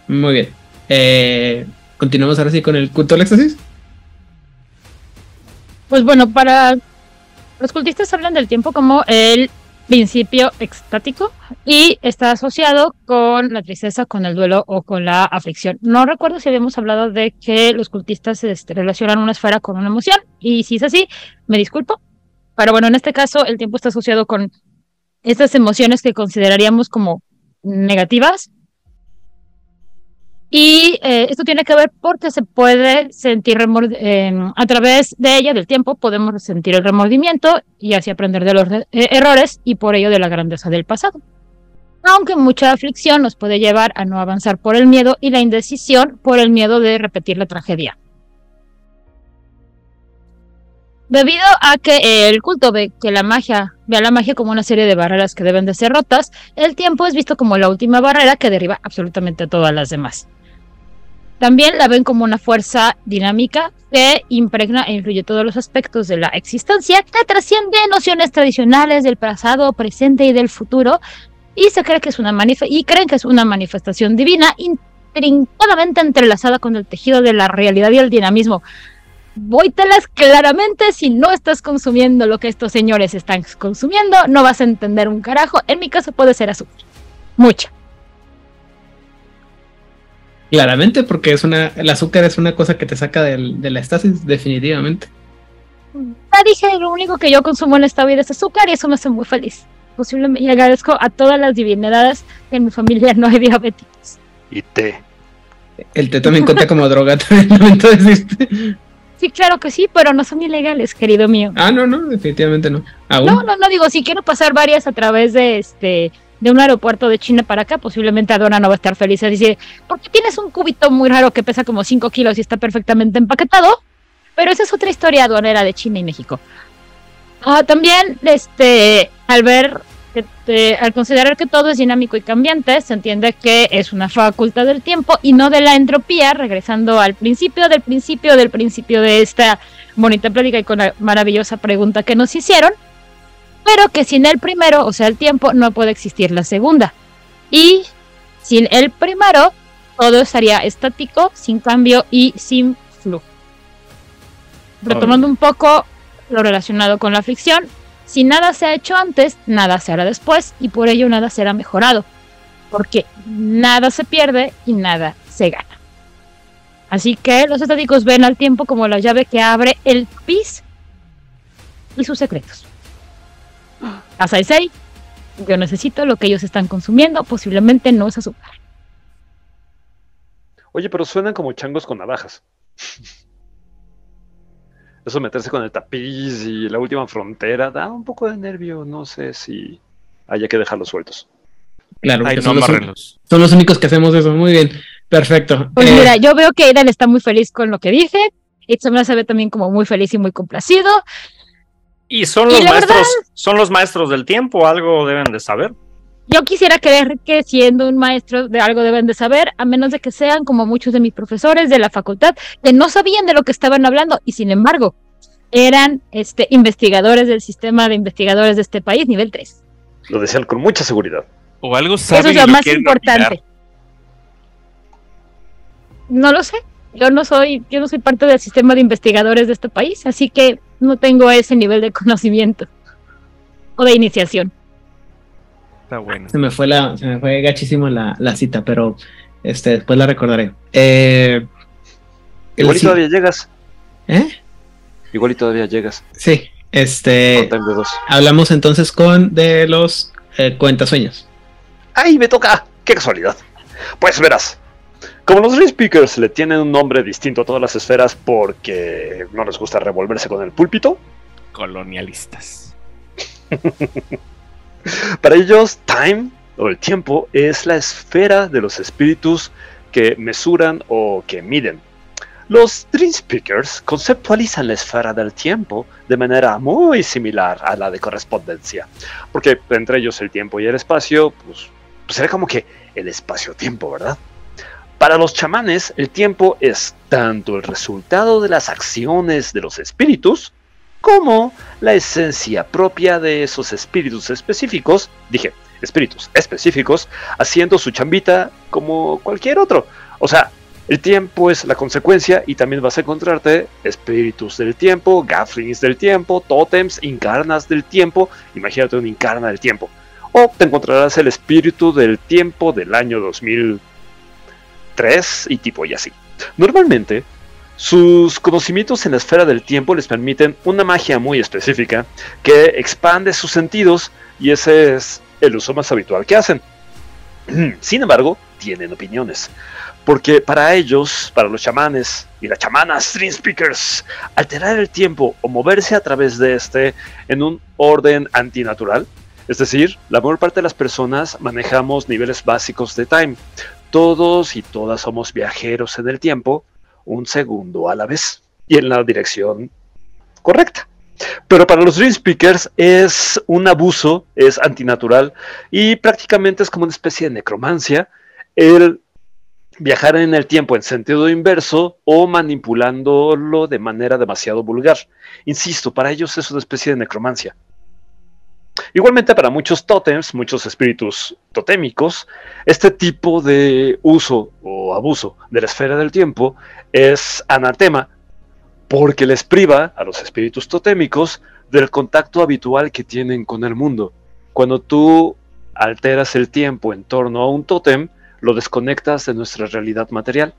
Muy bien. Eh, Continuamos ahora sí con el culto del éxtasis. Pues bueno, para los cultistas hablan del tiempo como el principio extático y está asociado con la tristeza, con el duelo o con la aflicción. No recuerdo si habíamos hablado de que los cultistas este, relacionan una esfera con una emoción y si es así, me disculpo. Pero bueno, en este caso el tiempo está asociado con estas emociones que consideraríamos como negativas. Y eh, esto tiene que ver porque se puede sentir eh, a través de ella, del tiempo, podemos sentir el remordimiento y así aprender de los eh, errores y por ello de la grandeza del pasado. Aunque mucha aflicción nos puede llevar a no avanzar por el miedo y la indecisión por el miedo de repetir la tragedia. Debido a que el culto ve que la magia ve a la magia como una serie de barreras que deben de ser rotas, el tiempo es visto como la última barrera que derriba absolutamente todas las demás. También la ven como una fuerza dinámica que impregna e influye todos los aspectos de la existencia, que trasciende nociones tradicionales del pasado, presente y del futuro, y se cree que es una y creen que es una manifestación divina intrincadamente entrelazada con el tejido de la realidad y el dinamismo. Vóytelas claramente, si no estás consumiendo lo que estos señores están consumiendo, no vas a entender un carajo. En mi caso puede ser azúcar. Mucha. Claramente, porque es una, el azúcar es una cosa que te saca del- de la estasis, definitivamente. Ya dije, lo único que yo consumo en esta vida es azúcar y eso me hace muy feliz. Posiblemente y agradezco a todas las divinidades que en mi familia no hay diabéticos. Y té. El té también cuenta como droga, también lamento decirte. Sí, claro que sí, pero no son ilegales, querido mío. Ah, no, no, definitivamente no. Aún. No, no, no digo, si quiero pasar varias a través de este de un aeropuerto de China para acá, posiblemente Adona no va a estar feliz. Dice, porque tienes un cubito muy raro que pesa como 5 kilos y está perfectamente empaquetado. Pero esa es otra historia aduanera de China y México. Ah, también, este, al ver, que te- al considerar que todo es dinámico y cambiante, se entiende que es una facultad del tiempo y no de la entropía, regresando al principio del principio del principio de esta bonita plática y con la maravillosa pregunta que nos hicieron pero que sin el primero, o sea, el tiempo, no puede existir la segunda. Y sin el primero, todo estaría estático, sin cambio y sin flujo. Retomando un poco lo relacionado con la fricción, si nada se ha hecho antes, nada se hará después y por ello nada será mejorado, porque nada se pierde y nada se gana. Así que los estáticos ven al tiempo como la llave que abre el pis y sus secretos. A Saisei, yo necesito lo que ellos están consumiendo, posiblemente no es azúcar. Oye, pero suenan como changos con navajas. Eso meterse con el tapiz y la última frontera da un poco de nervio. No sé si haya que dejarlos sueltos. Claro, Ay, no son, los, son los únicos que hacemos eso. Muy bien, perfecto. Pues Eh, mira, yo veo que Aidan está muy feliz con lo que dije. Itzamna se ve también como muy feliz y muy complacido. Y son los maestros, verdad- son los maestros del tiempo, algo deben de saber. Yo quisiera creer que siendo un maestro de algo deben de saber, a menos de que sean como muchos de mis profesores de la facultad, que no sabían de lo que estaban hablando y sin embargo eran este, investigadores del sistema de investigadores de este país, nivel 3. Lo decían con mucha seguridad. O algo Eso saben es y lo lo más importante. olvidar. No lo sé. Yo no soy, yo no soy parte del sistema de investigadores de este país, así que no tengo ese nivel de conocimiento o de iniciación. Está bueno. Se me fue la, se me fue gachísimo la, la cita, pero este, después la recordaré. Eh, Igual y sí- todavía llegas. ¿Eh? Igual y todavía llegas. Sí, este. Con dos. Hablamos entonces con de los eh, cuentasueños. ¡Ay, me toca! ¡Qué casualidad! Pues verás, como los Dream Speakers le tienen un nombre distinto a todas las esferas porque no les gusta revolverse con el púlpito, Colonialistas. para ellos Time o el tiempo es la esfera de los espíritus que mesuran o que miden. Los Dream Speakers conceptualizan la esfera del tiempo de manera muy similar a la de correspondencia, porque entre ellos el tiempo y el espacio, pues, pues sería como que el espacio-tiempo, ¿verdad? Para los chamanes, el tiempo es tanto el resultado de las acciones de los espíritus, como la esencia propia de esos espíritus específicos, dije, espíritus específicos, haciendo su chambita como cualquier otro. O sea, el tiempo es la consecuencia y también vas a encontrarte espíritus del tiempo, gaflings del tiempo, tótems, incarnas del tiempo, imagínate un incarna del tiempo. O te encontrarás el espíritu del tiempo del año 2003 y tipo y así. Normalmente, sus conocimientos en la esfera del tiempo les permiten una magia muy específica que expande sus sentidos y ese es el uso más habitual que hacen. Sin embargo, tienen opiniones. Porque para ellos, para los chamanes y las chamanas Stream Speakers, alterar el tiempo o moverse a través de este en un orden antinatural, es decir, la mayor parte de las personas manejamos niveles básicos de time. Todos y todas somos viajeros en el tiempo, un segundo a la vez y en la dirección correcta. Pero para los Dream Speakers es un abuso, es antinatural y prácticamente es como una especie de necromancia el viajar en el tiempo en sentido inverso o manipulándolo de manera demasiado vulgar. Insisto, para ellos es una especie de necromancia. Igualmente para muchos tótems, muchos espíritus totémicos, este tipo de uso o abuso de la esfera del tiempo es anatema porque les priva a los espíritus totémicos del contacto habitual que tienen con el mundo. Cuando tú alteras el tiempo en torno a un tótem, lo desconectas de nuestra realidad material.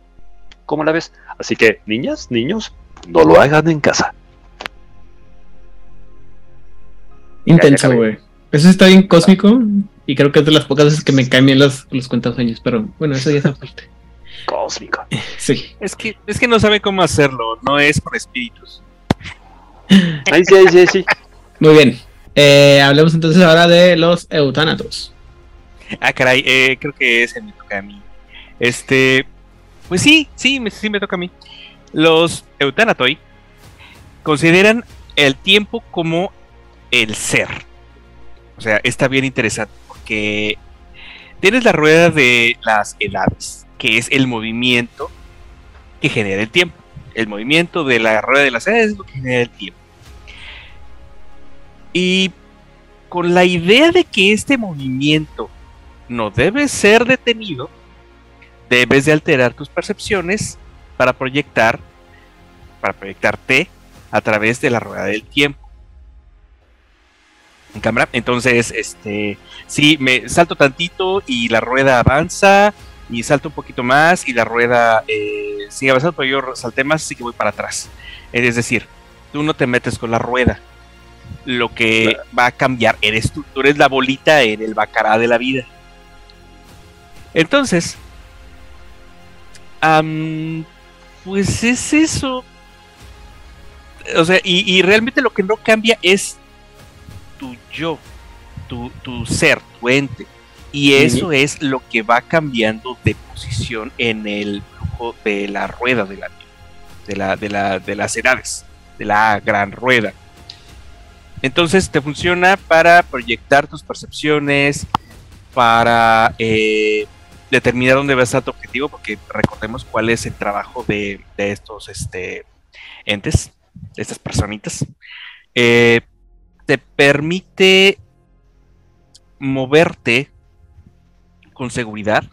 ¿Cómo la ves? Así que, niñas, niños, no lo hagan en casa. Intenso, güey. Eso está bien cósmico y creo que es de las pocas veces que me caen bien los, los cuentasueños, pero bueno, eso ya es aparte. Cósmico. Sí. Es que, es que no sabe cómo hacerlo, no es por espíritus. Ahí sí, ahí sí, ahí sí. Muy bien. Eh, hablemos entonces ahora de los eutánatos. Ah, caray, eh, creo que ese me toca a mí. Este, pues sí, sí, me, sí me toca a mí. Los Eutanatoi consideran el tiempo como el ser. O sea, está bien interesante porque tienes la rueda de las edades, que es el movimiento que genera el tiempo. El movimiento de la rueda de las edades es lo que genera el tiempo. Y con la idea de que este movimiento no debe ser detenido, debes de alterar tus percepciones para proyectar, para proyectarte a través de la rueda del tiempo. En cámara, entonces, este, sí, me salto tantito y la rueda avanza y salto un poquito más y la rueda eh, sigue avanzando, pero yo salté más, así que voy para atrás. Es decir, tú no te metes con la rueda. Lo que va a cambiar eres tú, tú eres la bolita en el bacará de la vida. Entonces, pues es eso. O sea, y, y realmente lo que no cambia es tu yo, tu, tu ser, tu ente. Y eso es lo que va cambiando de posición en el flujo de la rueda de la de, la, de, la, de las edades, de la gran rueda. Entonces te funciona para proyectar tus percepciones, para eh, determinar dónde va a estar tu objetivo, porque recordemos cuál es el trabajo de, de estos este, entes, de estas personitas. Eh, te permite moverte con seguridad.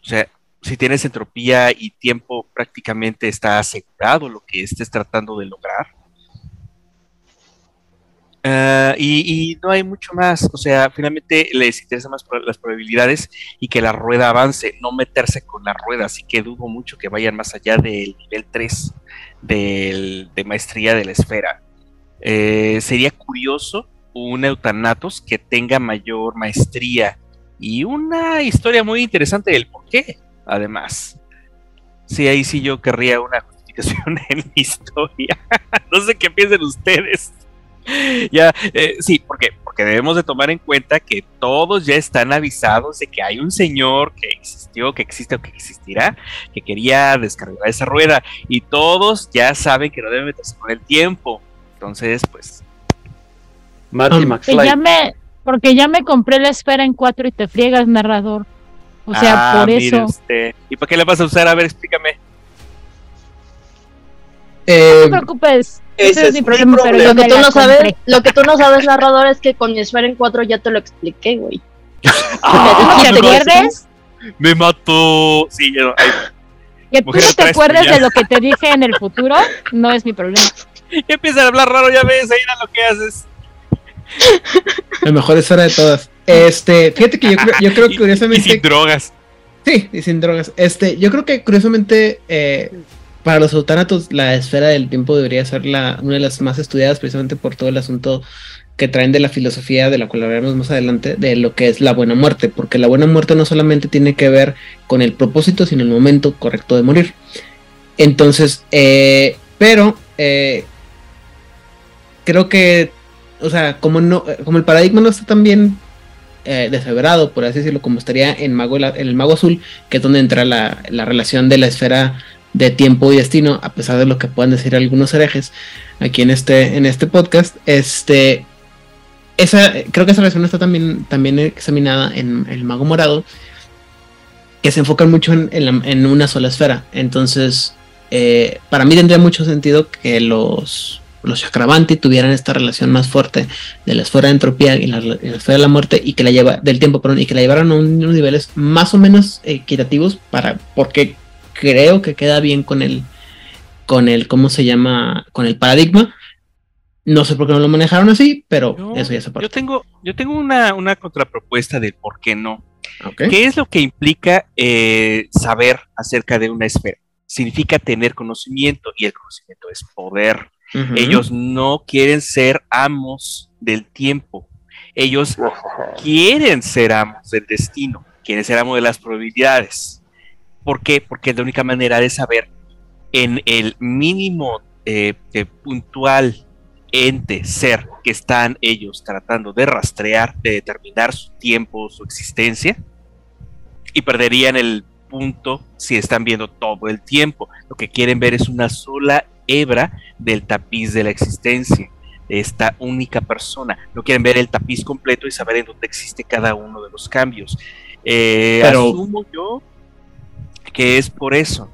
O sea, si tienes entropía y tiempo, prácticamente está asegurado lo que estés tratando de lograr. Ah, y, no hay mucho más, o sea, finalmente les interesa más las probabilidades y que la rueda avance, no meterse con la rueda, así que dudo mucho que vayan más allá del nivel 3 del- de maestría de la esfera. Eh, sería curioso un Eutanatos que tenga mayor maestría y una historia muy interesante del por qué, además. Sí, ahí sí yo querría una justificación en mi historia. no sé qué piensen ustedes. Ya, eh, sí. Porque debemos de tomar en cuenta que todos ya están avisados de que hay un señor que existió, que existe o que existirá, que quería descargar esa rueda y todos ya saben que no deben meterse con el tiempo. Entonces, pues, Marty Um, ya me, porque ya me compré la esfera en cuatro y te friegas, narrador. O sea, ah, por eso. usted. ¿Y para qué la vas a usar? A ver, explícame. No Eh, te preocupes. Ese Ese es mi problema, pero Lo que tú no sabes, lo que tú no sabes, narrador, es que con mi esfera en cuatro ya te lo expliqué, güey. Ah, ¿No te me acuerdes? mató. Me mató. Sí, yo, ay, Que tú no te tuyas. de lo que te dije en el futuro, no es mi problema. ya empiezan a hablar raro, ya ves, ahí era lo que haces. la mejor esfera de todas. Este, fíjate que yo creo, yo creo curiosamente. Y sin drogas. Sí, y sin drogas. Este, yo creo que curiosamente eh, para los eutanatos la esfera del tiempo debería ser la, una de las más estudiadas precisamente por todo el asunto que traen de la filosofía de la cual hablaremos más adelante, de lo que es la buena muerte, porque la buena muerte no solamente tiene que ver con el propósito, sino el momento correcto de morir. Entonces, eh, pero eh, creo que, o sea, como no, como el paradigma no está tan bien eh, por así decirlo, como estaría en, Mago, en el Mago Azul, que es donde entra la, la relación de la esfera de tiempo y destino, a pesar de lo que puedan decir algunos herejes aquí en este, en este podcast, este, esa, creo que esa relación está también, también examinada en el Mago Morado, que se enfocan mucho en, en la- en una sola esfera. Entonces, eh, para mí tendría mucho sentido que los, los Chakravanti tuvieran esta relación más fuerte de la esfera de entropía y la, esfera de la muerte y que la lleva del tiempo, perdón, y que la llevaran a un- unos niveles más o menos equitativos para porque creo que queda bien con el con el cómo se llama con el paradigma. No sé por qué no lo manejaron así, pero Yo- eso ya se parte. Yo tengo, yo tengo una, una contrapropuesta del por qué no. ¿Qué es lo que implica eh, saber acerca de una esfera? Significa tener conocimiento y el conocimiento es poder. Ellos no quieren ser amos del tiempo. Ellos quieren ser amos del destino, quieren ser amos de las probabilidades. ¿Por qué? Porque es la única manera de saber en el mínimo eh, de puntual ente, ser que están ellos tratando de rastrear, de determinar su tiempo, su existencia, y perderían el punto si están viendo todo el tiempo. Lo que quieren ver es una sola hebra del tapiz de la existencia de esta única persona. No quieren ver el tapiz completo y saber en dónde existe cada uno de los cambios. Eh, Pero- asumo yo que es por eso.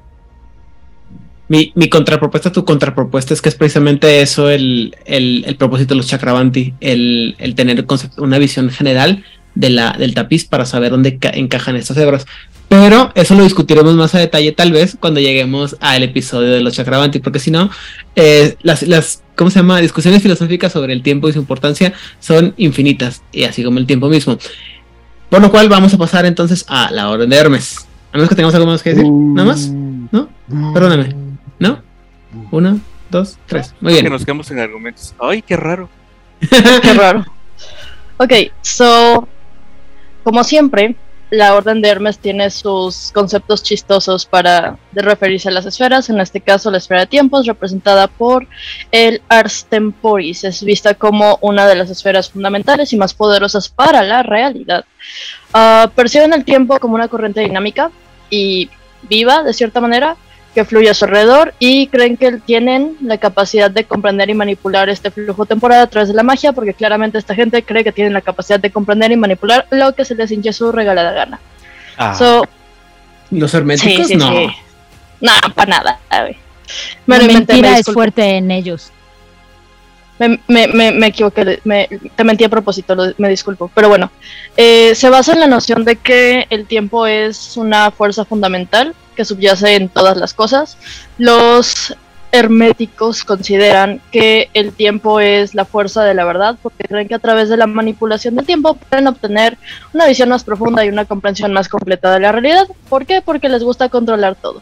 Mi, mi contrapropuesta, tu contrapropuesta es que es precisamente eso el, el, el propósito de los Chakravanti, el, el tener una visión general de la, del tapiz para saber dónde ca- encajan estas hebras. Pero eso lo discutiremos más a detalle tal vez cuando lleguemos al episodio de los Chakravanti, porque si no, eh, las, las, ¿cómo se llama? Discusiones filosóficas sobre el tiempo y su importancia son infinitas, y así como el tiempo mismo. Por lo cual vamos a pasar entonces a la orden de Hermes. A menos que tengamos algo más que decir. ¿Nada más? ¿No? Perdóname. ¿No? Uno, dos, tres. Muy Que bien. nos quedamos en argumentos. Ay, qué raro. Qué raro. Ok, so, como siempre, la Orden de Hermes tiene sus conceptos chistosos para referirse a las esferas. En este caso, la esfera de tiempo es representada por el Ars Temporis. Es vista como una de las esferas fundamentales y más poderosas para la realidad. Ah, perciben el tiempo como una corriente dinámica y viva, de cierta manera, que fluye a su alrededor y creen que tienen la capacidad de comprender y manipular este flujo temporal a través de la magia, porque claramente esta gente cree que tienen la capacidad de comprender y manipular lo que se les hinche su regalada gana. Ah, So, Los herméticos, sí, no. sí. No, para nada. La Me, inventé, me mentira es fuerte en ellos. Me, me, me, me equivoqué, me- te mentí a propósito, lo- me disculpo. Pero bueno, eh, se basa en la noción de que el tiempo es una fuerza fundamental que subyace en todas las cosas. Los herméticos consideran que el tiempo es la fuerza de la verdad, porque creen que a través de la manipulación del tiempo pueden obtener una visión más profunda y una comprensión más completa de la realidad. ¿Por qué? Porque les gusta controlar todo.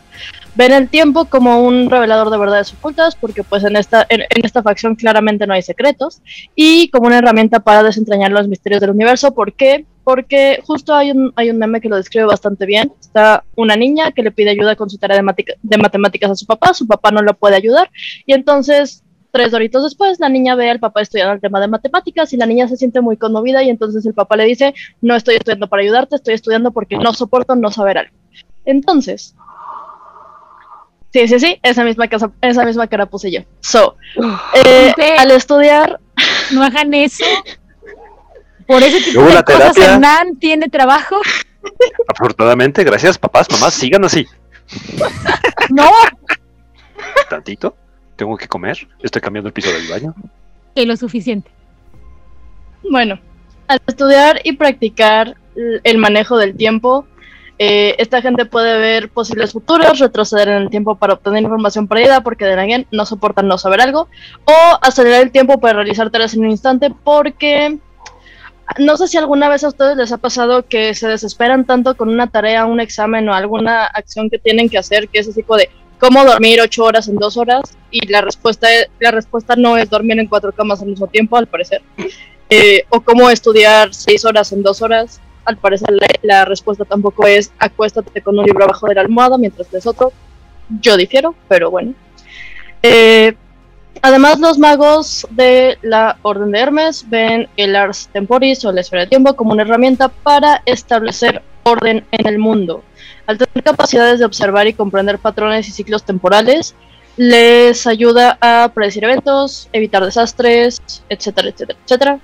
Ven el tiempo como un revelador de verdades ocultas, porque pues en esta, en, en esta facción claramente no hay secretos, y como una herramienta para desentrañar los misterios del universo. ¿Por qué? Porque justo hay un, hay un meme que lo describe bastante bien. Está una niña que le pide ayuda con su tarea de, de matemáticas a su papá, su papá no lo puede ayudar, y entonces tres doritos después, la niña ve al papá estudiando el tema de matemáticas y la niña se siente muy conmovida y entonces el papá le dice, no estoy estudiando para ayudarte, estoy estudiando porque no soporto no saber algo. Entonces, sí, sí, sí, esa misma, casa, esa misma cara puse yo. So, eh, al estudiar... No hagan eso. Por ese tipo de cosas Hernán tiene trabajo. Afortunadamente, gracias papás, mamás, sigan así. No. Tantito. Tengo que comer. Estoy cambiando el piso del baño. Que lo suficiente. Bueno, al estudiar y practicar el manejo del tiempo, eh, esta gente puede ver posibles futuros, retroceder en el tiempo para obtener información perdida porque de alguien no soportan no saber algo, o acelerar el tiempo para realizar tareas en un instante porque no sé si alguna vez a ustedes les ha pasado que se desesperan tanto con una tarea, un examen o alguna acción que tienen que hacer, que es así tipo de cómo dormir ocho horas en dos horas y la respuesta, la respuesta no es dormir en cuatro camas al mismo tiempo, al parecer, eh, o cómo estudiar seis horas en dos horas, al parecer la, la, respuesta tampoco es acuéstate con un libro abajo de la almohada mientras lees otro. Yo difiero, pero bueno. Eh, Además, los magos de la Orden de Hermes ven el Ars Temporis o la Esfera de Tiempo como una herramienta para establecer orden en el mundo. Al tener capacidades de observar y comprender patrones y ciclos temporales, les ayuda a predecir eventos, evitar desastres, etcétera, etcétera, etcétera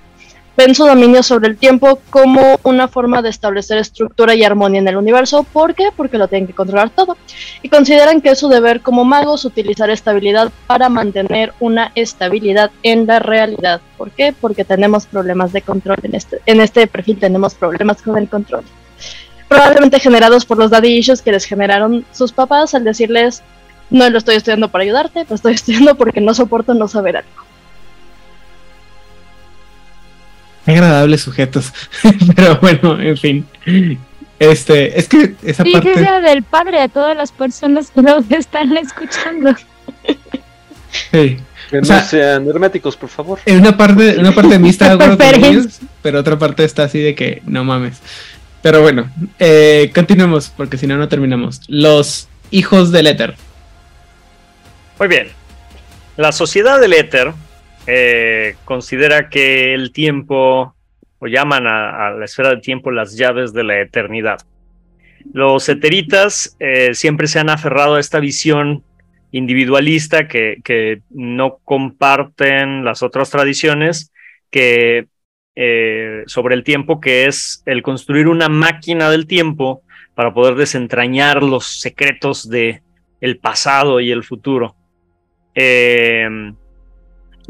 ven su dominio sobre el tiempo como una forma de establecer estructura y armonía en el universo. ¿Por qué? Porque lo tienen que controlar todo. Y consideran que es su deber como magos utilizar estabilidad para mantener una estabilidad en la realidad. ¿Por qué? Porque tenemos problemas de control en este, en este perfil, tenemos problemas con el control. Probablemente generados por los daddy issues que les generaron sus papás al decirles, no lo estoy estudiando para ayudarte, lo estoy estudiando porque no soporto no saber algo. Agradables sujetos. Pero bueno, en fin. Este, es que esa sí, parte. que sea del padre de todas las personas que nos están escuchando. Sí. Que no sean herméticos, por favor. En una parte, una parte de mí está de acuerdo con ellos, pero otra parte está así de que no mames. Pero bueno, eh, continuemos, porque si no, no terminamos. Los hijos del éter. Muy bien. La sociedad del éter eh, considera que el tiempo, o llaman a, la esfera del tiempo las llaves de la eternidad. Los eteritas eh, siempre se han aferrado a esta visión individualista que, que no comparten las otras tradiciones que eh, sobre el tiempo, que es el construir una máquina del tiempo para poder desentrañar los secretos de el pasado y el futuro. Eh,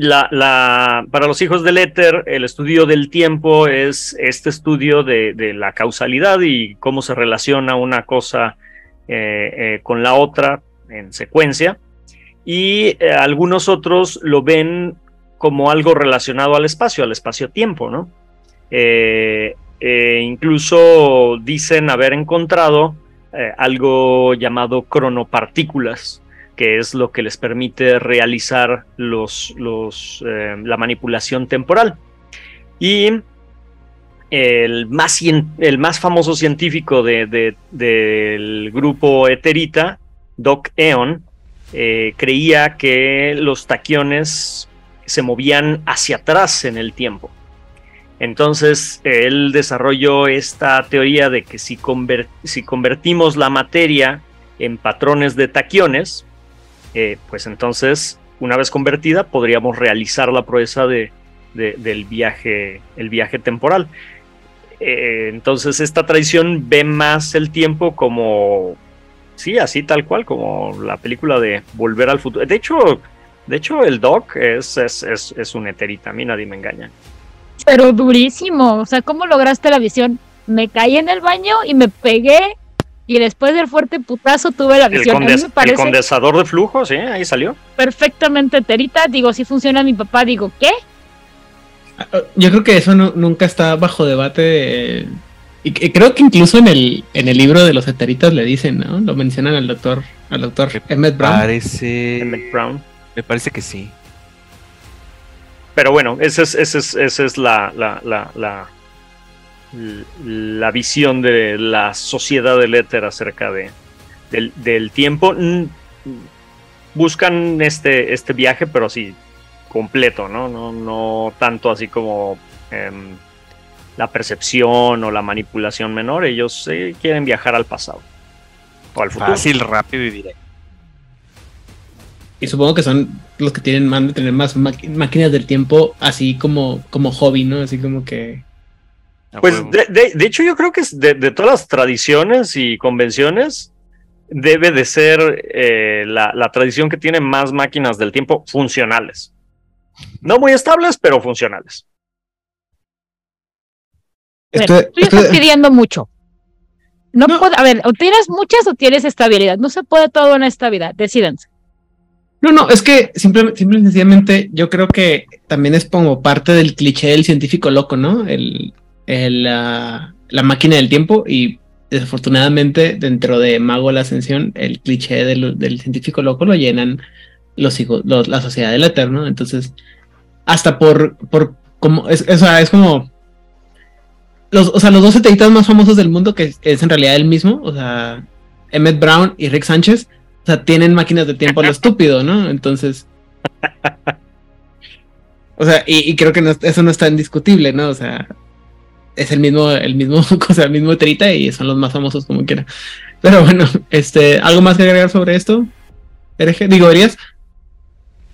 la, la, para los hijos del éter, el estudio del tiempo es este estudio de, la causalidad y cómo se relaciona una cosa eh, eh, con la otra en secuencia. Y eh, algunos otros lo ven como algo relacionado al espacio, al espacio-tiempo, ¿no? incluso dicen haber encontrado algo llamado cronopartículas, que es lo que les permite realizar los, los, eh, la manipulación temporal. Y el más, el más famoso científico de, de, del grupo Eterita, Doc Eon, eh, creía que los taquiones se movían hacia atrás en el tiempo. Entonces él desarrolló esta teoría de que si, conver si convertimos la materia en patrones de taquiones, eh, pues entonces, una vez convertida, podríamos realizar la proeza de, de, del viaje, el viaje temporal. Eh, entonces, esta tradición ve más el tiempo como, sí, así tal cual, como la película de Volver al Futuro. De hecho, de hecho el Doc es, es, es, es un eterita, a mí nadie me engaña. Pero durísimo, o sea, ¿cómo lograste la visión? Me caí en el baño y me pegué y después del fuerte putazo tuve la El, visión. A mí condes- me el parece condensador de flujo, sí, ahí salió. perfectamente terita. Digo, si funciona mi papá, digo, ¿qué? Yo creo que eso no- nunca está bajo debate. eh, y, y creo que incluso en el, en el libro de los eteritas le dicen, ¿no? Lo mencionan al doctor, al doctor Emmett Brown. Parece. Emmett Brown. Me parece que sí. Pero bueno, esa es, esa es, esa es la, la, la, la, la visión de la sociedad del éter acerca de, del, del tiempo. Buscan este, este viaje, pero así completo, ¿no? No, no tanto así como em, la percepción o la manipulación menor. Ellos eh, quieren viajar al pasado o al futuro. Fácil, rápido y directo. Y supongo que son los que tienen más de tener más máquinas del tiempo, así como, como hobby, ¿no? Así como que. Pues de, de- de hecho yo creo que es de, de todas las tradiciones y convenciones debe de ser eh, la, la tradición que tiene más máquinas del tiempo funcionales. No muy estables, pero funcionales. Estoy- tú estoy- estás pidiendo mucho. No, No. puede, a ver, o tienes muchas o tienes estabilidad. No se puede todo en esta vida. Decídense. No, no, es que simplemente, simple y sencillamente yo creo que también es como parte del cliché del científico loco, ¿no? El, la máquina del tiempo y desafortunadamente dentro de Mago de la Ascensión el cliché del, del científico loco lo llenan los hijos, los- la sociedad del eterno, entonces hasta por, por como, es, o sea, es como los, o sea, los dos satelitas más famosos del mundo que es, es en realidad el mismo, o sea, Emmett Brown y Rick Sánchez, o sea, tienen máquinas de tiempo a lo estúpido, ¿no? Entonces. O sea, y, y creo que no- eso no está indiscutible, ¿no? O sea, es el mismo, el mismo, o sea, el mismo Trita y son los más famosos como quiera. Pero bueno, este, ¿algo más que agregar sobre esto? Hereje? Digo, ¿verías?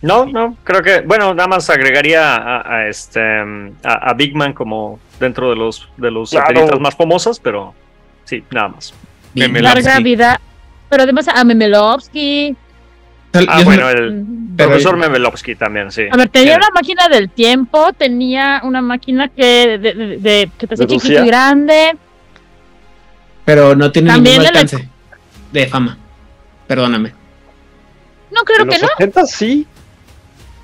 No, no, creo que, bueno, nada más agregaría a, a este a, a Big Man como dentro de los de los Claro. satélites más famosas, pero sí, nada más. Larga vida. Pero además a Memelovsky. Ah, bueno, el. Pero- profesor Memelovsky también, sí. A ver, tenía una máquina del tiempo, tenía una máquina que, de, de- de- que te hacía chiquito y grande. pero no tiene También la- alcance de fama. Perdóname. No, creo en que los no. 70 sí.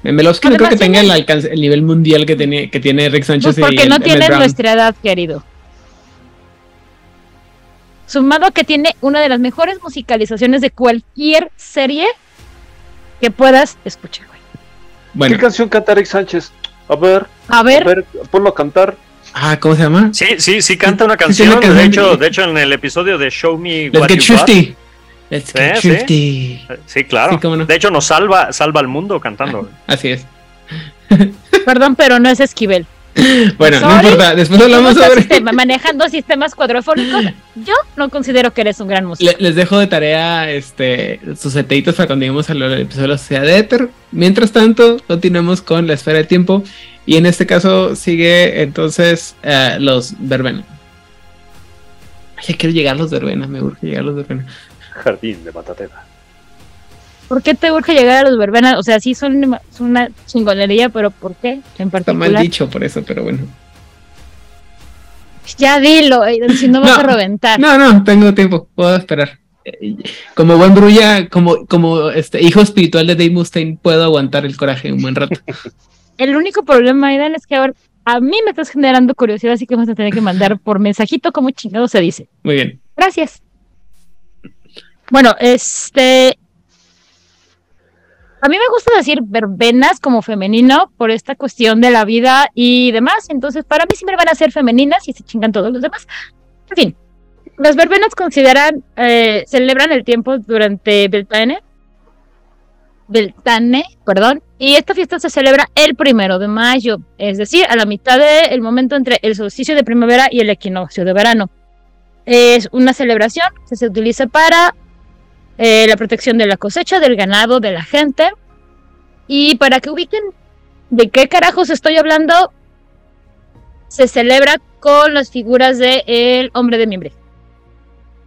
Memelowski no creo que tenga el alcance, el nivel mundial que tiene, que tiene Rick Sánchez Pues porque y no tiene nuestra edad, querido. Sumado a que tiene una de las mejores musicalizaciones de cualquier serie que puedas escuchar. güey. Bueno, ¿Qué canción canta Rick Sánchez? A ver, A a ver, ponlo a cantar. ah, ¿cómo se llama? Sí, sí, sí canta una Sí, sí, canción. de canción hecho, de- hecho, en el episodio de Show Me Let's What get You Got, shifty. Let's get Sí, shifty. Sí, claro. Sí, cómo no. De hecho, nos salva, salva al mundo cantando. Así es. perdón, pero no es Esquivel. Bueno, no importa. Después hablamos ¿Cómo estás, sobre. manejando sistemas cuadrofónicos. Yo no considero que eres un gran músico. Le- les dejo de tarea este, sus seteitos para cuando lleguemos al episodio de la Sociedad de Éter. Mientras tanto, continuemos con la esfera de tiempo. Y en este caso sigue entonces eh, los verbena. Ya quiero llegar a los verbena, me urge llegar a los verbena. Jardín de Matatena. ¿Por qué te urge llegar a los verbenas? O sea, sí son una- son una chingonería, pero ¿por qué en Está particular? mal dicho por eso, pero bueno. Ya dilo, Aidan, si no vas No. a reventar. No, no, tengo tiempo, puedo esperar. Eh, Como buen brulla, como, como este hijo espiritual de Dave Mustaine, puedo aguantar el coraje un buen rato. El único problema, Aidan, es que ahora a mí me estás generando curiosidad, así que vas a tener que mandar por mensajito como chingado se dice. Muy bien. Gracias. Bueno, este. A mí me gusta decir verbenas como femenino por esta cuestión de la vida y demás. Entonces, para mí siempre van a ser femeninas y se chingan todos los demás. En fin, las verbenas consideran, eh, celebran el tiempo durante Beltane. Beltane, perdón. Y esta fiesta se celebra el primero de mayo, es decir, a la mitad del momento entre el solsticio de primavera y el equinoccio de verano. Es una celebración que se utiliza para eh, la protección de la cosecha, del ganado, de la gente. Y para que ubiquen de qué carajos estoy hablando, se celebra con las figuras del el hombre de mimbre.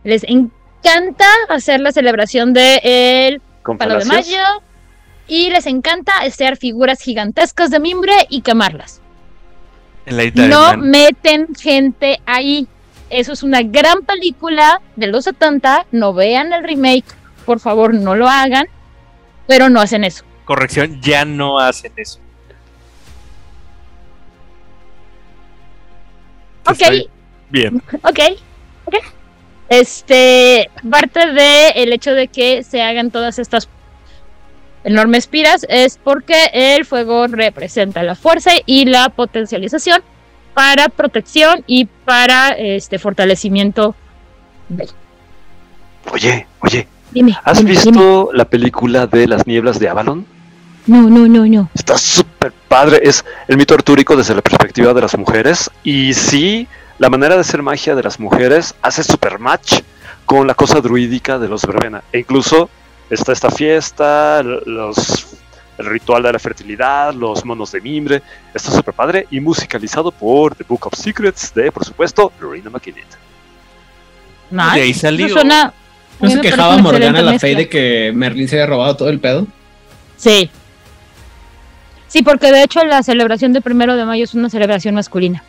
Les encanta hacer la celebración del el Con palo de mayo y les encanta hacer figuras gigantescas de mimbre y quemarlas. En la isla de No Man. meten gente ahí. eso es una gran película de los 70, no vean el remake, por favor no lo hagan, pero no hacen eso. Corrección, ya no hacen eso. Ok, Estoy Bien. ok, ok. Este, parte de el hecho de que se hagan todas estas enormes piras es porque el fuego representa la fuerza y la potencialización para protección y para este fortalecimiento. de- Oye, oye, Dime. ¿has dime, visto dime. la película de las nieblas de Avalon? No, no, no, no. Está súper padre. Es el mito artúrico desde la perspectiva de las mujeres. Y sí, la manera de hacer magia de las mujeres hace super match con la cosa druídica de los verbena. E incluso está esta fiesta, los, el ritual de la fertilidad, los monos de mimbre. Está súper padre y musicalizado por The Book of Secrets de, por supuesto, Lorena McKinnon. Nice. De ahí Eso salió. suena- ¿No se quejaba Morgana la mezcla. de que Merlin se había robado todo el pedo? Sí. Sí, porque de hecho la celebración del primero de mayo es una celebración masculina.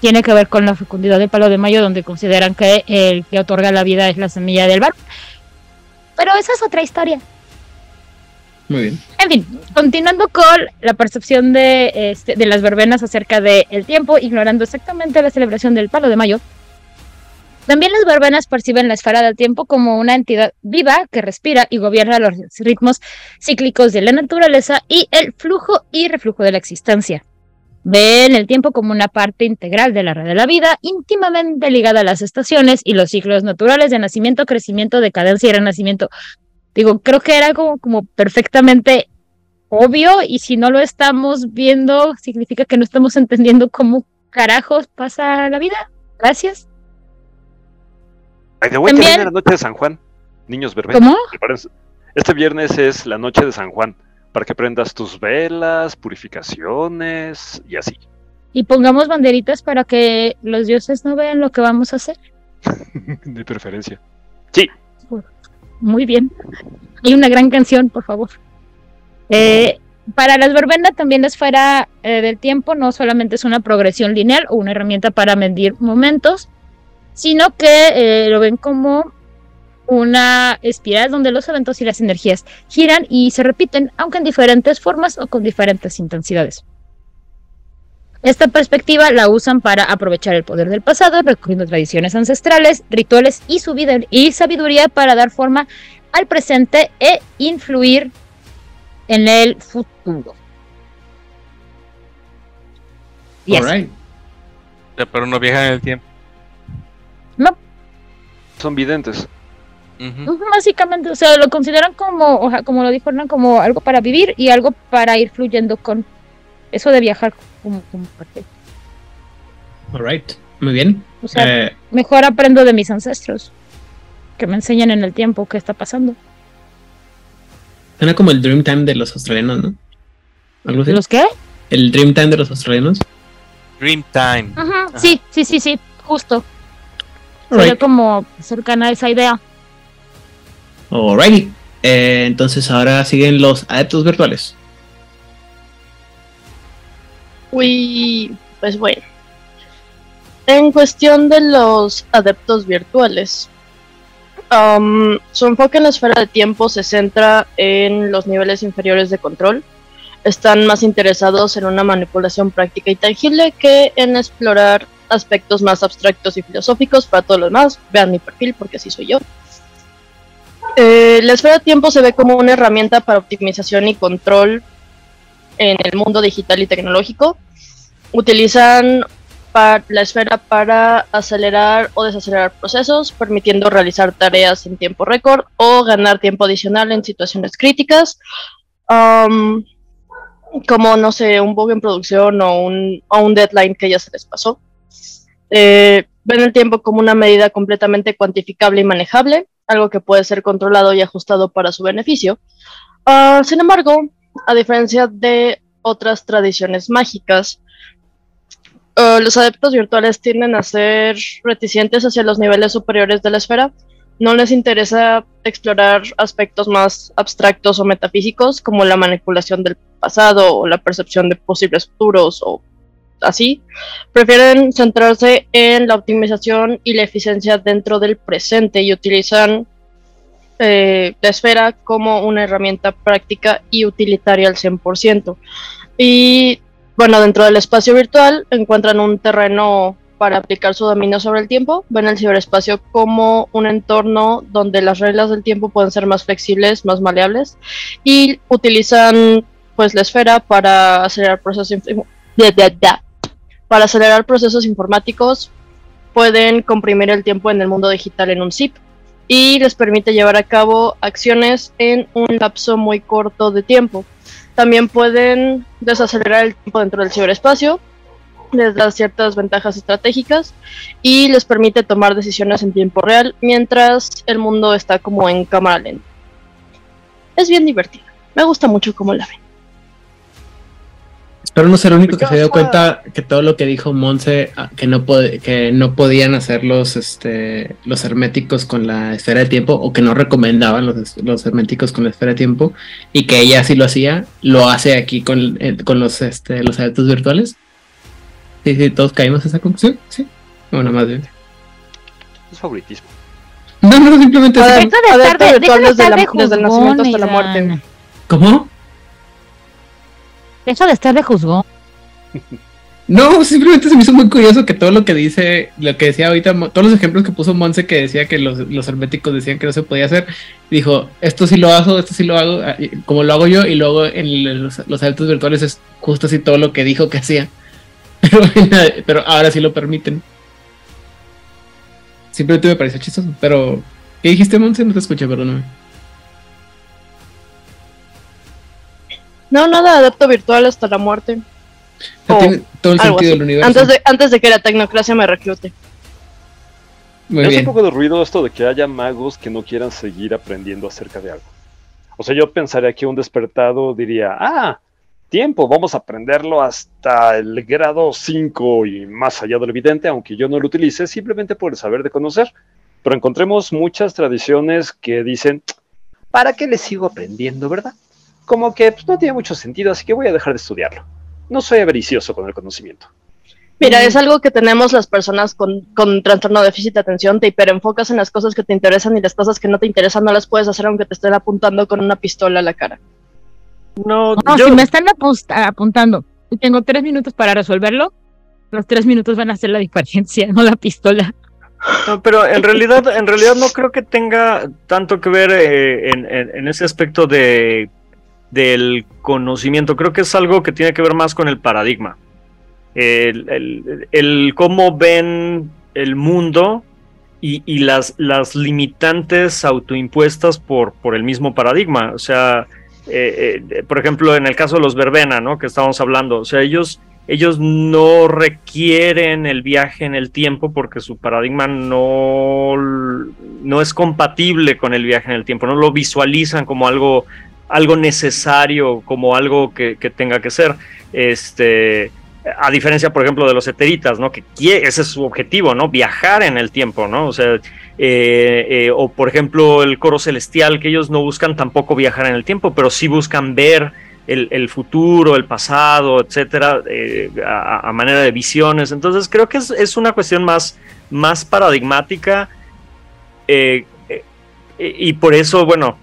Tiene que ver con la fecundidad del palo de mayo, donde consideran que el que otorga la vida es la semilla del bar. Pero esa es otra historia. Muy bien. En fin, continuando con la percepción de, este, de las verbenas acerca del tiempo, ignorando exactamente la celebración del palo de mayo. También las verbenas perciben la esfera del tiempo como una entidad viva que respira y gobierna los ritmos cíclicos de la naturaleza y el flujo y reflujo de la existencia. Ven el tiempo como una parte integral de la red de la vida, íntimamente ligada a las estaciones y los ciclos naturales de nacimiento, crecimiento, decadencia y renacimiento. Digo, creo que era como, como perfectamente obvio y si no lo estamos viendo, significa que no estamos entendiendo cómo carajos pasa la vida. Gracias. Way, También- también la noche de San Juan. Niños verbena. ¿Cómo? Este viernes es la noche de San Juan. Para que prendas tus velas, purificaciones y así. Y pongamos banderitas para que los dioses no vean lo que vamos a hacer. De preferencia. Muy bien. Hay una gran canción, por favor. Eh, para las verbenas también la esfera eh, del tiempo no solamente es una progresión lineal o una herramienta para medir momentos, sino que eh, lo ven como una espiral donde los eventos y las energías giran y se repiten, aunque en diferentes formas o con diferentes intensidades. Esta perspectiva la usan para aprovechar el poder del pasado, recogiendo tradiciones ancestrales, rituales y, su vida- y sabiduría para dar forma al presente e influir en el futuro. Yes. Pero no viajan en el tiempo. Son videntes. Básicamente, o sea, lo consideran como, o sea, como lo dijo Hernán, como algo para vivir y algo para ir fluyendo con eso de viajar como, como parte. Alright. Muy bien. O sea, Eh, mejor aprendo de mis ancestros que me enseñan en el tiempo qué está pasando. suena como el Dreamtime de los australianos, ¿no? ¿Algo así? ¿Los qué? El Dreamtime de los australianos. Dream Time. Ajá, Sí, sí, sí, sí, justo. Sería como cercana a esa idea. Alrighty. Eh, entonces ahora siguen los adeptos virtuales. Uy, pues bueno. En cuestión de los adeptos virtuales, am, su enfoque en la esfera de tiempo se centra en los niveles inferiores de control. Están más interesados en una manipulación práctica y tangible que en explorar aspectos más abstractos y filosóficos. Para todo lo demás, vean mi perfil porque así soy yo. Eh, la esfera de tiempo se ve como una herramienta para optimización y control en el mundo digital y tecnológico. Utilizan la esfera para acelerar o desacelerar procesos, permitiendo realizar tareas en tiempo récord o ganar tiempo adicional en situaciones críticas, am, como, no sé, un bug en producción o un, o un deadline que ya se les pasó. Eh, ven el tiempo como una medida completamente cuantificable y manejable, algo que puede ser controlado y ajustado para su beneficio. Ah, sin embargo, a diferencia de otras tradiciones mágicas, eh, los adeptos virtuales tienden a ser reticentes hacia los niveles superiores de la esfera. No les interesa explorar aspectos más abstractos o metafísicos como la manipulación del pasado o la percepción de posibles futuros o así, prefieren centrarse en la optimización y la eficiencia dentro del presente y utilizan eh, la esfera como una herramienta práctica y utilitaria al 100%. Y bueno, dentro del espacio virtual encuentran un terreno para aplicar su dominio sobre el tiempo. Ven el ciberespacio como un entorno donde las reglas del tiempo pueden ser más flexibles, más maleables y utilizan pues la esfera para acelerar procesos para acelerar procesos informáticos. Pueden comprimir el tiempo en el mundo digital en un zip y les permite llevar a cabo acciones en un lapso muy corto de tiempo. También pueden desacelerar el tiempo dentro del ciberespacio, les da ciertas ventajas estratégicas y les permite tomar decisiones en tiempo real mientras el mundo está como en cámara lenta. Es bien divertido. Me gusta mucho cómo la ven. Espero no ser el único que se dio cuenta que todo lo que dijo Monse, ah, que no, que no podían hacer los, este, los herméticos con la esfera de tiempo o que no recomendaban los, los herméticos con la esfera de tiempo y que ella sí lo hacía, lo hace aquí con, eh, con los, este, los adeptos virtuales. Sí, sí, todos caímos en esa conclusión. Sí. Bueno, más bien. Es favoritismo. No, no, simplemente. Deja es- de estar de, de- deja de desde, de el nacimiento hasta la muerte. ¿Cómo? De estar de juzgón. No, simplemente se me hizo muy curioso que todo lo que dice, lo que decía ahorita, todos los ejemplos que puso Monse que decía que los, los herméticos decían que no se podía hacer, dijo, esto sí lo hago, esto sí lo hago, ah, como lo hago yo, y luego en los, los adeptos virtuales es justo así todo lo que dijo que hacía. Pero, pero ahora sí lo permiten. Simplemente me pareció chistoso, pero... ¿Qué dijiste, Monse? No te escuché, perdóname. No, nada, adepto virtual hasta la muerte. No O tiene todo el algo sentido así. del universo. Antes de, antes de que la tecnocracia me reclute. Muy es bien. un poco de ruido esto de que haya magos que no quieran seguir aprendiendo acerca de algo. O sea, yo pensaría que un despertado diría, ah, tiempo, vamos a aprenderlo hasta el grado 5 y más allá de lo evidente, aunque yo no lo utilice, simplemente por el saber de conocer. Pero encontremos muchas tradiciones que dicen, ¿para qué le sigo aprendiendo, verdad? Como que pues, no tiene mucho sentido, así que voy a dejar de estudiarlo. No soy avaricioso con el conocimiento. Mira, es algo que tenemos las personas con, con trastorno de déficit de atención, te hiperenfocas en las cosas que te interesan y las cosas que no te interesan no las puedes hacer aunque te estén apuntando con una pistola a la cara. No, No, yo- si me están apuntando y tengo tres minutos para resolverlo, los tres minutos van a hacer la diferencia, no la pistola. No, pero en realidad, en realidad no creo que tenga tanto que ver eh, en, en- en ese aspecto de del conocimiento. Creo que es algo que tiene que ver más con el paradigma. El, el- cómo ven el mundo y, y las, las limitantes autoimpuestas por, por el mismo paradigma. O sea, eh, eh, por ejemplo, en el caso de los verbena, ¿no? Que estábamos hablando. O sea, ellos ellos no requieren el viaje en el tiempo porque su paradigma no, no es compatible con el viaje en el tiempo, no lo visualizan como algo, algo necesario, como algo que, tenga que ser. Este, a diferencia, por ejemplo, de los eteritas, ¿no? Que ese es su objetivo, ¿no? Viajar en el tiempo, ¿no? O sea, eh, eh, o por ejemplo, el coro celestial, que ellos no buscan tampoco viajar en el tiempo, pero sí buscan ver el, futuro, el pasado, etcétera, eh, a, a manera de visiones. Entonces, creo que es, es una cuestión más, más paradigmática. y por eso, bueno,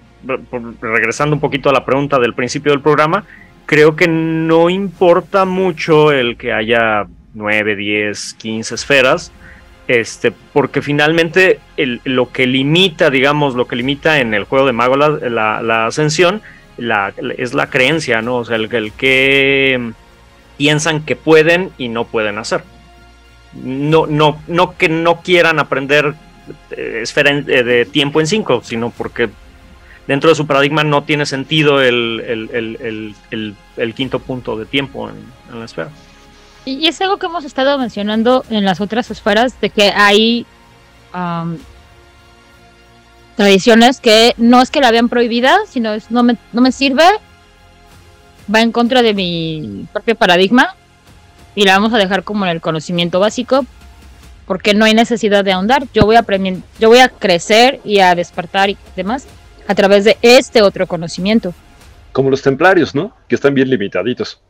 regresando un poquito a la pregunta del principio del programa, creo que no importa mucho el que haya 9, 10, 15 esferas, este, porque finalmente lo que limita, digamos, lo que limita en el juego de mago la, ascensión, la- es la creencia, ¿no? O sea, el, que piensan que pueden y no pueden hacer. No, no, no que no quieran aprender eh, esfera eh, de tiempo en 5, sino porque dentro de su paradigma no tiene sentido el, el- el- el- quinto punto de tiempo en, en la esfera. Y es algo que hemos estado mencionando en las otras esferas, de que hay am, tradiciones que no es que la vean prohibida, sino es no me, no me sirve, va en contra de mi propio paradigma y la vamos a dejar como en el conocimiento básico porque no hay necesidad de ahondar. Yo voy a yo voy a crecer y a despertar y demás a través de este otro conocimiento. Como los templarios, ¿no? Que están bien limitaditos.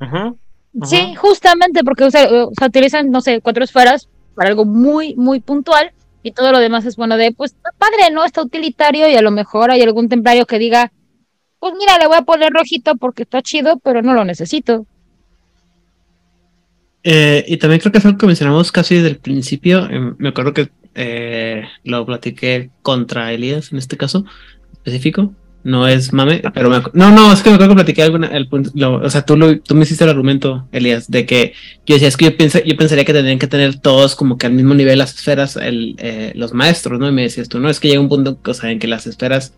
Ujú. Sí, justamente porque o sea, o sea, utilizan, no sé, cuatro esferas para algo muy, muy puntual y todo lo demás es bueno de, pues, padre, ¿no? Está utilitario y a lo mejor hay algún templario que diga, pues mira, le voy a poner rojito porque está chido, pero no lo necesito. Eh, y también creo que es algo que mencionamos casi desde el principio. eh, me acuerdo que eh, lo platiqué contra Elías en este caso específico. No es mame, pero me no, no, es que me acuerdo que platiqué alguna, el punto, o sea, tú, lo, tú me hiciste el argumento, Elías, de que yo decía, es que yo, pensé, yo pensaría que tendrían que tener todos como que al mismo nivel las esferas, el, eh, los maestros, ¿no? Y me decías tú, no, es que llega un punto o sea, en que las esferas,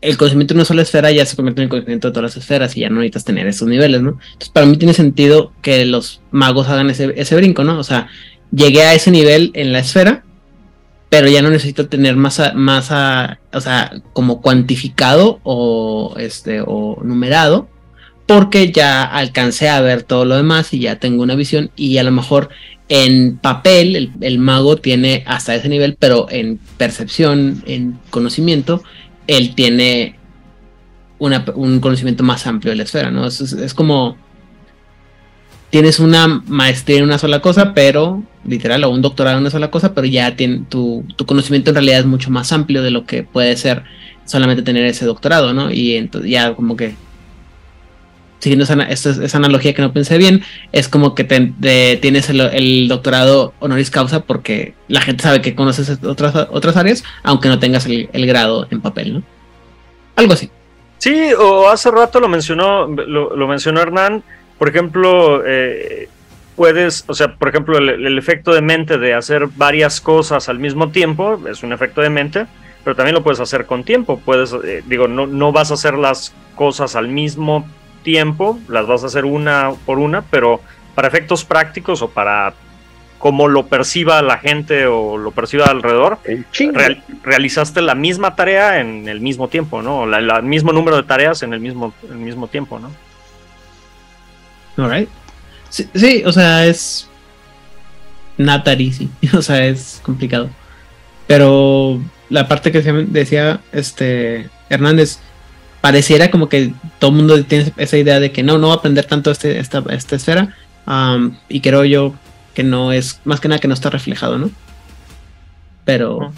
el conocimiento de una sola esfera ya se convierte en el conocimiento de todas las esferas y ya no necesitas tener esos niveles, ¿no? Entonces, para mí tiene sentido que los magos hagan ese, ese brinco, ¿no? O sea, llegué a ese nivel en la esfera, pero ya no necesito tener más, a- o sea, como cuantificado o, este, o numerado, porque ya alcancé a ver todo lo demás y ya tengo una visión y a lo mejor en papel el, el mago tiene hasta ese nivel, pero en percepción, en conocimiento, él tiene una- un conocimiento más amplio de la esfera, ¿no? Es- es como tienes una maestría en una sola cosa, pero literal, o un doctorado en una sola cosa, pero ya tiene, tu, tu conocimiento en realidad es mucho más amplio de lo que puede ser solamente tener ese doctorado, ¿no? Y entonces ya como que siguiendo esa, esa, analogía que no pensé bien, es como que te- tienes el, doctorado honoris causa porque la gente sabe que conoces otras, otras áreas, aunque no tengas el, grado en papel, ¿no? Algo así. Sí, o hace rato lo mencionó, lo mencionó Hernán, por ejemplo, eh, puedes, o sea, por ejemplo, el, el efecto de mente de hacer varias cosas al mismo tiempo es un efecto de mente, pero también lo puedes hacer con tiempo. Puedes, eh, digo, no, no vas a hacer las cosas al mismo tiempo, las vas a hacer una por una, pero para efectos prácticos o para cómo lo perciba la gente o lo perciba alrededor, real- realizaste la misma tarea en el mismo tiempo, ¿no? El mismo número de tareas en el mismo, el mismo tiempo, ¿no? Alright. Sí, sí, o sea, es. Easy. O sea, es complicado. Pero la parte que decía este Hernández, pareciera como que todo el mundo tiene esa idea de que no, no va a aprender tanto este, esta, esta esfera. um, y creo yo que no es, más que nada que no está reflejado, ¿no? Pero.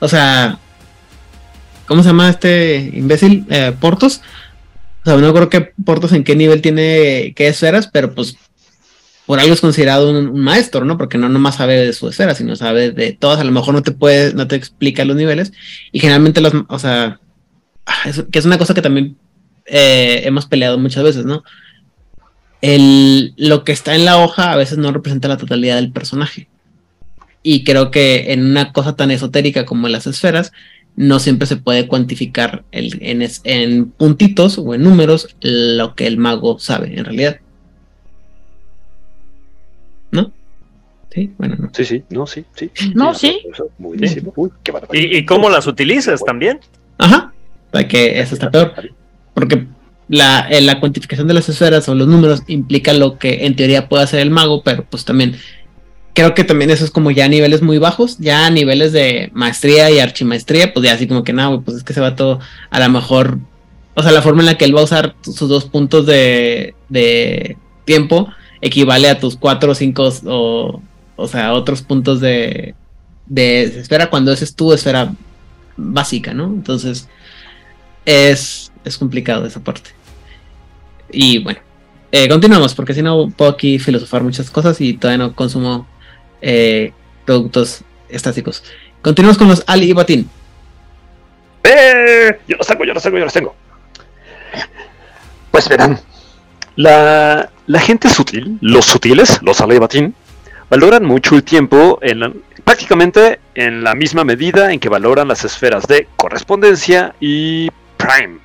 O sea. ¿Cómo se llama este imbécil? Eh, Portos. O sea, no creo que Portos en qué nivel tiene qué esferas, pero pues por algo es considerado un, maestro, ¿no? Porque no nomás sabe de su esfera, sino sabe de todas. A lo mejor no te puede, no te explica los niveles. Y generalmente los, o sea, ah, que es una cosa que también eh, hemos peleado muchas veces, ¿no? El, lo que está en la hoja a veces no representa la totalidad del personaje. Y creo que en una cosa tan esotérica como las esferas, no siempre se puede cuantificar el- en, es- en puntitos o en números lo que el mago sabe en realidad. ¿No? Sí, bueno, no. Sí, sí, no, sí, sí. No, sí. Buenísimo. Uy, qué. Y, y cómo las utilices también. Ajá. Para que eso está peor. Porque la, eh, la cuantificación de las esferas o los números implica lo que en teoría puede hacer el mago, pero pues también creo que también eso es como ya a niveles muy bajos, ya a niveles de maestría y archimaestría, pues ya así como que nada, pues es que se va todo a lo mejor, o sea, la forma en la que él va a usar sus dos puntos de, de tiempo equivale a tus cuatro o cinco o, o sea, otros puntos de, de esfera cuando esa es tu esfera básica, ¿no? Entonces es, es complicado esa parte. Y bueno, eh, continuamos porque si no puedo aquí filosofar muchas cosas y todavía no consumo eh, productos estáticos. Continuamos con los Ali y Batín. ¡Eh! Yo los tengo, yo los tengo, yo los tengo. Pues verán, la, la gente sutil, los sutiles, los Alebatín, valoran mucho el tiempo en prácticamente en la misma medida en que valoran las esferas de correspondencia y prime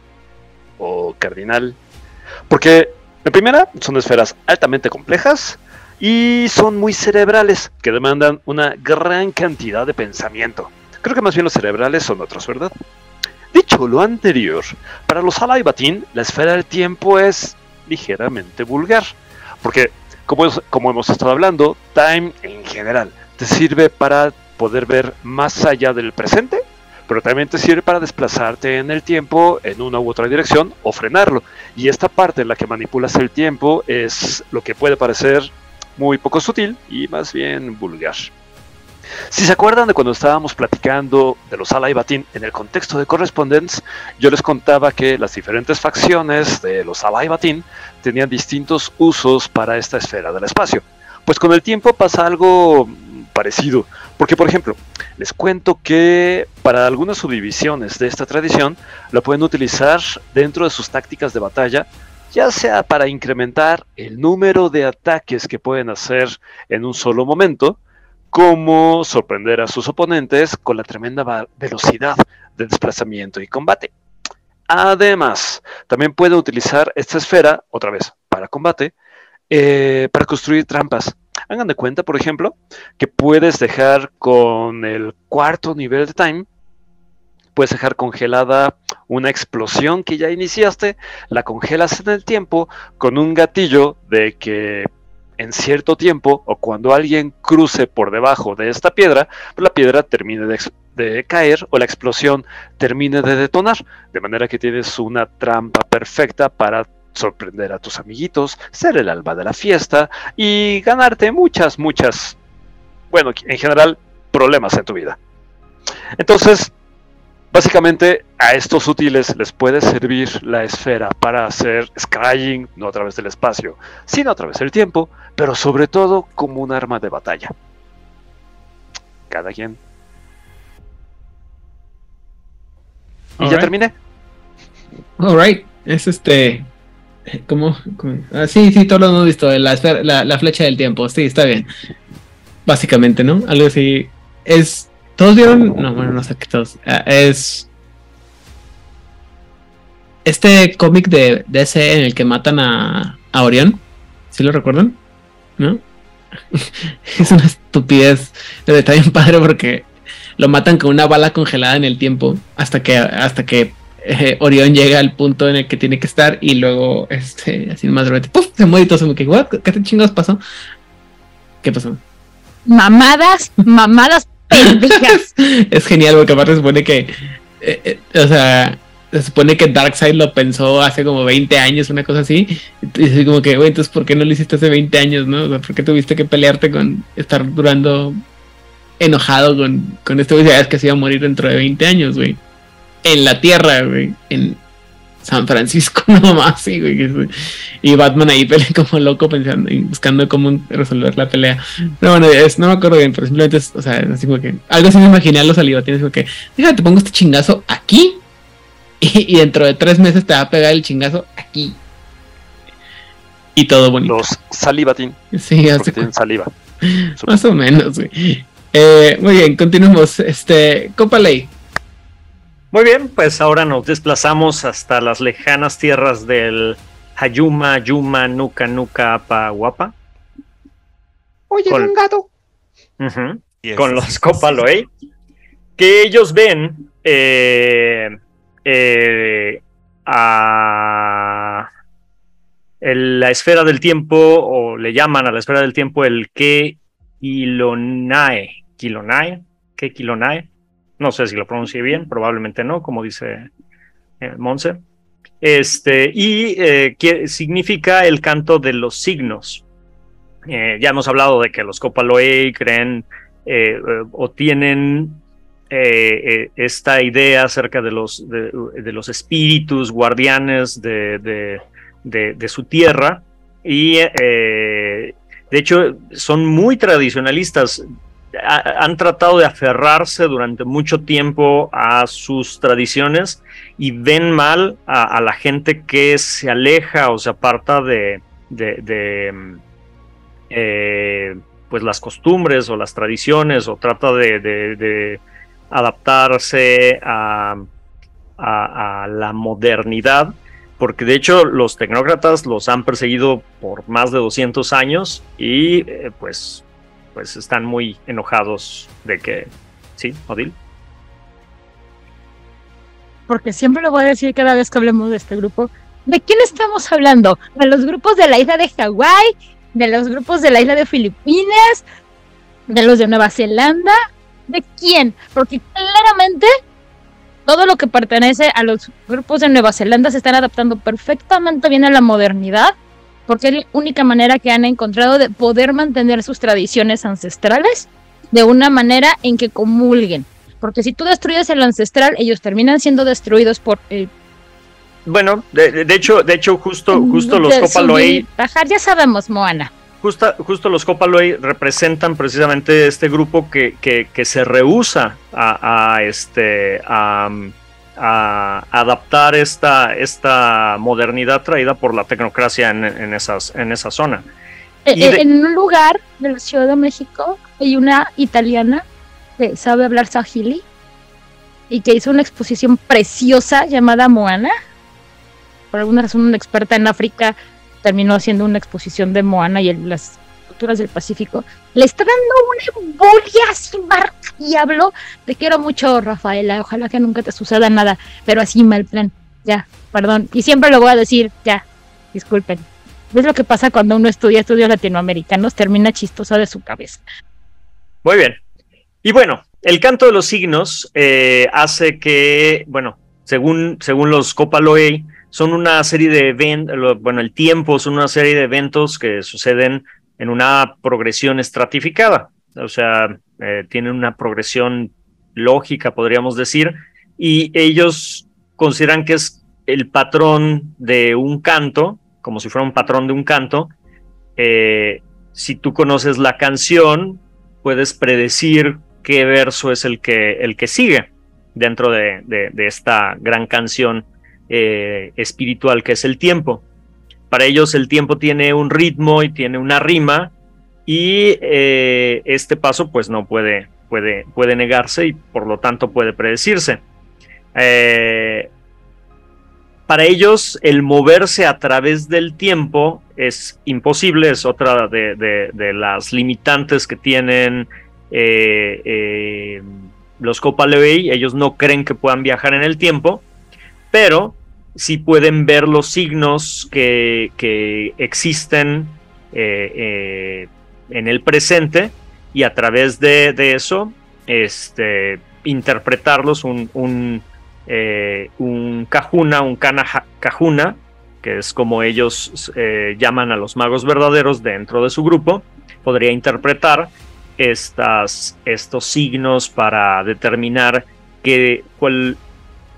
o cardinal. Porque, en primera, son esferas altamente complejas y son muy cerebrales, que demandan una gran cantidad de pensamiento. Creo que más bien los cerebrales son otros, ¿verdad? Dicho lo anterior, para los Alaibatín, la esfera del tiempo es ligeramente vulgar, porque, como, como hemos estado hablando, Time en general te sirve para poder ver más allá del presente, pero también te sirve para desplazarte en el tiempo en una u otra dirección o frenarlo. Y esta parte en la que manipulas el tiempo es lo que puede parecer muy poco sutil y más bien vulgar. Si se acuerdan de cuando estábamos platicando de los Alaibatin en el contexto de Correspondence, yo les contaba que las diferentes facciones de los Alaibatin tenían distintos usos para esta esfera del espacio. Pues con el tiempo pasa algo parecido, porque por ejemplo, les cuento que para algunas subdivisiones de esta tradición la pueden utilizar dentro de sus tácticas de batalla, ya sea para incrementar el número de ataques que pueden hacer en un solo momento, como sorprender a sus oponentes con la tremenda velocidad de desplazamiento y combate. Además, también puede utilizar esta esfera, otra vez, para combate, eh, para construir trampas. Hagan de cuenta, por ejemplo, que puedes dejar con el cuarto nivel de time, puedes dejar congelada una explosión que ya iniciaste, la congelas en el tiempo con un gatillo de que en cierto tiempo o cuando alguien cruce por debajo de esta piedra, pues la piedra termine de, caer o la explosión termine de detonar. De manera que tienes una trampa perfecta para sorprender a tus amiguitos, ser el alba de la fiesta y ganarte muchas, muchas, bueno, en general, problemas en tu vida. Entonces, Básicamente a estos útiles les puede servir la esfera para hacer scrying, no a través del espacio, sino a través del tiempo, pero sobre todo como un arma de batalla. Cada quien. Y ya terminé. Alright, es este. ¿Cómo? Ah, sí, sí, todo lo hemos visto. La, la, la flecha del tiempo, sí, está bien. Básicamente, ¿no? Algo así. Es ¿Todos vieron? No, bueno, no sé qué todos. Ah, es. Este cómic de DC en el que matan a, a Orión. ¿Sí lo recuerdan? ¿No? es una estupidez. Pero está bien padre porque lo matan con una bala congelada en el tiempo. Hasta que, hasta que eh, Orión llega al punto en el que tiene que estar. Y luego, este, así más repente, se muere y todo se me queda. ¿Qué chingados pasó? ¿Qué pasó? Mamadas, mamadas es genial porque aparte se supone que, eh, eh, o sea, se supone que Darkseid lo pensó hace como 20 años, una cosa así. Y así como que, güey, entonces, ¿por qué no lo hiciste hace 20 años, no? O sea, ¿por qué tuviste que pelearte con estar durando enojado con, con este güey? Sabes que se iba a morir dentro de 20 años, güey. En la Tierra, güey. En, San Francisco nomás, sí, güey. Y Batman ahí pelea como loco pensando y buscando cómo resolver la pelea. Pero bueno, es, no me acuerdo bien, pero simplemente es, o sea, así como que algo así me imaginé a los tienes como que, déjame, te pongo este chingazo aquí y, dentro de tres meses te va a pegar el chingazo aquí. Y todo bonito. Los salivatín. Sí, tienen saliva. Más o menos, güey. Eh, muy bien, continuemos. Este, Copa Ley, muy bien, pues ahora nos desplazamos hasta las lejanas tierras del Hayuma, Yuma, Nuka, Nuka, Apa, Guapa. Oye, un gato. con los Copaloey, que ellos ven eh, eh, a la esfera del tiempo, o le llaman a la esfera del tiempo el que Kilonae. Kilonae, que Kilonae no sé si lo pronuncié bien, probablemente no, como dice eh, Monse. Este, y eh, significa el canto de los signos. Eh, ya hemos hablado de que los Copaloe creen o tienen esta idea acerca de los, de, los espíritus guardianes de, de su tierra. Y de hecho son muy tradicionalistas han tratado de aferrarse durante mucho tiempo a sus tradiciones y ven mal a, la gente que se aleja o se aparta de, mm, eh, pues las costumbres o las tradiciones o trata de, adaptarse a, la modernidad porque de hecho los tecnócratas los han perseguido por más de 200 años y eh, pues pues están muy enojados de que, ¿sí, Odil? Porque siempre lo voy a decir cada vez que hablemos de este grupo. ¿De quién estamos hablando? ¿De los grupos de la isla de Hawái? ¿De los grupos de la isla de Filipinas? ¿De los de Nueva Zelanda? ¿De quién? Porque claramente todo lo que pertenece a los grupos de Nueva Zelanda se están adaptando perfectamente bien a la modernidad, porque es la única manera que han encontrado de poder mantener sus tradiciones ancestrales de una manera en que comulguen. Porque si tú destruyes el ancestral, ellos terminan siendo destruidos por el Bueno, de, de hecho, de hecho, justo, justo los subir, bajar, ya sabemos, Moana. justa- justo los Copaloey representan precisamente este grupo que, que, que se rehúsa a, a, este a, a adaptar esta, esta modernidad traída por la tecnocracia en, en esas, en esa zona. Eh, eh, de- En un lugar de la Ciudad de México hay una italiana que sabe hablar sahili y que hizo una exposición preciosa llamada Moana. Por alguna razón, una experta en África terminó haciendo una exposición de Moana y el- las del Pacífico. Le está dando una embolia así, marca diablo. Te quiero mucho, Rafaela. Ojalá que nunca te suceda nada, pero así mal plan. Ya, perdón. Y siempre lo voy a decir, ya, disculpen. ¿Ves lo que pasa cuando uno estudia estudios latinoamericanos? Termina chistosa de su cabeza. Muy bien. Y bueno, el canto de los signos eh, hace que, bueno, según, según los Copaloey, son una serie de eventos, bueno, el tiempo son una serie de eventos que suceden en una progresión estratificada. O sea, eh, tienen una progresión lógica, podríamos decir, y ellos consideran que es el patrón de un canto, como si fuera un patrón de un canto. Eh, si tú conoces la canción, puedes predecir qué verso es el que, el que sigue dentro de, de- esta gran canción eh, espiritual que es el tiempo. Para ellos el tiempo tiene un ritmo y tiene una rima y eh, este paso pues no puede, puede, puede negarse y por lo tanto puede predecirse. Eh, para ellos el moverse a través del tiempo es imposible, es otra de, de- las limitantes que tienen eh, los Copalevey. Ellos no creen que puedan viajar en el tiempo, pero sí pueden ver los signos que, que existen eh, eh, en el presente y a través de, de eso este, interpretarlos un, un, eh, un Kahuna, un Kahuna, que es como ellos llaman a los magos verdaderos dentro de su grupo, podría interpretar estas, estos signos para determinar qué, cuál,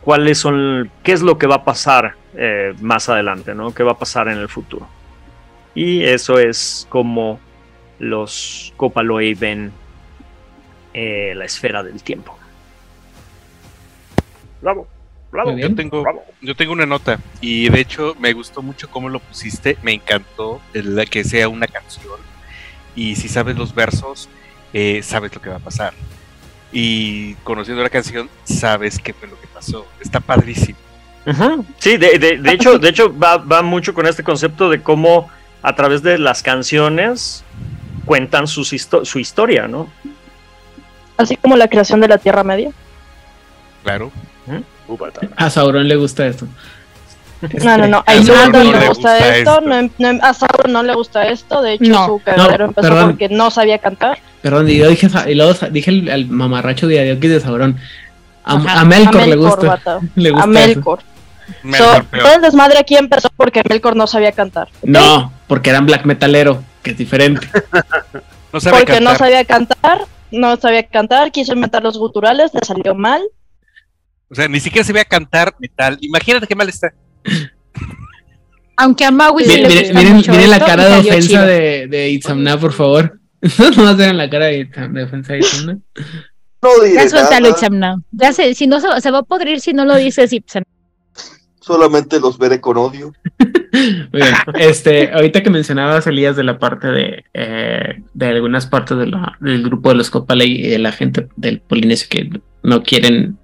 cuáles son, qué es lo que va a pasar eh, más adelante, ¿no? ¿Qué va a pasar en el futuro? Y eso es como los Copaloey ven eh, la esfera del tiempo. Bravo, bravo. Yo tengo, yo tengo una nota y de hecho me gustó mucho cómo lo pusiste, me encantó el que sea una canción y si sabes los versos, eh, sabes lo que va a pasar. Y conociendo la canción, sabes qué fue lo que pasó. Está padrísimo. Sí, de, de- de hecho, de hecho va, va mucho con este concepto de cómo a través de las canciones cuentan sus histo- su historia, ¿no? Así como la creación de la Tierra Media. Claro. A Sauron le gusta esto. No, no, no. A Sauron no no le gusta gusta esto. esto. No, no, a Sauron no le gusta esto. De hecho, No. su No, empezó perdón. porque no sabía cantar. Perdón, y yo dije, y luego dije el, al mamarracho de Adiós de Sauron. A, Ajá, a Melkor a le gusta. Le gusta A. Melkor. So, todo el desmadre aquí empezó porque Melkor no sabía cantar. No, porque eran black metalero, que es diferente. No sabe porque no sabía cantar. No sabía cantar. Quiso inventar los guturales. Le salió mal. O sea, ni siquiera se ve a cantar metal. Imagínate qué mal está. Aunque a Maui sí Miren, le miren, gusta miren, mucho miren la cara de ofensa de, de Itzamna, por favor. no más vean la cara de, de ofensa de Itzamna. No diré Ya suéltalo, Itzamna. Ya sé, si no se, se va a podrir si no lo dices, Ipsen. solamente los veré con odio. Muy bien. Este, ahorita que mencionabas, Elías, de la parte de, eh, de algunas partes de la- del grupo de los Copaley y de la gente del Polinesio que no quieren,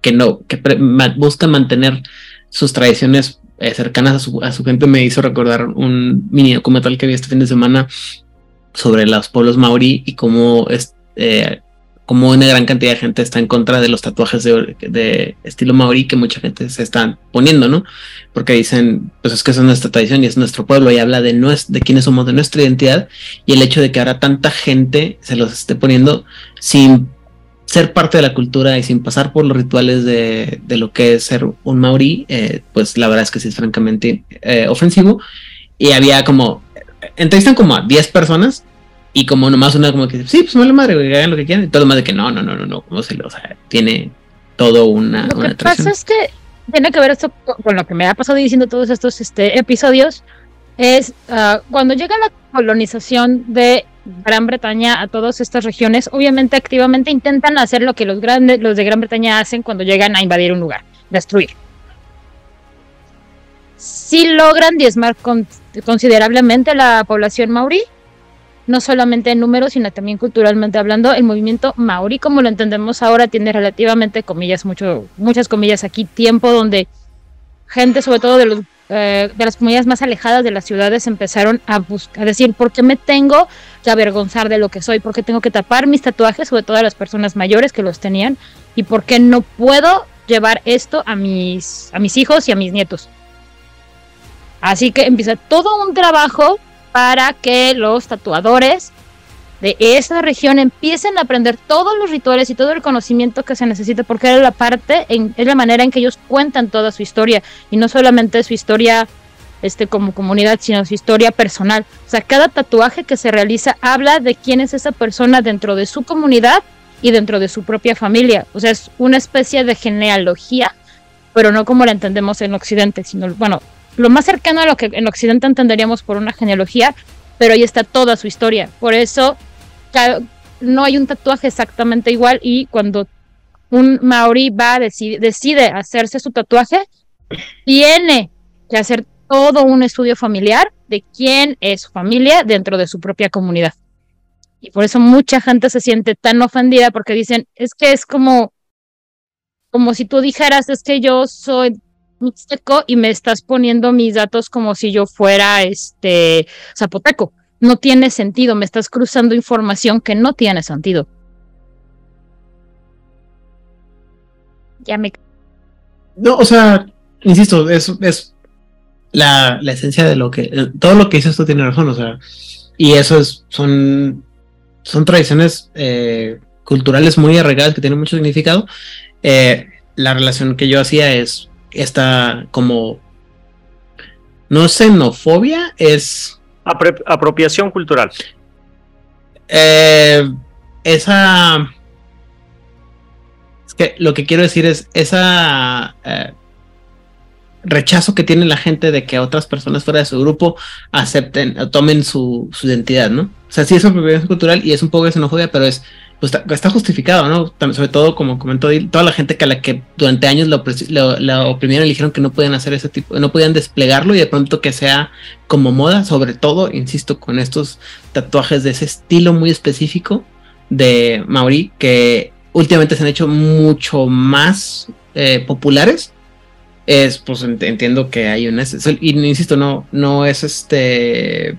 que no, que pre- ma- buscan mantener sus tradiciones eh, cercanas a su, a su gente, me hizo recordar un mini documental que vi este fin de semana sobre los pueblos maori y cómo es, eh, cómo una gran cantidad de gente está en contra de los tatuajes de, estilo maori que mucha gente se están poniendo, ¿no? Porque dicen, pues es que esa es nuestra tradición y es nuestro pueblo y habla de, nues- de quiénes somos, de nuestra identidad y el hecho de que ahora tanta gente se los esté poniendo sin ser parte de la cultura y sin pasar por los rituales de, de lo que es ser un maorí, eh, pues la verdad es que sí es francamente eh, ofensivo. Y había como, entrevistan como a 10 personas y como nomás una como que, sí, pues vale madre, güey, hagan lo que quieran. Y todo más de que no, no, no, no, no, ¿cómo se lo, o sea, tiene todo una, Lo una que tradición. pasa es que tiene que ver esto con, con lo que me ha pasado diciendo todos estos este, episodios. Es ah, cuando llega la colonización de Gran Bretaña a todas estas regiones, obviamente activamente intentan hacer lo que los grandes, los de Gran Bretaña hacen cuando llegan a invadir un lugar, destruir. Si logran diezmar con- considerablemente la población maorí, no solamente en números, sino también culturalmente hablando, el movimiento maorí, como lo entendemos ahora, tiene relativamente, comillas, mucho, muchas comillas aquí, tiempo donde gente, sobre todo de, los, eh, de las comunidades más alejadas de las ciudades, empezaron a, a decir, ¿por qué me tengo que avergonzar de lo que soy? ¿Por qué tengo que tapar mis tatuajes, sobre todo a las personas mayores que los tenían? ¿Y por qué no puedo llevar esto a mis, a mis hijos y a mis nietos? Así que empieza todo un trabajo para que los tatuadores de esa región empiecen a aprender todos los rituales y todo el conocimiento que se necesita, porque es la parte, en, es la manera en que ellos cuentan toda su historia, y no solamente su historia este, como comunidad, sino su historia personal. O sea, cada tatuaje que se realiza habla de quién es esa persona dentro de su comunidad y dentro de su propia familia. O sea, es una especie de genealogía, pero no como la entendemos en Occidente, sino, bueno, lo más cercano a lo que en Occidente entenderíamos por una genealogía, pero ahí está toda su historia. Por eso no hay un tatuaje exactamente igual y cuando un maorí va, decide, decide hacerse su tatuaje, tiene que hacer todo un estudio familiar de quién es su familia dentro de su propia comunidad. Y por eso mucha gente se siente tan ofendida porque dicen, es que es como, como si tú dijeras, es que yo soy mixteco y me estás poniendo mis datos como si yo fuera este zapoteco. No tiene sentido, me estás cruzando información que no tiene sentido. Ya me No, o sea, insisto, es, es la, la esencia de lo que. eh, Todo lo que dices tú tiene razón, o sea. Y eso es. Son. Son tradiciones eh, culturales muy arraigadas que tienen mucho significado. Eh, la relación que yo hacía es. Esta como. No xenofobia, es. Apre- apropiación cultural. eh, esa. Es que lo que quiero decir es esa eh, rechazo que tiene la gente de que otras personas fuera de su grupo acepten, tomen su, su identidad, ¿no? O sea, sí es apropiación cultural y es un poco de xenofobia, pero es pues, está, está justificado, ¿no? Sobre todo, como comentó toda la gente que a la que durante años la, lo- la oprimieron y dijeron que no podían hacer ese tipo, no podían desplegarlo y de pronto que sea como moda, sobre todo, insisto, con estos tatuajes de ese estilo muy específico de Maori que últimamente se han hecho mucho más eh, populares. Es, pues ent- entiendo que hay una. Y insisto, no, no es este.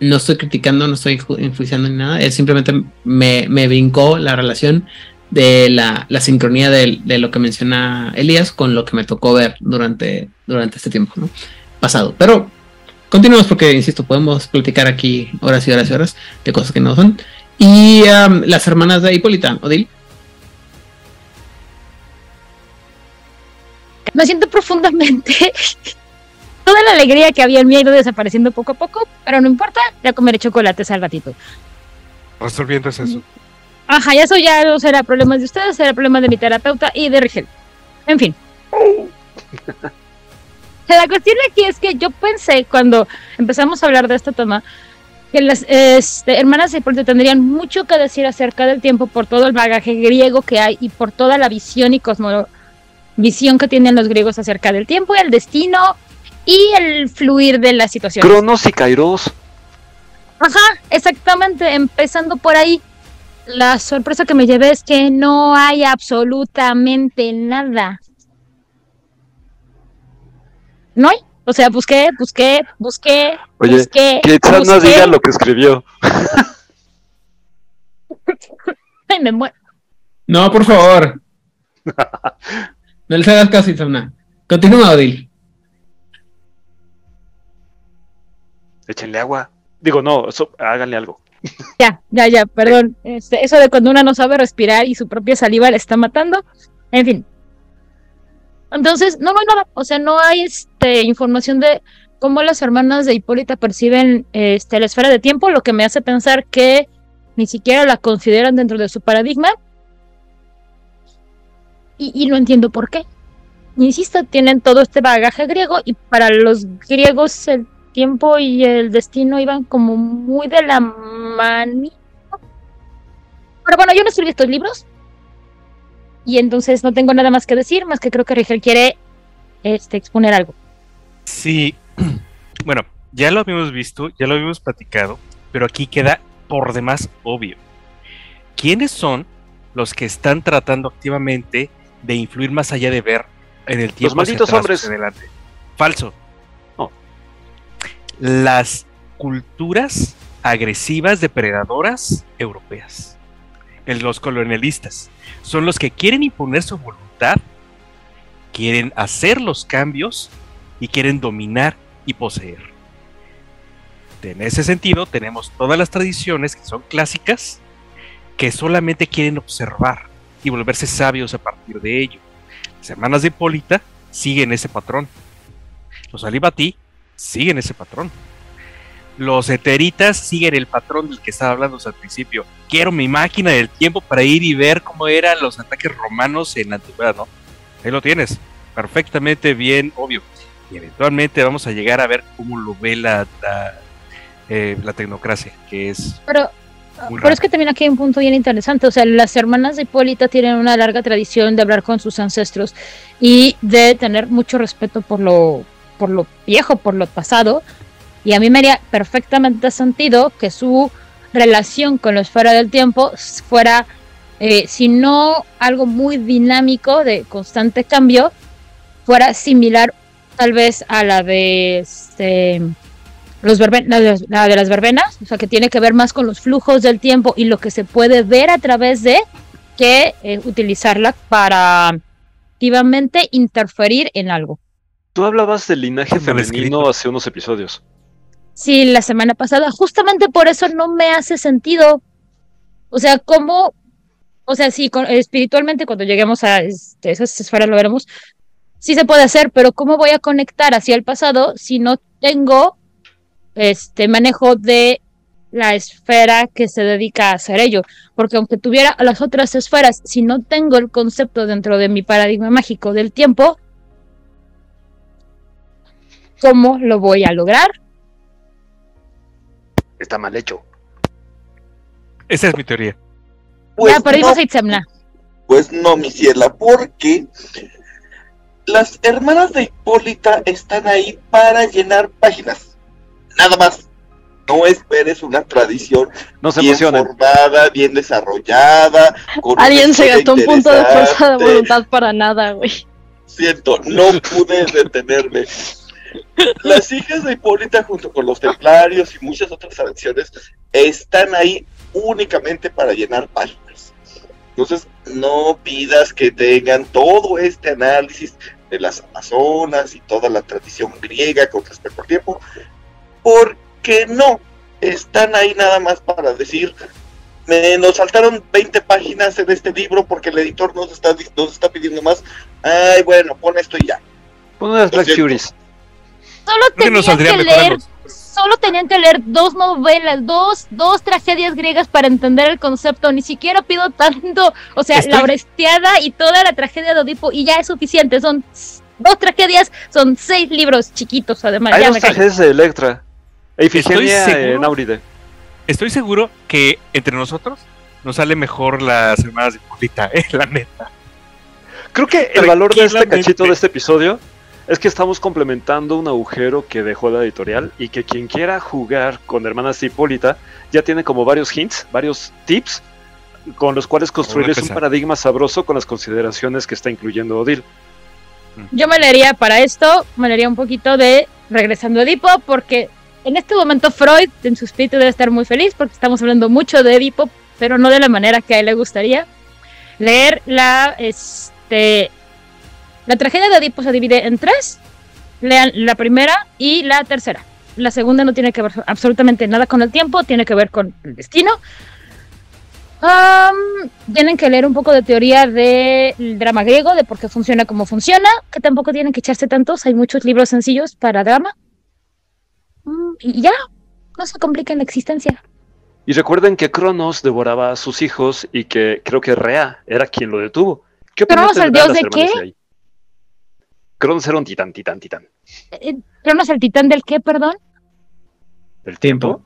No estoy criticando, no estoy ju- enjuiciando ni nada. Es simplemente me, me brincó la relación de la, la sincronía de, lo que menciona Elías con lo que me tocó ver durante, durante este tiempo, ¿no? Pasado. Pero continuamos porque, insisto, podemos platicar aquí horas y horas y horas de cosas que no son. Y las hermanas de Hipólita, Odil. me siento profundamente. Toda la alegría que había en mí ha ido desapareciendo poco a poco, pero no importa, ya comeré chocolates al ratito. Resolviendo es eso. Ajá, ya eso ya no será problema de ustedes, será problema de mi terapeuta y de Rigel. En fin. La cuestión aquí es que yo pensé cuando empezamos a hablar de este tema que las este, hermanas de Hipólito tendrían mucho que decir acerca del tiempo por todo el bagaje griego que hay y por toda la visión y cosmo visión que tienen los griegos acerca del tiempo y el destino y el fluir de la situación. Cronos y Kairos. Ajá, exactamente, empezando por ahí. La sorpresa que me llevé es que no hay absolutamente nada. No hay. O sea, busqué, busqué, busqué, Oye, busqué. que Itzana busqué. diga lo que escribió. Ay, me muero. No, por favor. No les hagas caso, Itzamna. Continúa, Odil. Échenle agua. Digo, no, eso, háganle algo. Ya, ya, ya, perdón. Este, eso de cuando una no sabe respirar y su propia saliva le está matando. En fin. Entonces, no, hay nada. O sea, no hay este, información de cómo las hermanas de Hipólita perciben este, la esfera de tiempo, lo que me hace pensar que ni siquiera la consideran dentro de su paradigma. Y no entiendo por qué. Insisto, tienen todo este bagaje griego y para los griegos el tiempo y el destino iban como muy de la manita. Pero bueno, yo no escribí estos libros. Y entonces no tengo nada más que decir, más que creo que Rigel quiere este, exponer algo. Sí, bueno, ya lo habíamos visto, ya lo habíamos platicado, pero aquí queda por demás obvio. ¿Quiénes son los que están tratando activamente de influir más allá de ver en el tiempo? hacia malditos atrás, hombres. hacia adelante? Falso. Las culturas agresivas depredadoras europeas. Los colonialistas. Son los que quieren imponer su voluntad, quieren hacer los cambios y quieren dominar y poseer. En ese sentido, tenemos todas las tradiciones que son clásicas, que solamente quieren observar y volverse sabios a partir de ello. Las hermanas de Hipólita siguen ese patrón. Los Alibatí siguen ese patrón. Los eteritas siguen el patrón del que estaba hablando al principio. Quiero mi máquina del tiempo para ir y ver cómo eran los ataques romanos en la antigüedad, ¿no? Ahí lo tienes. Perfectamente bien, obvio. Y eventualmente vamos a llegar a ver cómo lo ve la, la, eh, la tecnocracia, que es Pero, pero es que también aquí hay un punto bien interesante. O sea, las hermanas de Hipólita tienen una larga tradición de hablar con sus ancestros y de tener mucho respeto por lo, por lo viejo, por lo pasado. Y a mí me haría perfectamente sentido que su relación con la esfera del tiempo fuera, eh, si no algo muy dinámico de constante cambio, fuera similar tal vez a la de este, los las verbenas, o sea, que tiene que ver más con los flujos del tiempo y lo que se puede ver a través de que eh, utilizarla para activamente interferir en algo. Tú hablabas del linaje femenino hace unos episodios. Sí, la semana pasada, justamente por eso no me hace sentido. O sea, cómo, o sea, sí, con- espiritualmente cuando lleguemos a este, esas esferas lo veremos, sí se puede hacer, pero ¿cómo voy a conectar hacia el pasado si no tengo este manejo de la esfera que se dedica a hacer ello? Porque aunque tuviera las otras esferas, si no tengo el concepto dentro de mi paradigma mágico del tiempo, ¿cómo lo voy a lograr? Está mal hecho. Esa es mi teoría. Pues ya perdimos no, a Itzamna. Pues no, mi ciela, porque las hermanas de Hipólita están ahí para llenar páginas. Nada más. No esperes una tradición No se bien emocionen. formada, bien desarrollada. con Alguien se gastó un punto de fuerza de voluntad para nada, güey. Siento, no pude detenerme. Las hijas de Hipólita junto con los templarios y muchas otras tradiciones están ahí únicamente para llenar páginas. Entonces, no pidas que tengan todo este análisis de las Amazonas y toda la tradición griega con respecto al tiempo, porque no, están ahí nada más para decir, me, nos saltaron 20 páginas en este libro porque el editor nos está, nos está pidiendo más. Ay, bueno, pon esto y ya. Pon unas Black. Furies. Solo tenían que leer, solo tenían que leer dos novelas, dos, dos tragedias griegas para entender el concepto. Ni siquiera pido tanto, o sea, Estoy- la Orestiada y toda la tragedia de Odipo y ya es suficiente. Son dos tragedias, son seis libros chiquitos además. Hay ya dos tragedias de Electra. Ifigenia Estoy seguro- en Auride. Estoy seguro que entre nosotros nos sale mejor las hermanas de Hipólita, eh, la neta. Creo que el valor de este cachito de este episodio es que estamos complementando un agujero que dejó la editorial y que quien quiera jugar con Hermanas Hipólita ya tiene como varios hints, varios tips con los cuales construirles un paradigma sabroso con las consideraciones que está incluyendo Odil. Yo me leería para esto, me leería un poquito de Regresando a Edipo, porque en este momento Freud en su espíritu debe estar muy feliz porque estamos hablando mucho de Edipo, pero no de la manera que a él le gustaría. Leer la, este, la tragedia de Edipo se divide en tres. Lean la primera y la tercera. La segunda no tiene que ver absolutamente nada con el tiempo, tiene que ver con el destino. Am, tienen que leer un poco de teoría del drama griego, de por qué funciona como funciona, que tampoco tienen que echarse tantos, hay muchos libros sencillos para drama. Mm, Y ya, no se compliquen la existencia. Y recuerden que Cronos devoraba a sus hijos y que creo que Rea era quien lo detuvo. ¿Qué ¿Cronos, el dios de qué? ahí? Cronos era un titán, titán, titán. Eh, ¿Cronos el titán del qué, perdón? ¿El tiempo?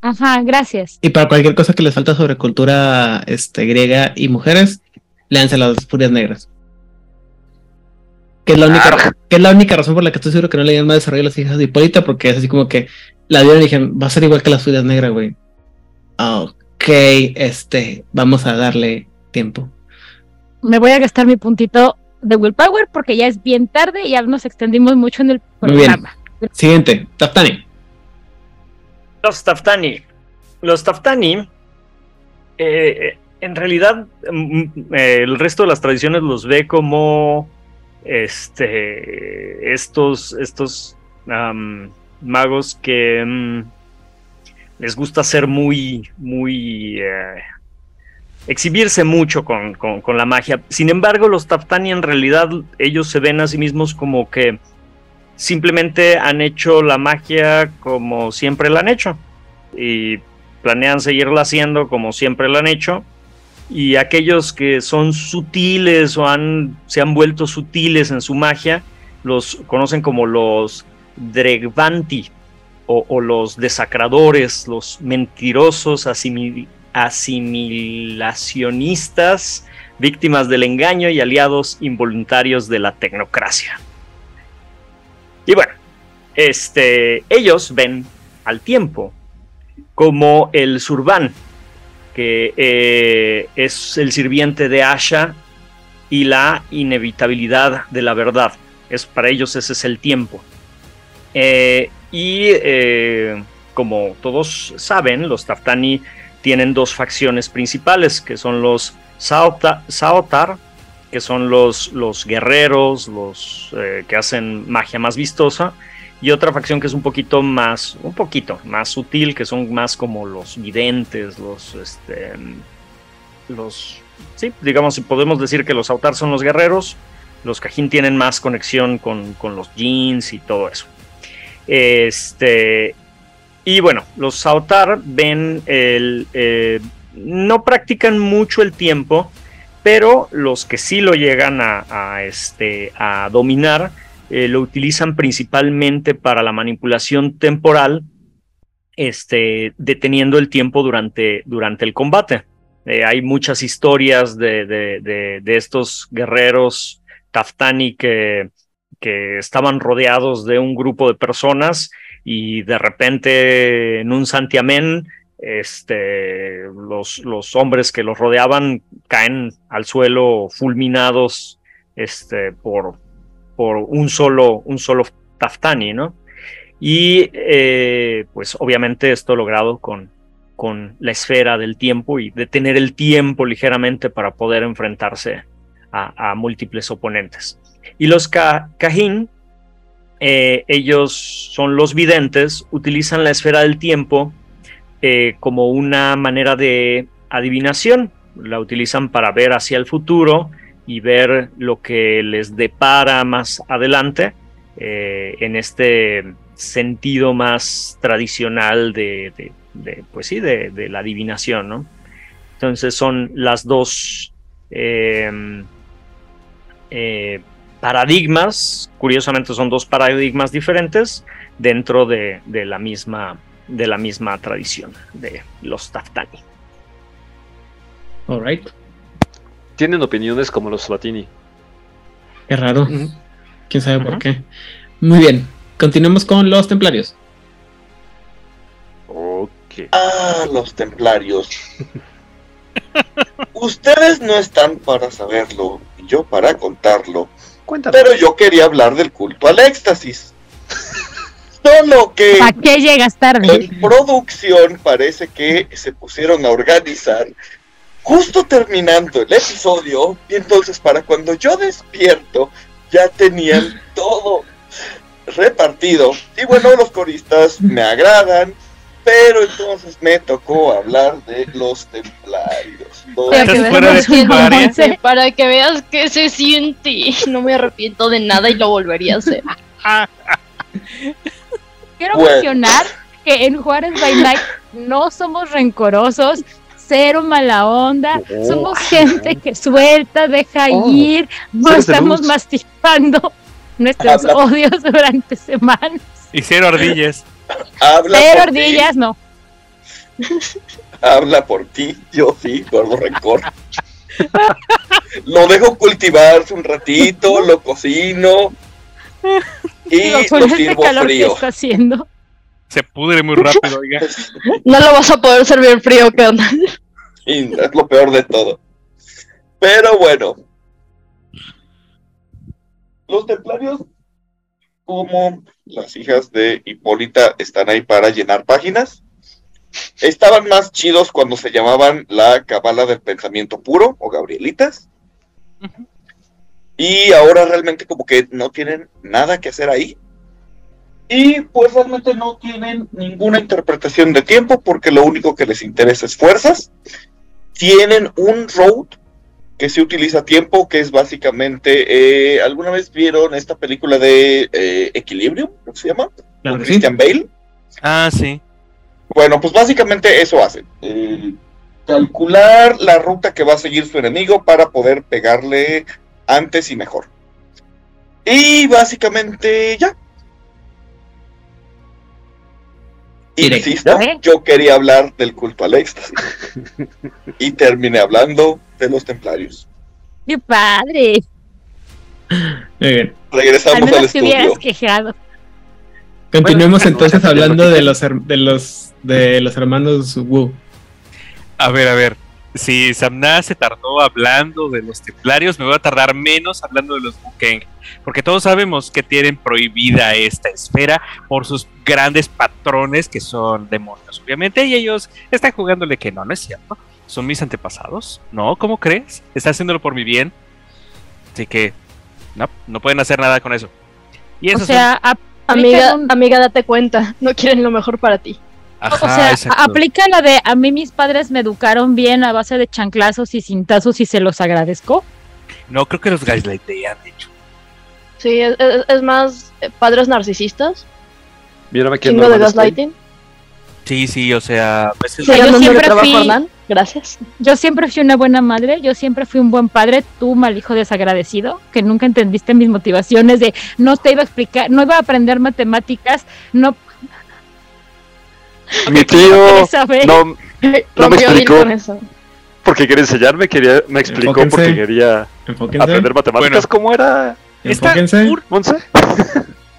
Ajá, gracias. Y para cualquier cosa que les falta sobre cultura este, griega y mujeres, léanse las Furias Negras. Que es, la única, que es la única razón por la que estoy seguro que no leían más desarrollo de las hijas de Hipólita, porque es así como que la vieron y dijeron, va a ser igual que las Furias Negras, güey. Ok, este, vamos a darle tiempo. Me voy a gastar mi puntito de willpower porque ya es bien tarde y ya nos extendimos mucho en el Muy bien. programa. Siguiente, Taftani. Los Taftani. Los Taftani, eh, en realidad, mm, eh, el resto de las tradiciones los ve como este, estos, estos magos que mm, les gusta ser muy, muy, eh, exhibirse mucho con, con- la magia. Sin embargo, los Taftani en realidad ellos se ven a sí mismos como que simplemente han hecho la magia como siempre la han hecho y planean seguirla haciendo como siempre la han hecho. Y aquellos que son sutiles o han, se han vuelto sutiles en su magia, los conocen como los Dregvanti o, o los desacradores, los mentirosos asimil- asimilacionistas, víctimas del engaño y aliados involuntarios de la tecnocracia. Y bueno, este, ellos ven al tiempo como el Surban, que eh, es el sirviente de Asha y la inevitabilidad de la verdad. Es, para ellos ese es el tiempo. Eh, y eh, como todos saben, los Taftani tienen dos facciones principales, que son los Saota- Saotar, que son los, los guerreros, los eh, que hacen magia más vistosa, y otra facción que es un poquito más, un poquito más sutil, que son más como los videntes, los, este, los, sí, digamos, podemos decir que los Autar son los guerreros, los Kajin tienen más conexión con, con los jeans y todo eso. Este, y bueno, los Sautar ven el, eh, no practican mucho el tiempo, pero los que sí lo llegan a, este, a dominar, eh, lo utilizan principalmente para la manipulación temporal, este, deteniendo el tiempo durante, durante el combate. Eh, hay muchas historias de, de, de, de estos guerreros Taftani que, que estaban rodeados de un grupo de personas y de repente en un santiamén este, los, los hombres que los rodeaban caen al suelo fulminados este, por, por un solo, un solo Taftani, ¿no? Y eh, pues obviamente esto logrado con, con la esfera del tiempo y detener el tiempo ligeramente para poder enfrentarse a, múltiples oponentes. Y los Kajin, eh, ellos son los videntes, utilizan la esfera del tiempo eh, como una manera de adivinación. La utilizan para ver hacia el futuro y ver lo que les depara más adelante eh, en este sentido más tradicional de, pues sí, de, la adivinación, ¿no? Entonces son las dos paradigmas, curiosamente son dos paradigmas diferentes dentro de, de, la misma de la misma tradición de los Taftani. All right. Tienen opiniones como los Latini. Qué raro. Uh -huh. Quién sabe uh -huh. por qué. Muy bien. Continuemos con los templarios. Ok. Ah, los templarios. Ustedes no están para saberlo, yo para contarlo. Cuéntame. Pero yo quería hablar del culto al éxtasis. Solo que. ¿A qué llegas tarde? En producción parece que se pusieron a organizar justo terminando el episodio. Y entonces, para cuando yo despierto, ya tenían todo repartido. Y bueno, los coristas me agradan, pero entonces me tocó hablar de los templarios. Para que, veas que, para que veas que se siente. No me arrepiento de nada y lo volvería a hacer. Quiero Bueno. mencionar que en Juárez by Night no somos rencorosos, cero mala onda, Oh. somos gente que suelta, deja Oh. ir, no estamos luz. masticando nuestros Habla. odios durante semanas. Y cero ardillas. Habla, Cero por ti, no. habla por ti, yo sí, gordo rencor. lo dejo cultivarse un ratito, lo cocino y Digo, lo con este sirvo calor que frío. está haciendo. Se pudre muy rápido, oiga. No lo vas a poder servir frío, ¿qué onda? Y es lo peor de todo. Pero bueno. Los templarios, como las hijas de Hipólita, están ahí para llenar páginas. Estaban más chidos cuando se llamaban la Cabala del Pensamiento Puro o Gabrielitas. Y ahora realmente como que no tienen nada que hacer ahí. Y pues realmente no tienen ninguna interpretación de tiempo porque lo único que les interesa es fuerzas tienen un road que se utiliza tiempo, que es básicamente, eh, ¿alguna vez vieron esta película de eh, Equilibrium? ¿Cómo se llama? Claro sí. Christian Bale. Ah, sí. Bueno, pues básicamente eso hacen. eh, calcular la ruta que va a seguir su enemigo para poder pegarle antes y mejor. Y básicamente ya. Insisto, yo quería hablar del culto al éxtasis. y terminé hablando de los templarios. ¡Qué padre! Muy bien. Al Regresamos al, menos te hubieras estudio. quejado. Continuemos Bueno, entonces hablando de los, de los de los hermanos Wu. A ver, a ver. Si Samna se tardó hablando de los templarios, me voy a tardar menos hablando de los Bukeng. Porque todos sabemos que tienen prohibida esta esfera por sus grandes patrones que son demonios, obviamente. Y ellos están jugándole que no, no es cierto. Son mis antepasados. No, ¿cómo crees? Está haciéndolo por mi bien. Así que, no, no pueden hacer nada con eso. Y eso O sea, Amiga, amiga, date cuenta. No quieren lo mejor para ti. Ajá, o sea, exacto. aplica la de a mí mis padres me educaron bien a base de chanclazos y cintazos y se los agradezco. No, creo que los gaslightean, de hecho. Sí, es, es- es más eh, padres narcisistas. Mírame en Chingo de gaslighting. Sí, sí, o sea, a veces... sea, Sigan yo siempre trabajo fui- Hernán. Gracias. Yo siempre fui una buena madre, yo siempre fui un buen padre, tú mal hijo desagradecido, que nunca entendiste mis motivaciones de no te iba a explicar, no iba a aprender matemáticas, no Mi tío no, no me explicó porque quería enseñarme, quería, me explicó Enfóquense. porque quería Enfóquense. aprender matemáticas. Bueno. ¿Cómo era, Está Enfóquense. pur- Monse?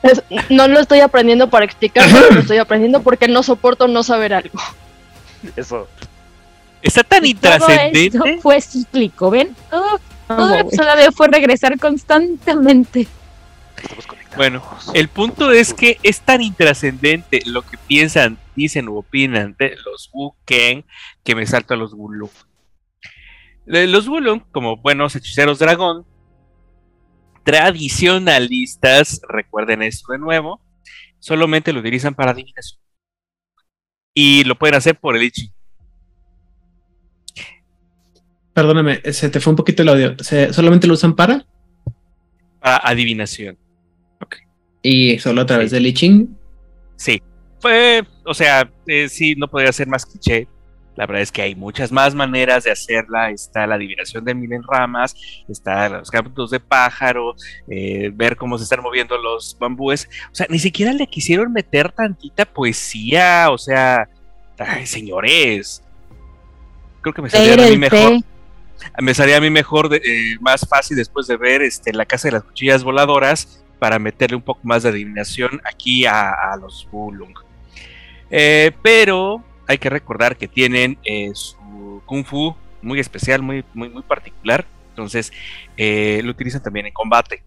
Es- no lo estoy aprendiendo para explicar, lo estoy aprendiendo porque no soporto no saber algo. Eso. Está tan Y todo esto intrascendente. fue cíclico, ¿ven? Todo, todo el episodio fue regresar constantemente. Estamos conectados. Bueno, el punto es que es tan intrascendente lo que piensan, dicen u opinan de los Wu-Ken que me salto a los Wulong. Los Wulong, como buenos hechiceros dragón, tradicionalistas, recuerden esto de nuevo, solamente lo utilizan para adivinación. Y lo pueden hacer por el Ichi. Perdóname, se te fue un poquito el audio. ¿Se- ¿Solamente lo usan para? Para adivinación. Y solo a través del I Ching. Sí. Fue, o sea, eh, sí, no podría ser más cliché. La verdad es que hay muchas más maneras de hacerla. Está la adivinación de mil en ramas, está los cantos de pájaro, eh, ver cómo se están moviendo los bambúes. O sea, ni siquiera le quisieron meter tantita poesía. O sea, ay, señores. Creo que me salía a mí mejor. Me salía a mí mejor, de- eh, más fácil después de ver este, la casa de las cuchillas voladoras para meterle un poco más de adivinación aquí a, a los Bulung. Eh, pero hay que recordar que tienen eh, su kung fu muy especial, muy, muy, muy particular. Entonces eh, lo utilizan también en combate.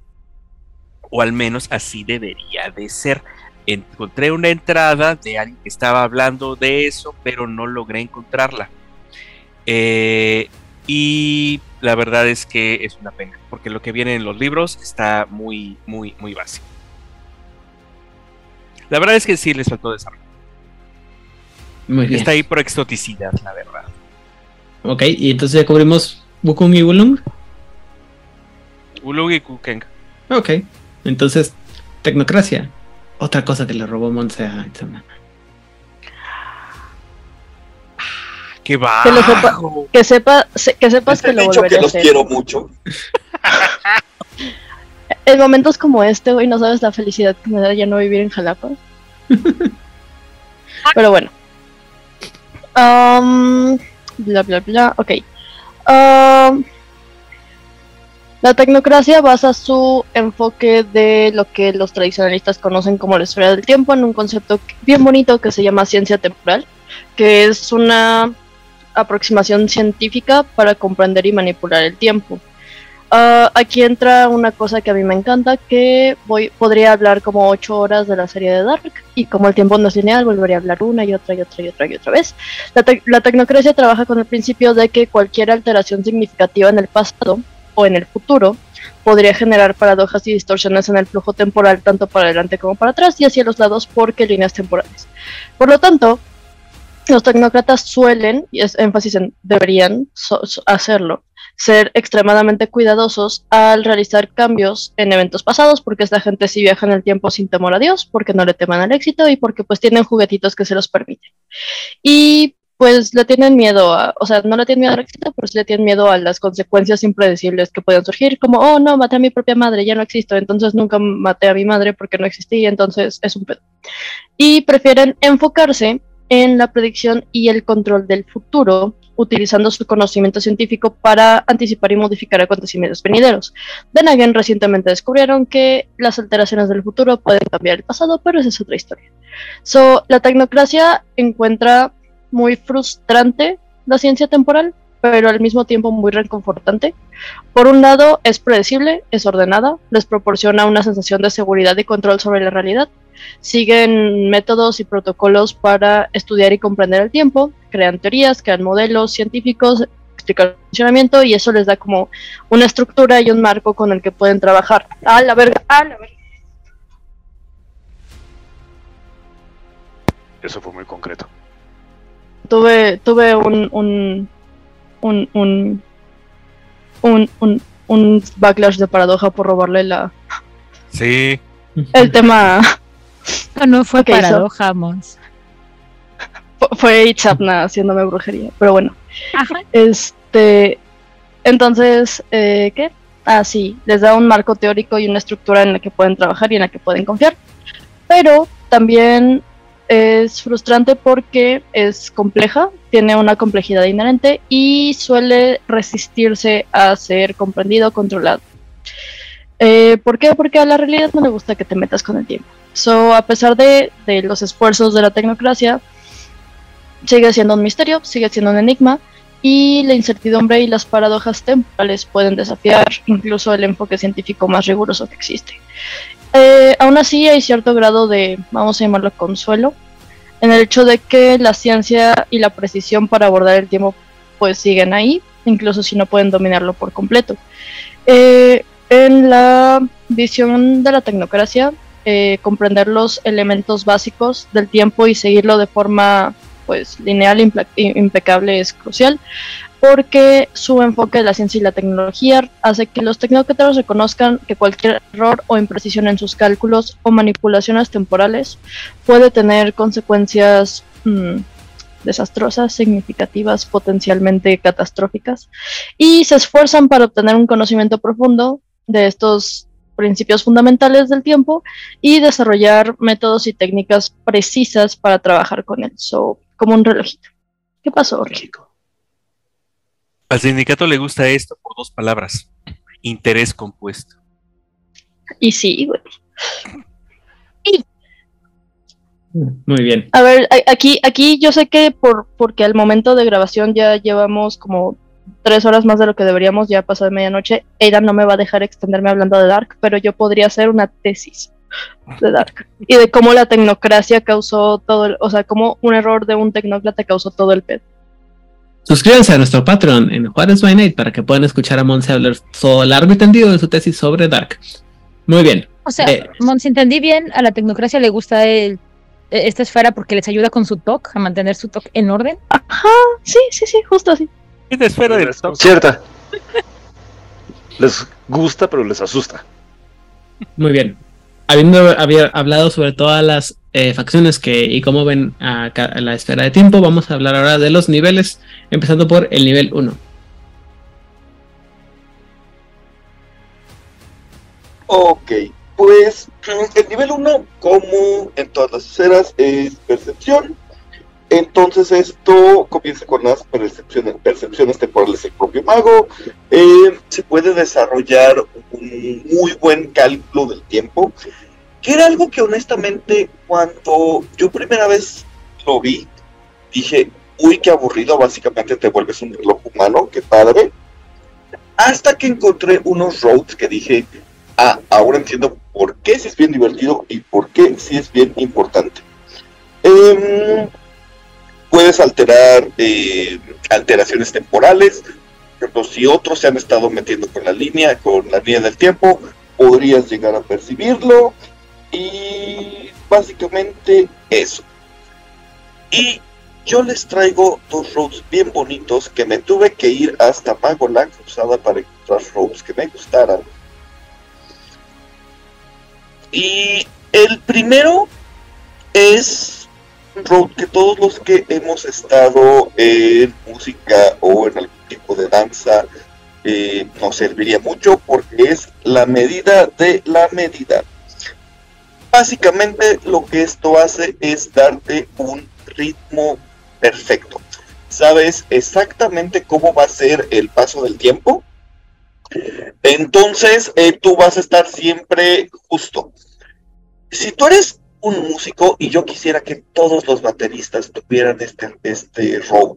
O al menos así debería de ser. Encontré una entrada de alguien que estaba hablando de eso, pero no logré encontrarla. Y la verdad es que es una pena, porque lo que viene en los libros está muy, muy, muy básico. La verdad es que sí les faltó desarrollo. Muy bien. Está ahí por exoticidad, la verdad. Ok, y entonces ya cubrimos Wukong y Wulong. Ulug y Kukeng. Ok, entonces, tecnocracia. Otra cosa que le robó Monse a Itzamna. ¡Qué va! Que, sepa- que, sepa, se- que sepas que lo que a los hacer. quiero mucho. En momentos como este, güey, no sabes la felicidad que me da ya no vivir en Jalapa. Pero bueno. Am, bla, bla, bla. Ok. Am, la tecnocracia basa su enfoque de lo que los tradicionalistas conocen como la esfera del tiempo en un concepto bien bonito que se llama ciencia temporal, que es una aproximación científica para comprender y manipular el tiempo. Ah, aquí entra una cosa que a mí me encanta, que voy, podría hablar como ocho horas de la serie de Dark, y como el tiempo no es lineal, volvería a hablar una y otra y otra y otra y otra vez. La, tec- la tecnocracia trabaja con el principio de que cualquier alteración significativa en el pasado o en el futuro podría generar paradojas y distorsiones en el flujo temporal tanto para adelante como para atrás y hacia los lados porque líneas temporales. Por lo tanto, los tecnócratas suelen, y es énfasis en deberían hacerlo, ser extremadamente cuidadosos al realizar cambios en eventos pasados, porque esta gente sí viaja en el tiempo sin temor a Dios, porque no le teman al éxito y porque pues tienen juguetitos que se los permiten. Y pues le tienen miedo a, o sea, no le tienen miedo al éxito, pero sí le tienen miedo a las consecuencias impredecibles que pueden surgir, como, oh no, maté a mi propia madre, ya no existo, entonces nunca maté a mi madre porque no existí, entonces es un pedo. Y prefieren enfocarse en la predicción y el control del futuro, utilizando su conocimiento científico para anticipar y modificar acontecimientos venideros. Denagen recientemente descubrieron que las alteraciones del futuro pueden cambiar el pasado, pero esa es otra historia. So, la tecnocracia encuentra muy frustrante la ciencia temporal, pero al mismo tiempo muy reconfortante. Por un lado, es predecible, es ordenada, les proporciona una sensación de seguridad y control sobre la realidad. Siguen métodos y protocolos para estudiar y comprender el tiempo, crean teorías, crean modelos científicos, explican el funcionamiento y eso les da como una estructura y un marco con el que pueden trabajar. A la verga, a la verga. Eso fue muy concreto. tuve tuve un un un un un, un, un backlash de paradoja por robarle la Sí. el tema No, no fue Ok, so- paradoja, Mons. fu- fue Itzapna haciéndome brujería, pero bueno. Ajá. Este entonces, eh, ¿qué? Ah, sí, les da un marco teórico y una estructura en la que pueden trabajar y en la que pueden confiar. Pero también es frustrante porque es compleja, tiene una complejidad inherente y suele resistirse a ser comprendido, controlado. Eh, ¿Por qué? Porque a la realidad no le gusta que te metas con el tiempo. So, a pesar de, los esfuerzos de la tecnocracia, sigue siendo un misterio, sigue siendo un enigma, y la incertidumbre y las paradojas temporales pueden desafiar incluso el enfoque científico más riguroso que existe. Eh, aún así hay cierto grado de, vamos a llamarlo consuelo, en el hecho de que la ciencia y la precisión para abordar el tiempo pues siguen ahí, incluso si no pueden dominarlo por completo. Eh, en la visión de la tecnocracia, eh, comprender los elementos básicos del tiempo y seguirlo de forma pues lineal imple- i- impecable es crucial porque su enfoque de la ciencia y la tecnología hace que los tecnócratas reconozcan que cualquier error o imprecisión en sus cálculos o manipulaciones temporales puede tener consecuencias mm, desastrosas, significativas, potencialmente catastróficas, y se esfuerzan para obtener un conocimiento profundo de estos principios fundamentales del tiempo y desarrollar métodos y técnicas precisas para trabajar con él, so, como un relojito. ¿Qué pasó, Rico? Al sindicato le gusta esto por dos palabras. Interés compuesto. Y sí, güey. Muy bien. A ver, aquí, aquí yo sé que por porque al momento de grabación ya llevamos como tres horas más de lo que deberíamos, ya pasó de medianoche. Ella no me va a dejar extenderme hablando de Dark, pero yo podría hacer una tesis de Dark y de cómo la tecnocracia causó todo, el- o sea, cómo un error de un tecnócrata causó todo el pedo. Suscríbanse a nuestro Patreon en Juárez by Night para que puedan escuchar a Monse hablar todo largo y tendido de su tesis sobre Dark. Muy bien. O sea, Eh. Entendí bien, a la tecnocracia le gusta el- eh, esta esfera porque les ayuda con su TOC, a mantener su TOC en orden. Ajá, sí, sí, sí, justo así. Es de esfera del top. Cierta. Les gusta, pero les asusta. Muy bien. Habiendo había hablado sobre todas las eh, facciones que y cómo ven a, la esfera de tiempo, vamos a hablar ahora de los niveles, empezando por el nivel 1. Ok, pues el nivel 1, como en todas las esferas, es percepción. Entonces esto comienza con las percepciones, temporales del propio mago. Eh, se puede desarrollar un muy buen cálculo del tiempo, que era algo que honestamente cuando yo primera vez lo vi, dije, uy, qué aburrido, básicamente te vuelves un reloj humano, qué padre. Hasta que encontré unos roads que dije, ah, ahora entiendo por qué sí es bien divertido y por qué sí es bien importante. Em, puedes alterar eh, alteraciones temporales. Por ejemplo, si otros se han estado metiendo con la línea, con la línea del tiempo, podrías llegar a percibirlo. Y básicamente eso. Y yo les traigo dos roads bien bonitos que me tuve que ir hasta Magoland Cruzada para encontrar roads que me gustaran. Y el primero es road que todos los que hemos estado en música o en algún tipo de danza eh, nos serviría mucho porque es la medida de la medida. Básicamente lo que esto hace es darte un ritmo perfecto. Sabes exactamente cómo va a ser el paso del tiempo. Entonces eh, tú vas a estar siempre justo. Si tú eres un músico y yo quisiera que todos los bateristas tuvieran este, este road,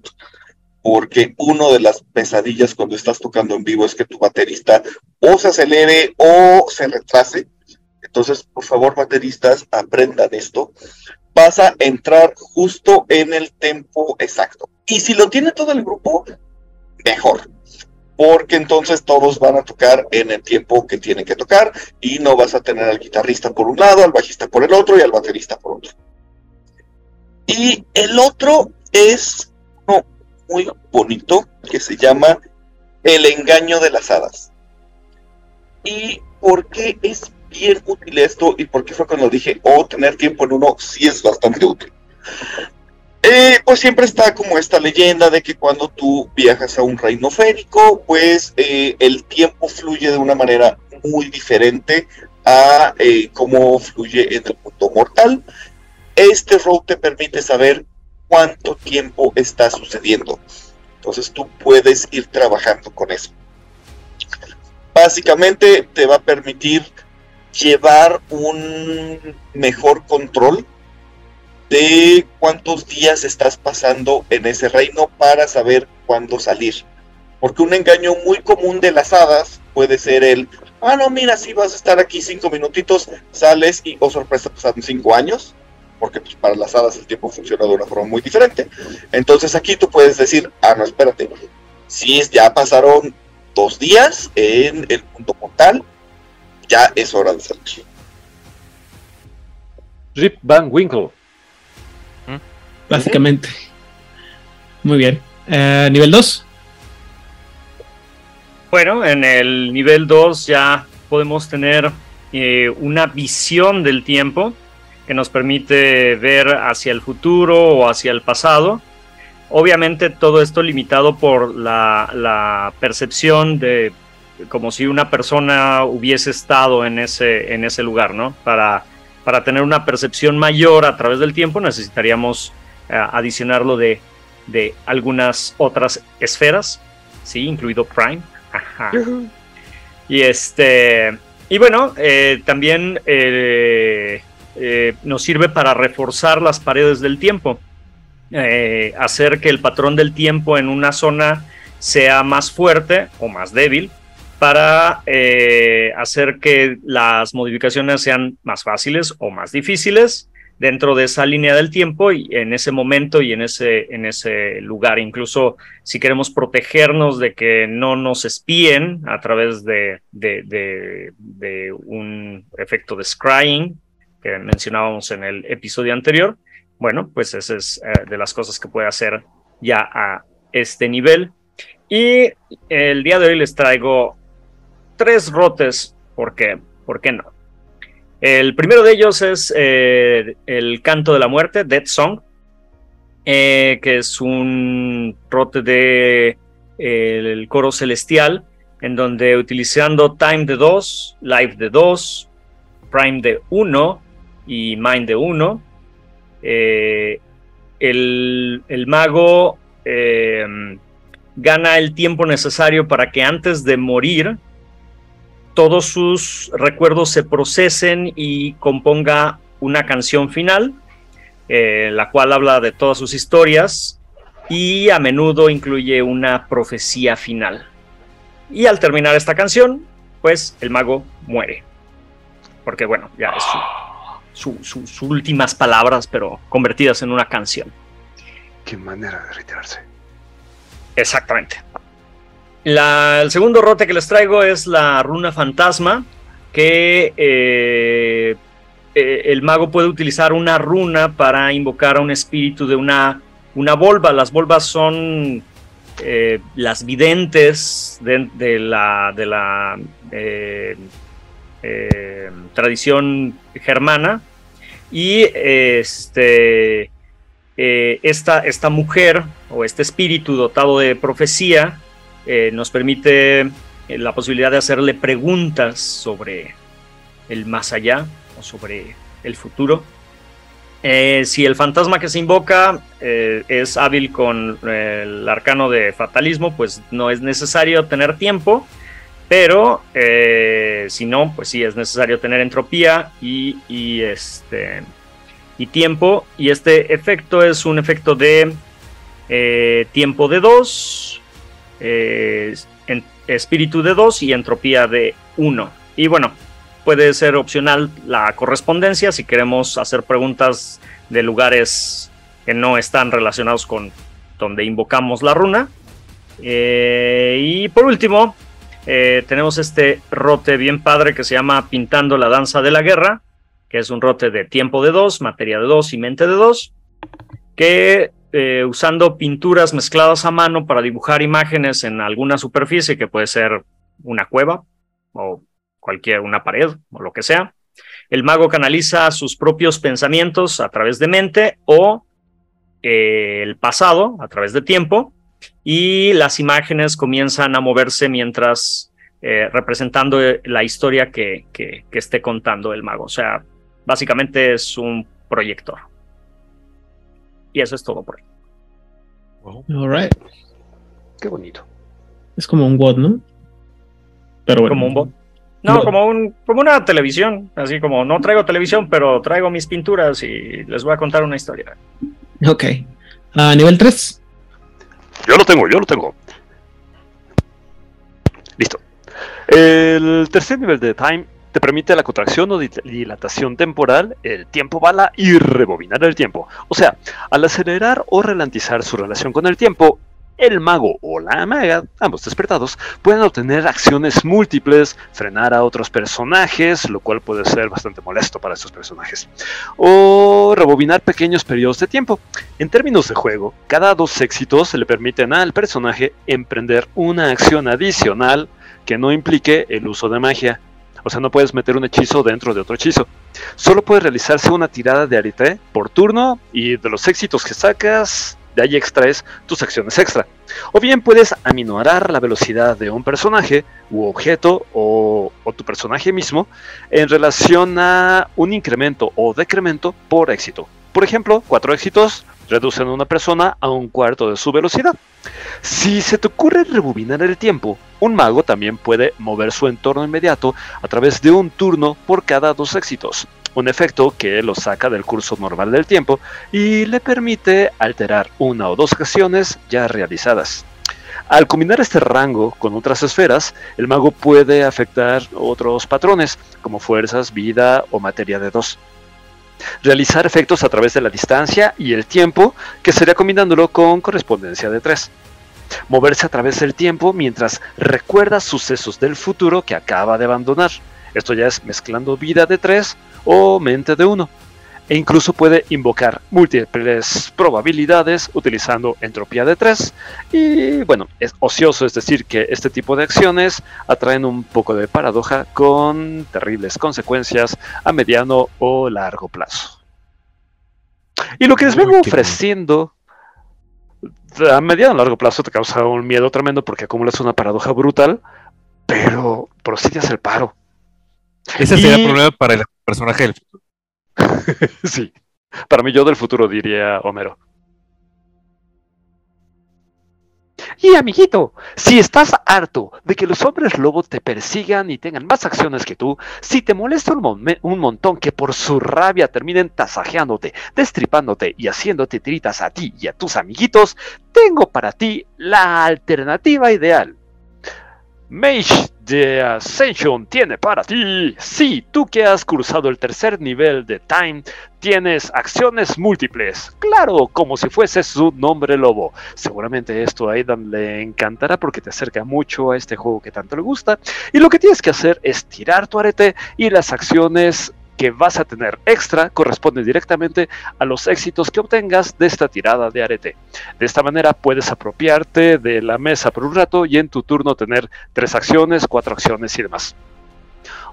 porque uno de las pesadillas cuando estás tocando en vivo es que tu baterista o se acelere o se retrase. Entonces, por favor, bateristas, aprendan esto. Vas a entrar justo en el tempo exacto. Y si lo tiene todo el grupo, mejor. Porque entonces todos van a tocar en el tiempo que tienen que tocar y no vas a tener al guitarrista por un lado, al bajista por el otro y al baterista por otro. Y el otro es muy bonito que se llama El engaño de las hadas. ¿Y por qué es bien útil esto? ¿Y por qué fue cuando dije, oh, tener tiempo en uno sí es bastante útil? Eh, pues siempre está como esta leyenda de que cuando tú viajas a un reino férico, pues eh, el tiempo fluye de una manera muy diferente a eh, cómo fluye en el mundo mortal. Este road te permite saber cuánto tiempo está sucediendo. Entonces tú puedes ir trabajando con eso. Básicamente te va a permitir llevar un mejor control de cuántos días estás pasando en ese reino para saber cuándo salir. Porque un engaño muy común de las hadas puede ser el, ah, no, mira, si vas a estar aquí cinco minutitos, sales y, oh sorpresa, pasaron cinco años, porque pues, para las hadas el tiempo funciona de una forma muy diferente. Entonces aquí tú puedes decir, ah, no, espérate, si ya pasaron dos días en el punto mortal, ya es hora de salir. Rip Van Winkle. Básicamente. Muy bien. Eh, nivel 2. Bueno, en el nivel 2 ya podemos tener eh, una visión del tiempo que nos permite ver hacia el futuro o hacia el pasado. Obviamente todo esto limitado por la, percepción de como si una persona hubiese estado en ese, en ese lugar, ¿no? Para, para tener una percepción mayor a través del tiempo necesitaríamos adicionarlo de, de algunas otras esferas, ¿sí? Incluido Prime. Ajá. Y este. Y bueno, eh, también eh, eh, nos sirve para reforzar las paredes del tiempo. Eh, hacer que el patrón del tiempo en una zona sea más fuerte o más débil para eh, hacer que las modificaciones sean más fáciles o más difíciles dentro de esa línea del tiempo y en ese momento y en ese, en ese lugar. Incluso si queremos protegernos de que no nos espíen a través de, de, un efecto de scrying que mencionábamos en el episodio anterior, bueno, pues esa es eh, de las cosas que puede hacer ya a este nivel. Y el día de hoy les traigo tres rotes, ¿por qué? ¿Por qué no? El primero de ellos es eh, el canto de la muerte, Dead Song, eh, que es un rote de el coro celestial, en donde utilizando time de 2, life de 2, prime de 1 y mind de 1, eh, el, el, mago gana el tiempo necesario para que antes de morir todos sus recuerdos se procesen y componga una canción final, eh, la cual habla de todas sus historias y a menudo incluye una profecía final. Y al terminar esta canción, pues el mago muere. Porque bueno, ya es sus últimas palabras, pero convertidas en una canción. Qué manera de retirarse. Exactamente el segundo rote que les traigo es la runa fantasma, que eh, eh, el mago puede utilizar una runa para invocar a un espíritu de una, una volva. Las volvas son eh, las videntes de, la, de la tradición germana. Y este, esta, esta mujer o este espíritu dotado de profecía eh, nos permite eh, la posibilidad de hacerle preguntas sobre el más allá o sobre el futuro. Eh, si el fantasma que se invoca es hábil con el arcano de fatalismo, pues no es necesario tener tiempo, pero si no, pues sí es necesario tener entropía y, y, este, y tiempo. Y este efecto es un efecto de tiempo de 2, espíritu de 2 y entropía de 1. Y bueno, puede ser opcional la correspondencia si queremos hacer preguntas de lugares que no están relacionados con donde invocamos la runa. Eh, y por último, eh, tenemos este rote bien padre que se llama Pintando la Danza de la Guerra, que es un rote de tiempo de 2, materia de 2 y mente de 2, que eh, usando pinturas mezcladas a mano para dibujar imágenes en alguna superficie, que puede ser una cueva o cualquier, una pared o lo que sea. El mago canaliza sus propios pensamientos a través de mente o eh, el pasado a través de tiempo y las imágenes comienzan a moverse mientras eh, representando la historia que, que, que esté contando el mago. O sea, básicamente es un proyector. Y eso es todo por ahí. All right. Qué bonito. Es como un bot, ¿no? Pero bueno. Como un bot. No, como, un, como una televisión. Así como no traigo televisión, pero traigo mis pinturas y les voy a contar una historia. Ok. A nivel 3. Yo lo tengo, yo lo tengo. Listo. El tercer nivel de Time te permite la contracción o dilatación temporal, el tiempo bala y rebobinar el tiempo. O sea, al acelerar o ralentizar su relación con el tiempo, el mago o la maga, ambos despertados, pueden obtener acciones múltiples, frenar a otros personajes, lo cual puede ser bastante molesto para estos personajes, o rebobinar pequeños periodos de tiempo. En términos de juego, cada dos éxitos le permiten al personaje emprender una acción adicional que no implique el uso de magia. O sea, no puedes meter un hechizo dentro de otro hechizo. Solo puede realizarse una tirada de arité por turno y de los éxitos que sacas, de ahí extraes tus acciones extra. O bien puedes aminorar la velocidad de un personaje u objeto o, o, tu personaje mismo en relación a un incremento o decremento por éxito. Por ejemplo, cuatro éxitos reducen a una persona a un cuarto de su velocidad. Si se te ocurre rebobinar el tiempo, un mago también puede mover su entorno inmediato a través de un turno por cada dos éxitos, un efecto que lo saca del curso normal del tiempo y le permite alterar una o dos acciones ya realizadas. Al combinar este rango con otras esferas, el mago puede afectar otros patrones, como fuerzas, vida o materia de dos. Realizar efectos a través de la distancia y el tiempo, que sería combinándolo con correspondencia de 3. Moverse a través del tiempo mientras recuerda sucesos del futuro que acaba de abandonar. Esto ya es mezclando vida de 3 o mente de 1 e incluso puede invocar múltiples probabilidades utilizando entropía de 3 y bueno, es ocioso, es decir, que este tipo de acciones atraen un poco de paradoja con terribles consecuencias a mediano o largo plazo. Y lo que les vengo ofreciendo a mediano o largo plazo te causa un miedo tremendo porque acumulas una paradoja brutal, pero procedias el paro. Ese sería el problema para el personaje del futuro. sí. Para mí, yo del futuro diría Homero. Y amiguito, si estás harto de que los hombres lobo te persigan y tengan más acciones que tú, si te molesta un, un, montón que por su rabia terminen tasajeándote, destripándote y haciéndote tiritas a ti y a tus amiguitos, tengo para ti la alternativa ideal. Mage de Ascension tiene para ti. Sí, tú que has cruzado el tercer nivel de Time, tienes acciones múltiples. Claro, como si fuese su nombre lobo. Seguramente esto a Aidan le encantará porque te acerca mucho a este juego que tanto le gusta. Y lo que tienes que hacer es tirar tu arete y las acciones que vas a tener extra corresponde directamente a los éxitos que obtengas de esta tirada de arete. De esta manera puedes apropiarte de la mesa por un rato y en tu turno tener tres acciones, cuatro acciones y demás.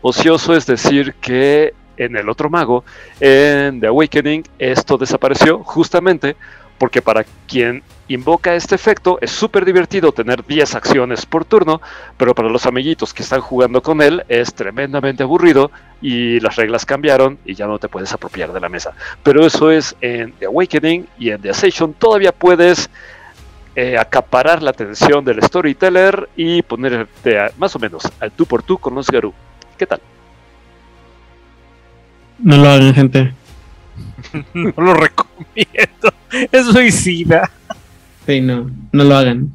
Ocioso es decir que en el otro mago, en The Awakening, esto desapareció justamente porque para quien invoca este efecto es súper divertido tener 10 acciones por turno, pero para los amiguitos que están jugando con él es tremendamente aburrido y las reglas cambiaron y ya no te puedes apropiar de la mesa. Pero eso es en The Awakening y en The Ascension todavía puedes eh, acaparar la atención del storyteller y ponerte más o menos al tú por tú con los Garú. ¿Qué tal? No lo hagan, gente. no lo recomiendo. Es suicida. Sí, no, no lo hagan.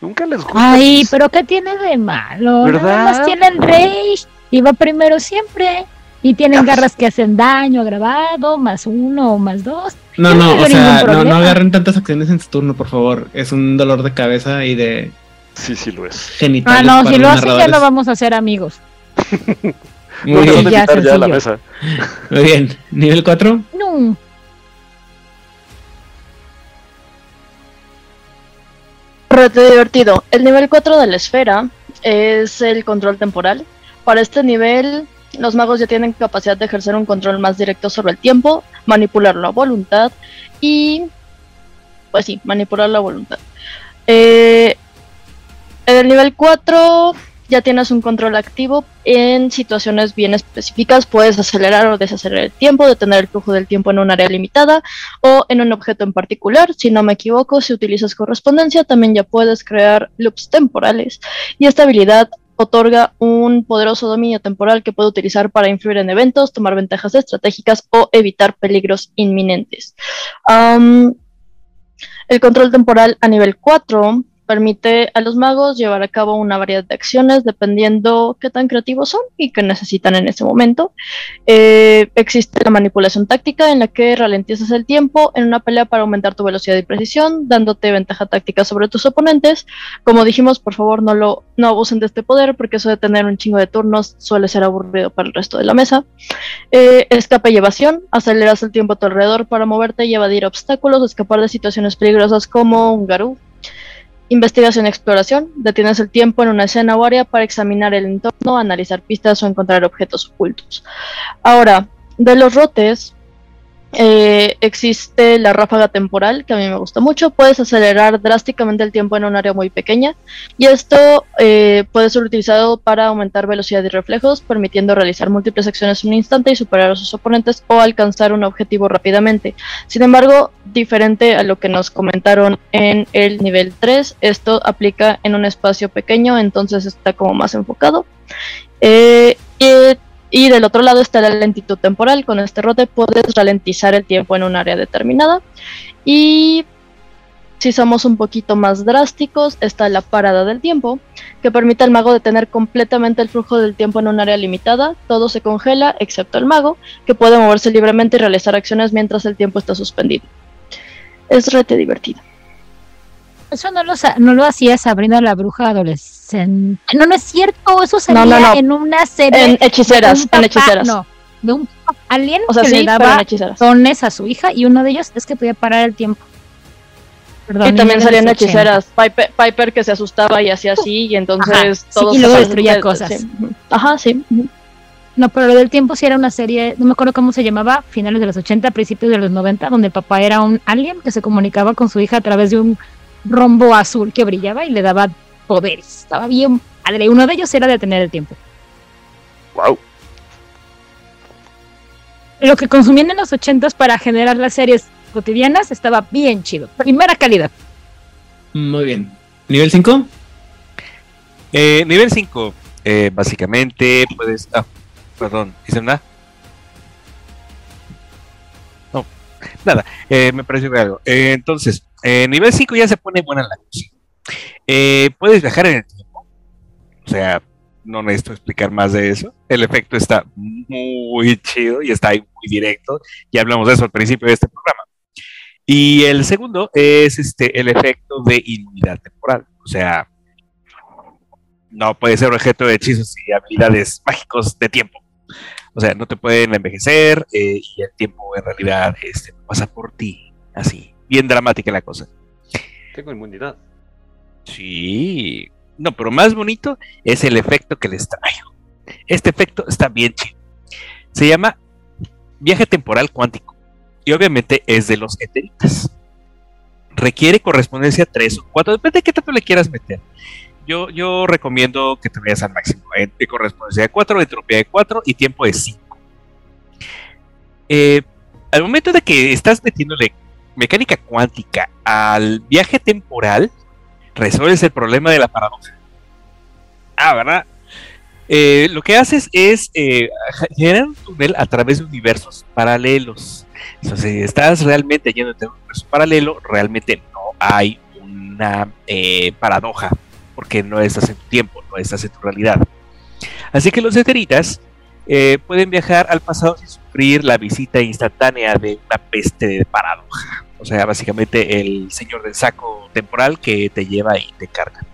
Nunca les gusta. Ay, pero ¿qué tiene de malo? ¿Verdad? Nada más tienen rage y va primero siempre. Y tienen garras que hacen daño agravado, más uno o más dos. No, no, o sea, no, no agarren tantas acciones en su turno, por favor. Es un dolor de cabeza y de Sí, sí lo es. genitales. Ah, no, si lo hacen ya no vamos a ser amigos. Muy bien, Ya, ya la mesa. muy bien. Nivel 4. No. Reto divertido. El nivel 4 de la esfera es el control temporal. Para este nivel, los magos ya tienen capacidad de ejercer un control más directo sobre el tiempo, manipularlo a voluntad y, pues sí, manipularlo a voluntad. Eh, en el nivel 4 ya tienes un control activo en situaciones bien específicas. Puedes acelerar o desacelerar el tiempo, detener el flujo del tiempo en un área limitada o en un objeto en particular. Si no me equivoco, si utilizas correspondencia, también ya puedes crear loops temporales. Y esta habilidad otorga un poderoso dominio temporal que puede utilizar para influir en eventos, tomar ventajas estratégicas o evitar peligros inminentes. El control temporal a nivel 4 permite a los magos llevar a cabo una variedad de acciones dependiendo qué tan creativos son y qué necesitan en ese momento. Eh, existe la manipulación táctica en la que ralentizas el tiempo en una pelea para aumentar tu velocidad y precisión, dándote ventaja táctica sobre tus oponentes. Como dijimos, por favor no lo no abusen de este poder porque eso de tener un chingo de turnos suele ser aburrido para el resto de la mesa. Eh, escape y evasión, aceleras el tiempo a tu alrededor para moverte y evadir obstáculos, escapar de situaciones peligrosas como un garú. Investigación y exploración, detienes el tiempo en una escena o área para examinar el entorno, analizar pistas o encontrar objetos ocultos. Ahora, de los rotes, eh, existe la ráfaga temporal, que a mí me gusta mucho. Puedes acelerar drásticamente el tiempo en un área muy pequeña. Y esto eh, puede ser utilizado para aumentar velocidad y reflejos, permitiendo realizar múltiples acciones en un instante y superar a sus oponentes o alcanzar un objetivo rápidamente. Sin embargo, diferente a lo que nos comentaron en el nivel 3, esto aplica en un espacio pequeño, entonces está como más enfocado. Eh, y del otro lado está la lentitud temporal. Con este rote puedes ralentizar el tiempo en un área determinada. Y Si somos un poquito más drásticos, está la parada del tiempo, que permite al mago detener completamente el flujo del tiempo en un área limitada. Todo se congela, excepto el mago, que puede moverse libremente y realizar acciones mientras el tiempo está suspendido. Es rete divertido. Eso no lo, no lo hacía Sabrina la bruja adolescente. No, no es cierto. Eso salía No, no, no. en una serie. En hechiceras, en. No, de un alien O sea, que sí, le daba dones a su hija y uno de ellos es que podía parar el tiempo. Perdón, y también salían los 80. hechiceras. Piper, Piper que se asustaba y hacía así, y entonces Ajá, sí, todos. y luego destruía cosas. sí. Ajá, sí. No, pero lo del tiempo sí era una serie, no me acuerdo cómo se llamaba, finales de los 80, principios de los 90, donde el papá era un alien que se comunicaba con su hija a través de un rombo azul que brillaba y le daba poderes. Estaba bien padre. Uno de ellos era detener el tiempo. Wow. Lo que consumían en los 80 para generar las series cotidianas estaba bien chido. Primera calidad. Muy bien. ¿Nivel 5? Eh, nivel 5, eh, básicamente puedes. Ah, perdón, ¿hice nada? Nada, eh, me pareció algo. Eh, entonces, eh, nivel 5 ya se pone buena la cosa. Eh, puedes viajar en el tiempo. O sea, no necesito explicar más de eso. El efecto está muy chido y está ahí muy directo. Ya hablamos de eso al principio de este programa. Y el segundo es este el efecto de inmunidad temporal. O sea, no puede ser objeto de hechizos y habilidades mágicos de tiempo. O sea, no te pueden envejecer eh, y el tiempo en realidad este, pasa por ti. Así, bien dramática la cosa. Tengo inmunidad. Sí. No, pero más bonito es el efecto que les traigo. Este efecto está bien chido. Se llama viaje temporal cuántico. Y obviamente es de los eteritas. Requiere correspondencia 3 o 4, depende de qué tanto le quieras meter. Yo, recomiendo que te vayas al máximo. eh, de correspondencia de 4, entropía de 4 y tiempo de 5. Eh, al momento de que estás metiéndole mecánica cuántica al viaje temporal, resuelves el problema de la paradoja. Ah, ¿verdad? Eh, lo que haces es eh, generar un túnel a través de universos paralelos. Sea, si estás realmente yendo en un universo paralelo, realmente no hay una eh, paradoja, porque no estás en tu tiempo, no estás en tu realidad. Así que los eteritas eh, pueden viajar al pasado sin sufrir la visita instantánea de una peste de paradoja. O sea, básicamente el señor del saco temporal que te lleva y te carga.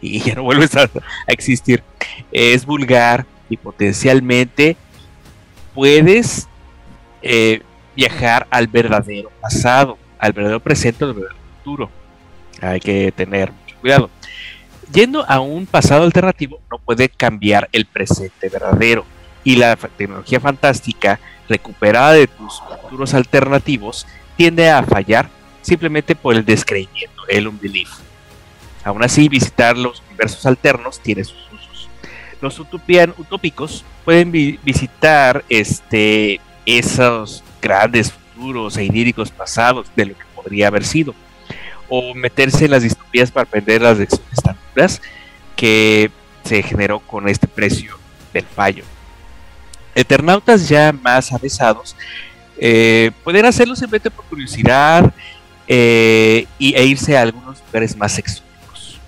Y ya no vuelves a, existir. Es vulgar y potencialmente puedes eh, viajar al verdadero pasado, al verdadero presente al verdadero futuro. Hay que tener mucho cuidado. Yendo a un pasado alternativo no puede cambiar el presente verdadero. Y la tecnología fantástica recuperada de tus futuros alternativos tiende a fallar simplemente por el descreimiento, el unbelief. Aún así, visitar los universos alternos tiene sus usos. Los utopian, utópicos pueden vi- visitar este, esos grandes futuros e idílicos pasados de lo que podría haber sido. O meterse en las distopías para aprender las lecciones tan duras que se generó con este precio del fallo. Eternautas ya más avesados eh, pueden hacerlo simplemente por curiosidad eh, y, e irse a algunos lugares más exóticos.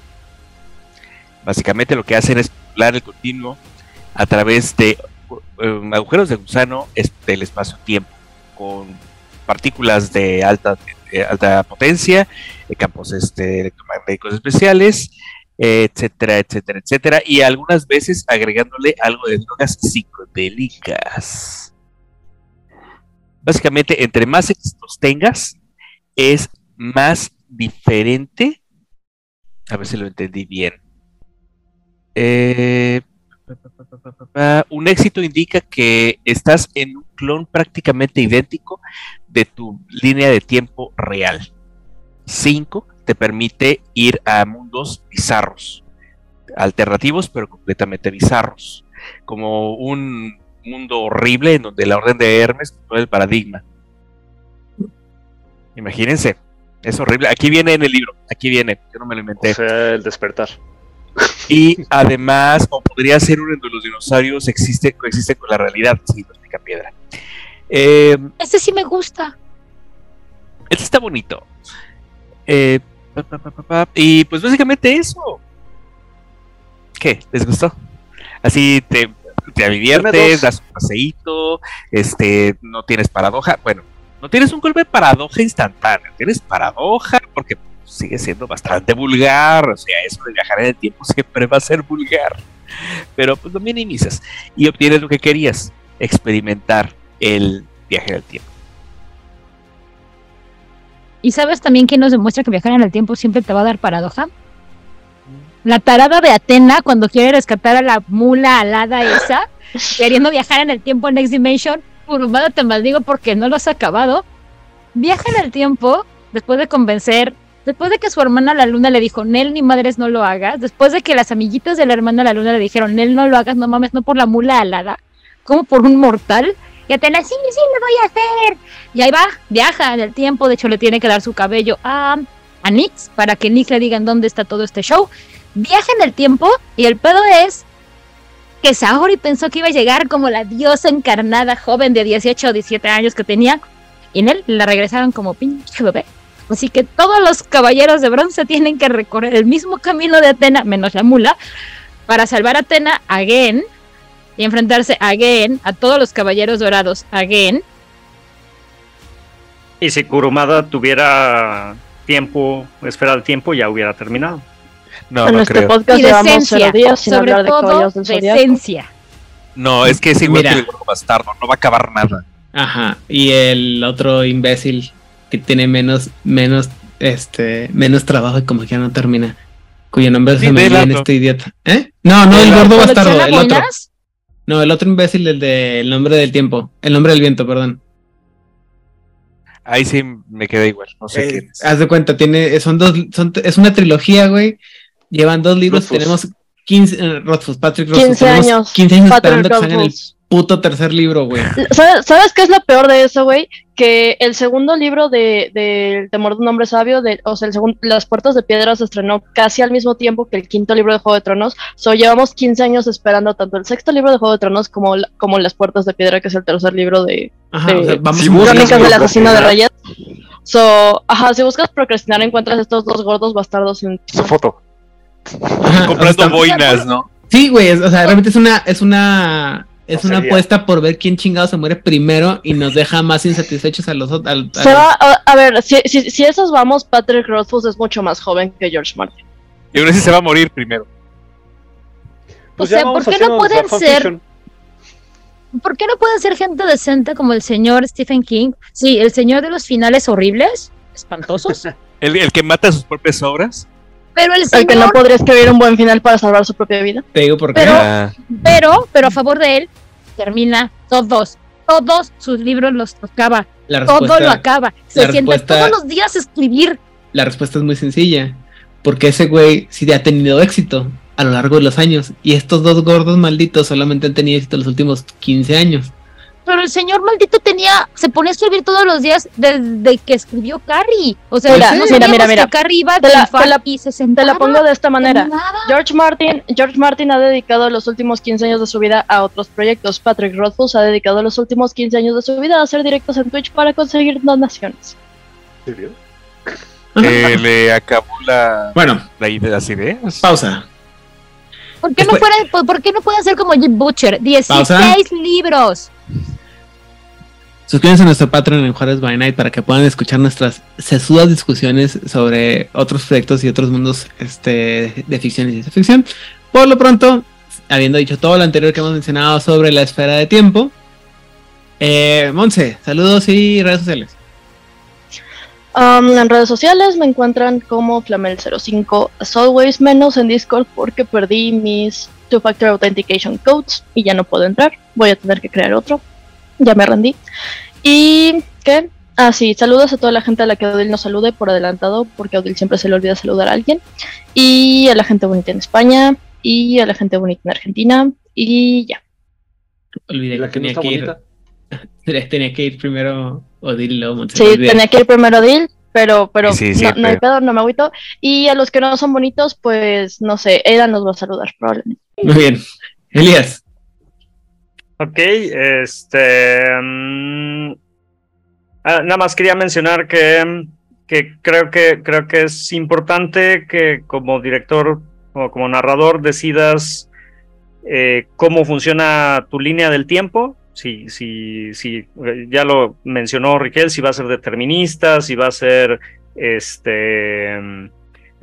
Básicamente lo que hacen es volar el continuo a través de eh, agujeros de gusano del espacio-tiempo con partículas de alta, alta potencia, eh, campos este, electromagnéticos especiales, etcétera, etcétera, etcétera, y algunas veces agregándole algo de drogas psicodélicas. Básicamente, entre más éxitos tengas, es más diferente. A ver si lo entendí bien. Eh, un éxito indica que estás en un clon prácticamente idéntico de tu línea de tiempo real. 5 te permite ir a mundos bizarros, alternativos pero completamente bizarros, como un mundo horrible en donde la orden de Hermes controla el paradigma. Imagínense, es horrible. Aquí viene en el libro, aquí viene, yo no me lo inventé. O sea, el despertar. Y además, o podría ser uno de los dinosaurios existe, coexiste con la realidad, sí, Piedra. Eh, Este sí me gusta. este está bonito. Eh, pa, pa, pa, pa, pa. Y pues básicamente eso. ¿Qué? ¿Les gustó? Así te, te diviertes, das un paseíto, este, no tienes paradoja. Bueno, no tienes un golpe de paradoja instantánea, tienes paradoja porque sigue siendo bastante vulgar. O sea, eso de viajar en el tiempo siempre va a ser vulgar. Pero pues lo minimizas y obtienes lo que querías, experimentar el viaje en el tiempo. ¿Y sabes también quién nos demuestra que viajar en el tiempo siempre te va a dar paradoja? La tarada de Atena cuando quiere rescatar a la mula alada esa, queriendo viajar en el tiempo en Next Dimension. Urumada te maldigo porque no lo has acabado. Viaja en el tiempo después de convencer, después de que su hermana la luna le dijo, Nel ni madres no lo hagas, después de que las amiguitas de la hermana la luna le dijeron, Nel no lo hagas, no mames, no por la mula alada, como por un mortal. Y Atena, sí, sí, lo voy a hacer. Y ahí va, viaja en el tiempo. De hecho, le tiene que dar su cabello a, a para que Nix le diga en dónde está todo este show. Viaja en el tiempo y el pedo es que Saori pensó que iba a llegar como la diosa encarnada joven de 18 o 17 años que tenía. Y en él la regresaron como pinche bebé. Así que todos los caballeros de bronce tienen que recorrer el mismo camino de Atena, menos la mula, para salvar a Atena again y enfrentarse again a todos los caballeros dorados again. Y si Kurumada tuviera tiempo, esfera del tiempo, ya hubiera terminado. No, en no este creo. podcast Y llevamos decencia, cero días sin sobre de todo Zodiaco. decencia. No, es que es igual Mira. que el gordo bastardo, no va a acabar nada. Ajá. Y el otro imbécil que tiene menos, menos, este, menos trabajo y como que ya no termina. Cuyo nombre Sí, se me este idiota. ¿Eh? No, no, el gordo bastardo, ¿Colecciona el otro. No, el otro imbécil, el del nombre del tiempo. El nombre del viento, perdón. Ahí sí me queda igual, no sé Eh, quién es. haz de cuenta, tiene, son dos, son, es una trilogía, güey. Llevan dos libros, Rothfuss. tenemos 15, eh, Rothfuss, Patrick Rothfuss. 15 tenemos años. 15 años Patrick esperando que salgan el. Puto tercer libro, güey. ¿Sabes, ¿Sabes qué es lo peor de eso, güey? Que el segundo libro de, de El temor de un hombre sabio, de, o sea, el segundo, Las puertas de piedra se estrenó casi al mismo tiempo que el quinto libro de Juego de Tronos. So, llevamos 15 años esperando tanto el sexto libro de Juego de Tronos como, como Las puertas de piedra, que es el tercer libro de Ajá, de o sea, vamos si a buscas Crónicas del por asesino de Reyes. So, ajá, si buscas procrastinar encuentras estos dos gordos bastardos en Su foto. Ajá, Comprando boinas, ¿no? Sí, güey, o sea, realmente es una, es una, es una sería. apuesta por ver quién chingado se muere primero y nos deja más insatisfechos a los otros. a Se los- va, a, a ver, si, si, si esos vamos, Patrick Rothfuss es mucho más joven que George Martin. Yo creo que sí se va a morir primero. O sea, ¿por qué no pueden ser-. ¿Por qué no pueden ser gente decente como el señor Stephen King? Sí, el señor de los finales horribles, espantosos. El, el que mata sus propias obras. pero el El que no señor, podría escribir un buen final para salvar su propia vida. Te digo por qué. Pero- Ah, pero, pero a favor de él, termina todos, todos sus libros los tocaba, todo lo acaba. Se sienta todos los días a escribir. la respuesta es muy sencilla. Porque ese güey sí ha tenido éxito a lo largo de los años. Y estos dos gordos malditos solamente han tenido éxito los últimos 15 años. Pero el señor maldito tenía, se ponía a escribir todos los días desde que escribió Carrie. O sea, Mira, no mira, mira, mira. que Carrie iba a Te la- triunfar te la- y se Te sentaba la pongo de esta manera. George Martin, George Martin ha dedicado los últimos 15 años de su vida a otros proyectos. Patrick Rothfuss ha dedicado los últimos 15 años de su vida a hacer directos en Twitch para conseguir donaciones. Eh, le acabó la, Bueno, la idea, las ideas. pausa. ¿Por qué, no Después- fuera- por, por qué no pueden ser como Jim Butcher? 16 Pausa. libros. Suscríbanse a nuestro Patreon en Juárez by Night para que puedan escuchar nuestras sesudas discusiones sobre otros proyectos y otros mundos este, de ficción y ciencia ficción. Por lo pronto, habiendo dicho todo lo anterior que hemos mencionado sobre la esfera de tiempo, eh, Monse, saludos y redes sociales. Um, en redes sociales me encuentran como Flamel05 as always, menos en Discord porque perdí mis Two Factor Authentication Codes y ya no puedo entrar. Voy a tener que crear otro. Ya me rendí. ¿Y qué? Ah, sí, saludos a toda la gente a la que Odil nos salude por adelantado, porque a Odil siempre se le olvida saludar a alguien. Y a la gente bonita en España, y a la gente bonita en Argentina, y ya. Olvidé ¿Y la que no tenía está que ir. Tenía que ir primero Odil luego. Sí, tenía que ir primero Odil, pero, pero Sí, no, siempre. no hay pedo, no me agüito. Y a los que no son bonitos, pues no sé, Eda nos va a saludar probablemente. Muy bien. Elías, Ok, este. mm, ah, nada más quería mencionar que, que creo que creo que es importante que como director o como narrador decidas eh, cómo funciona tu línea del tiempo. Si, si, si eh, ya lo mencionó Riquel, si va a ser determinista, si va a ser este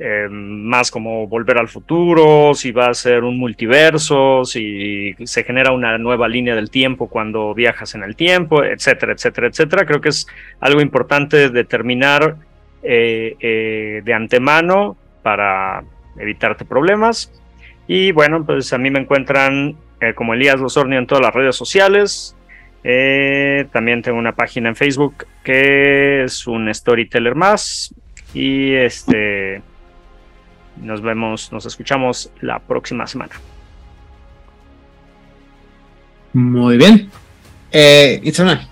eh, más como volver al futuro, si va a ser un multiverso, si se genera una nueva línea del tiempo cuando viajas en el tiempo, etcétera, etcétera, etcétera. Creo que es algo importante determinar eh, eh, de antemano para evitarte problemas. Y bueno, pues a mí me encuentran como Elías Losornio en todas las redes sociales. también tengo una página en Facebook que es un storyteller más. Y este nos vemos, nos escuchamos la próxima semana. Muy bien. Eh, Itzana.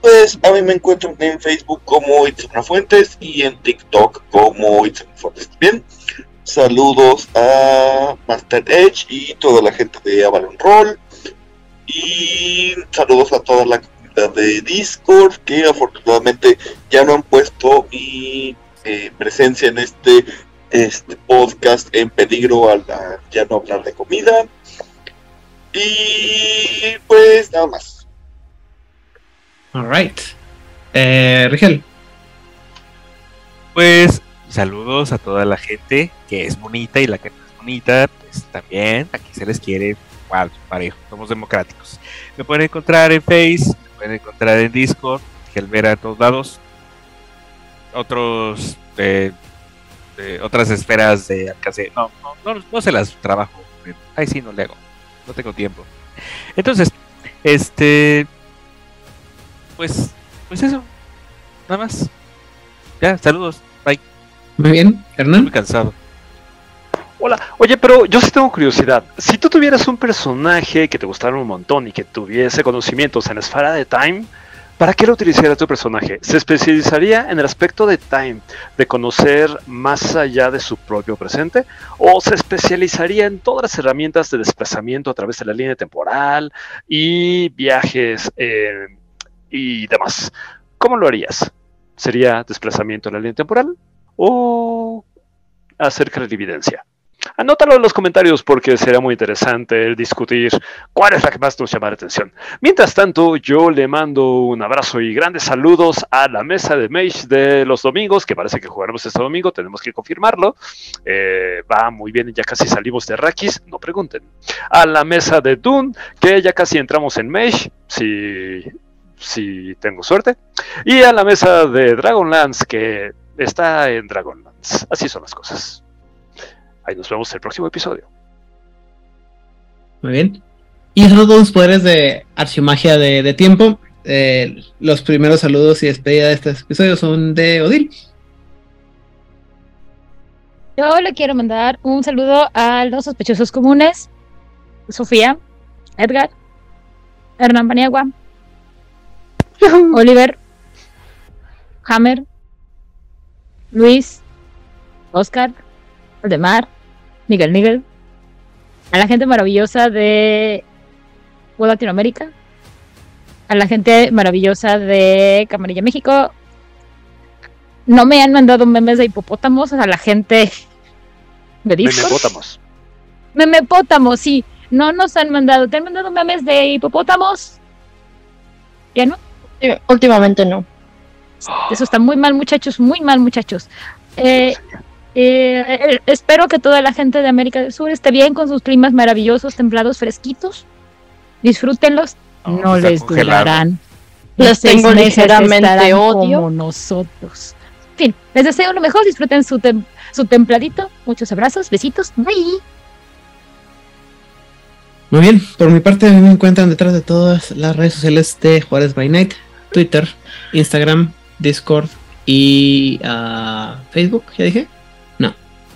Pues a mí me encuentro en Facebook como Itzana Fuentes y en TikTok como Itzana Fuentes. Bien, saludos a Master Edge y toda la gente de Avalon Roll. Y saludos a toda la comunidad de Discord que afortunadamente ya no han puesto y eh, presencia en este, este podcast en peligro al ya no hablar de comida. Y pues nada más. Alright. Eh, Rigel. Pues saludos a toda la gente que es bonita y la que no es bonita, pues también aquí se les quiere igual, parejo, somos democráticos. Me pueden encontrar en Face, me pueden encontrar en Discord, ver a todos lados, otros de, otras esferas de alcance. No, no, no, no se las trabajo. Ay, sí, no le hago. No tengo tiempo. Entonces, este. Pues, pues eso. Nada más. Ya, saludos. Bye. Muy bien, Hernán. Muy cansado. Hola, oye, pero yo sí tengo curiosidad. Si tú tuvieras un personaje que te gustara un montón y que tuviese conocimientos en la esfera de Time, ¿Para qué lo utilizaría tu personaje? ¿Se especializaría en el aspecto de time, de conocer más allá de su propio presente? ¿O se especializaría en todas las herramientas de desplazamiento a través de la línea temporal y viajes eh, y demás? ¿Cómo lo harías? ¿Sería desplazamiento en la línea temporal o hacer evidencia? Anótalo en los comentarios porque será muy interesante discutir cuál es la que más nos llama la atención. Mientras tanto, yo le mando un abrazo y grandes saludos a la mesa de Mage de los domingos, que parece que jugaremos este domingo, tenemos que confirmarlo. Eh, va muy bien, ya casi salimos de Rakis, no pregunten. A la mesa de Dune, que ya casi entramos en Mage, si, si tengo suerte. Y a la mesa de Dragonlance, que está en Dragonlance. Así son las cosas. Ahí nos vemos en el próximo episodio. Muy bien. Y son los poderes de archimagia de, de tiempo. Eh, los primeros saludos y despedida de este episodio son de Odil. Yo le quiero mandar un saludo a los sospechosos comunes: Sofía, Edgar, Hernán Paniagua, Oliver, Hammer, Luis, Oscar, Aldemar, Miguel Miguel, a la gente maravillosa de Latinoamérica, a la gente maravillosa de Camarilla México. No me han mandado memes de hipopótamos, a la gente de Discord. Memepótamos. Memepótamos, sí. No nos han mandado. ¿Te han mandado memes de hipopótamos? ¿Ya no? últimamente no. Eso está muy mal, muchachos, muy mal, muchachos. Eh, eh, eh, espero que toda la gente de América del Sur esté bien con sus climas maravillosos, templados, fresquitos. Disfrútenlos, no, les durarán. Les tengo ligeramente odio. Como nosotros. En fin, les deseo lo mejor, disfruten su, su templadito. Muchos abrazos, besitos, bye. Muy bien, por mi parte me encuentran detrás de todas las redes sociales de Juárez by Night, Twitter, Instagram, Discord y uh, Facebook, ya dije.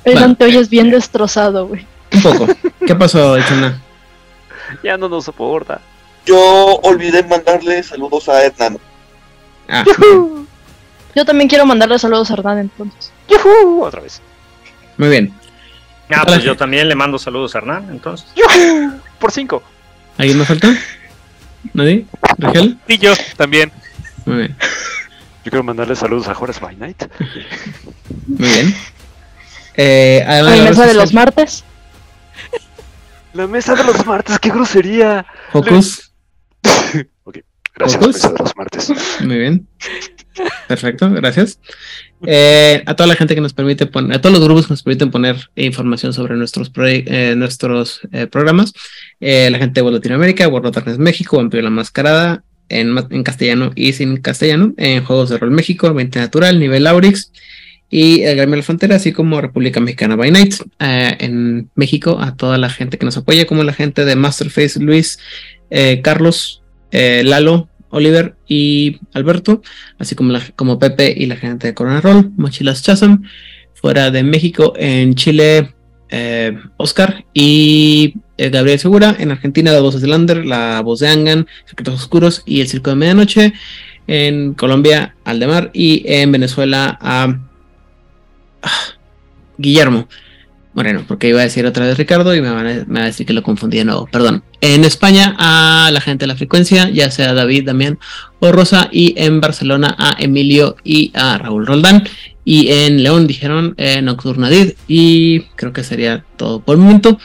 El te oyes bien destrozado, güey. Un poco. ¿Qué pasó, Itzana? Ya no nos soporta. Yo olvidé mandarle saludos a Hernán. Ah, Yo también quiero mandarle saludos a Hernán entonces. ¡Yuhu! Otra vez. Muy bien. Ah, pues yo también le mando saludos a Hernán, entonces. ¡Yuhu! Por cinco. ¿Alguien me falta? ¿Nadie? ¿Rigel? Sí, yo también. Muy bien. Yo quiero mandarle saludos a Horace by Night. Muy bien. Eh, además, La mesa de los martes. La mesa de los martes, qué grosería. Focus. ok, gracias, Focus. mesa de los martes. Muy bien. Perfecto, gracias. Eh, a toda la gente que nos permite poner, a todos los grupos que nos permiten poner información sobre nuestros, eh, nuestros eh, programas, eh, la gente de World Latinoamérica, World of Darkness México, Vampiro la Mascarada, en, en castellano y sin castellano, en Juegos de Rol México, Ambiente Natural, Nivel Aurix y el Gremio la Frontera, así como República Mexicana by Night. Eh, en México, a toda la gente que nos apoya, como la gente de Masterface, Luis, eh, Carlos, eh, Lalo, Oliver y Alberto, así como, como Pepe y la gente de Corona Roll, Mochilas Chasm, fuera de México, en Chile, Oscar y Gabriel Segura, en Argentina, La Voz de Lander, La Voz de Angan, Secretos Oscuros y El Circo de Medianoche, en Colombia, Aldemar y en Venezuela, a ah, Guillermo. Moreno, porque iba a decir otra vez Ricardo y me, va a decir que lo confundí de nuevo, perdón. En España a la gente de la frecuencia, ya sea David, Damián o Rosa, y en Barcelona a Emilio y a Raúl Roldán. Y en León dijeron eh, Nocturnadid y creo que sería todo por el momento.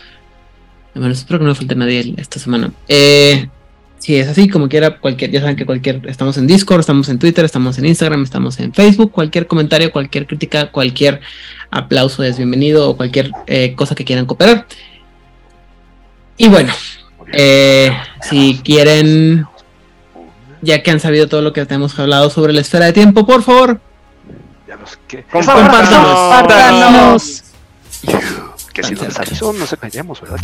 Bueno, espero que no falte nadie esta semana. Eh, si es así, como quiera, cualquier, ya saben que cualquier, estamos en Discord, estamos en Twitter, estamos en Instagram, estamos en Facebook, cualquier comentario, cualquier crítica, cualquier aplauso es bienvenido o cualquier eh, cosa que quieran cooperar. Y bueno, eh, si quieren, ya que han sabido todo lo que hemos hablado sobre la esfera de tiempo, por favor, compártanos. Compártanos. Que si no les avisó, no se callamos, ¿verdad?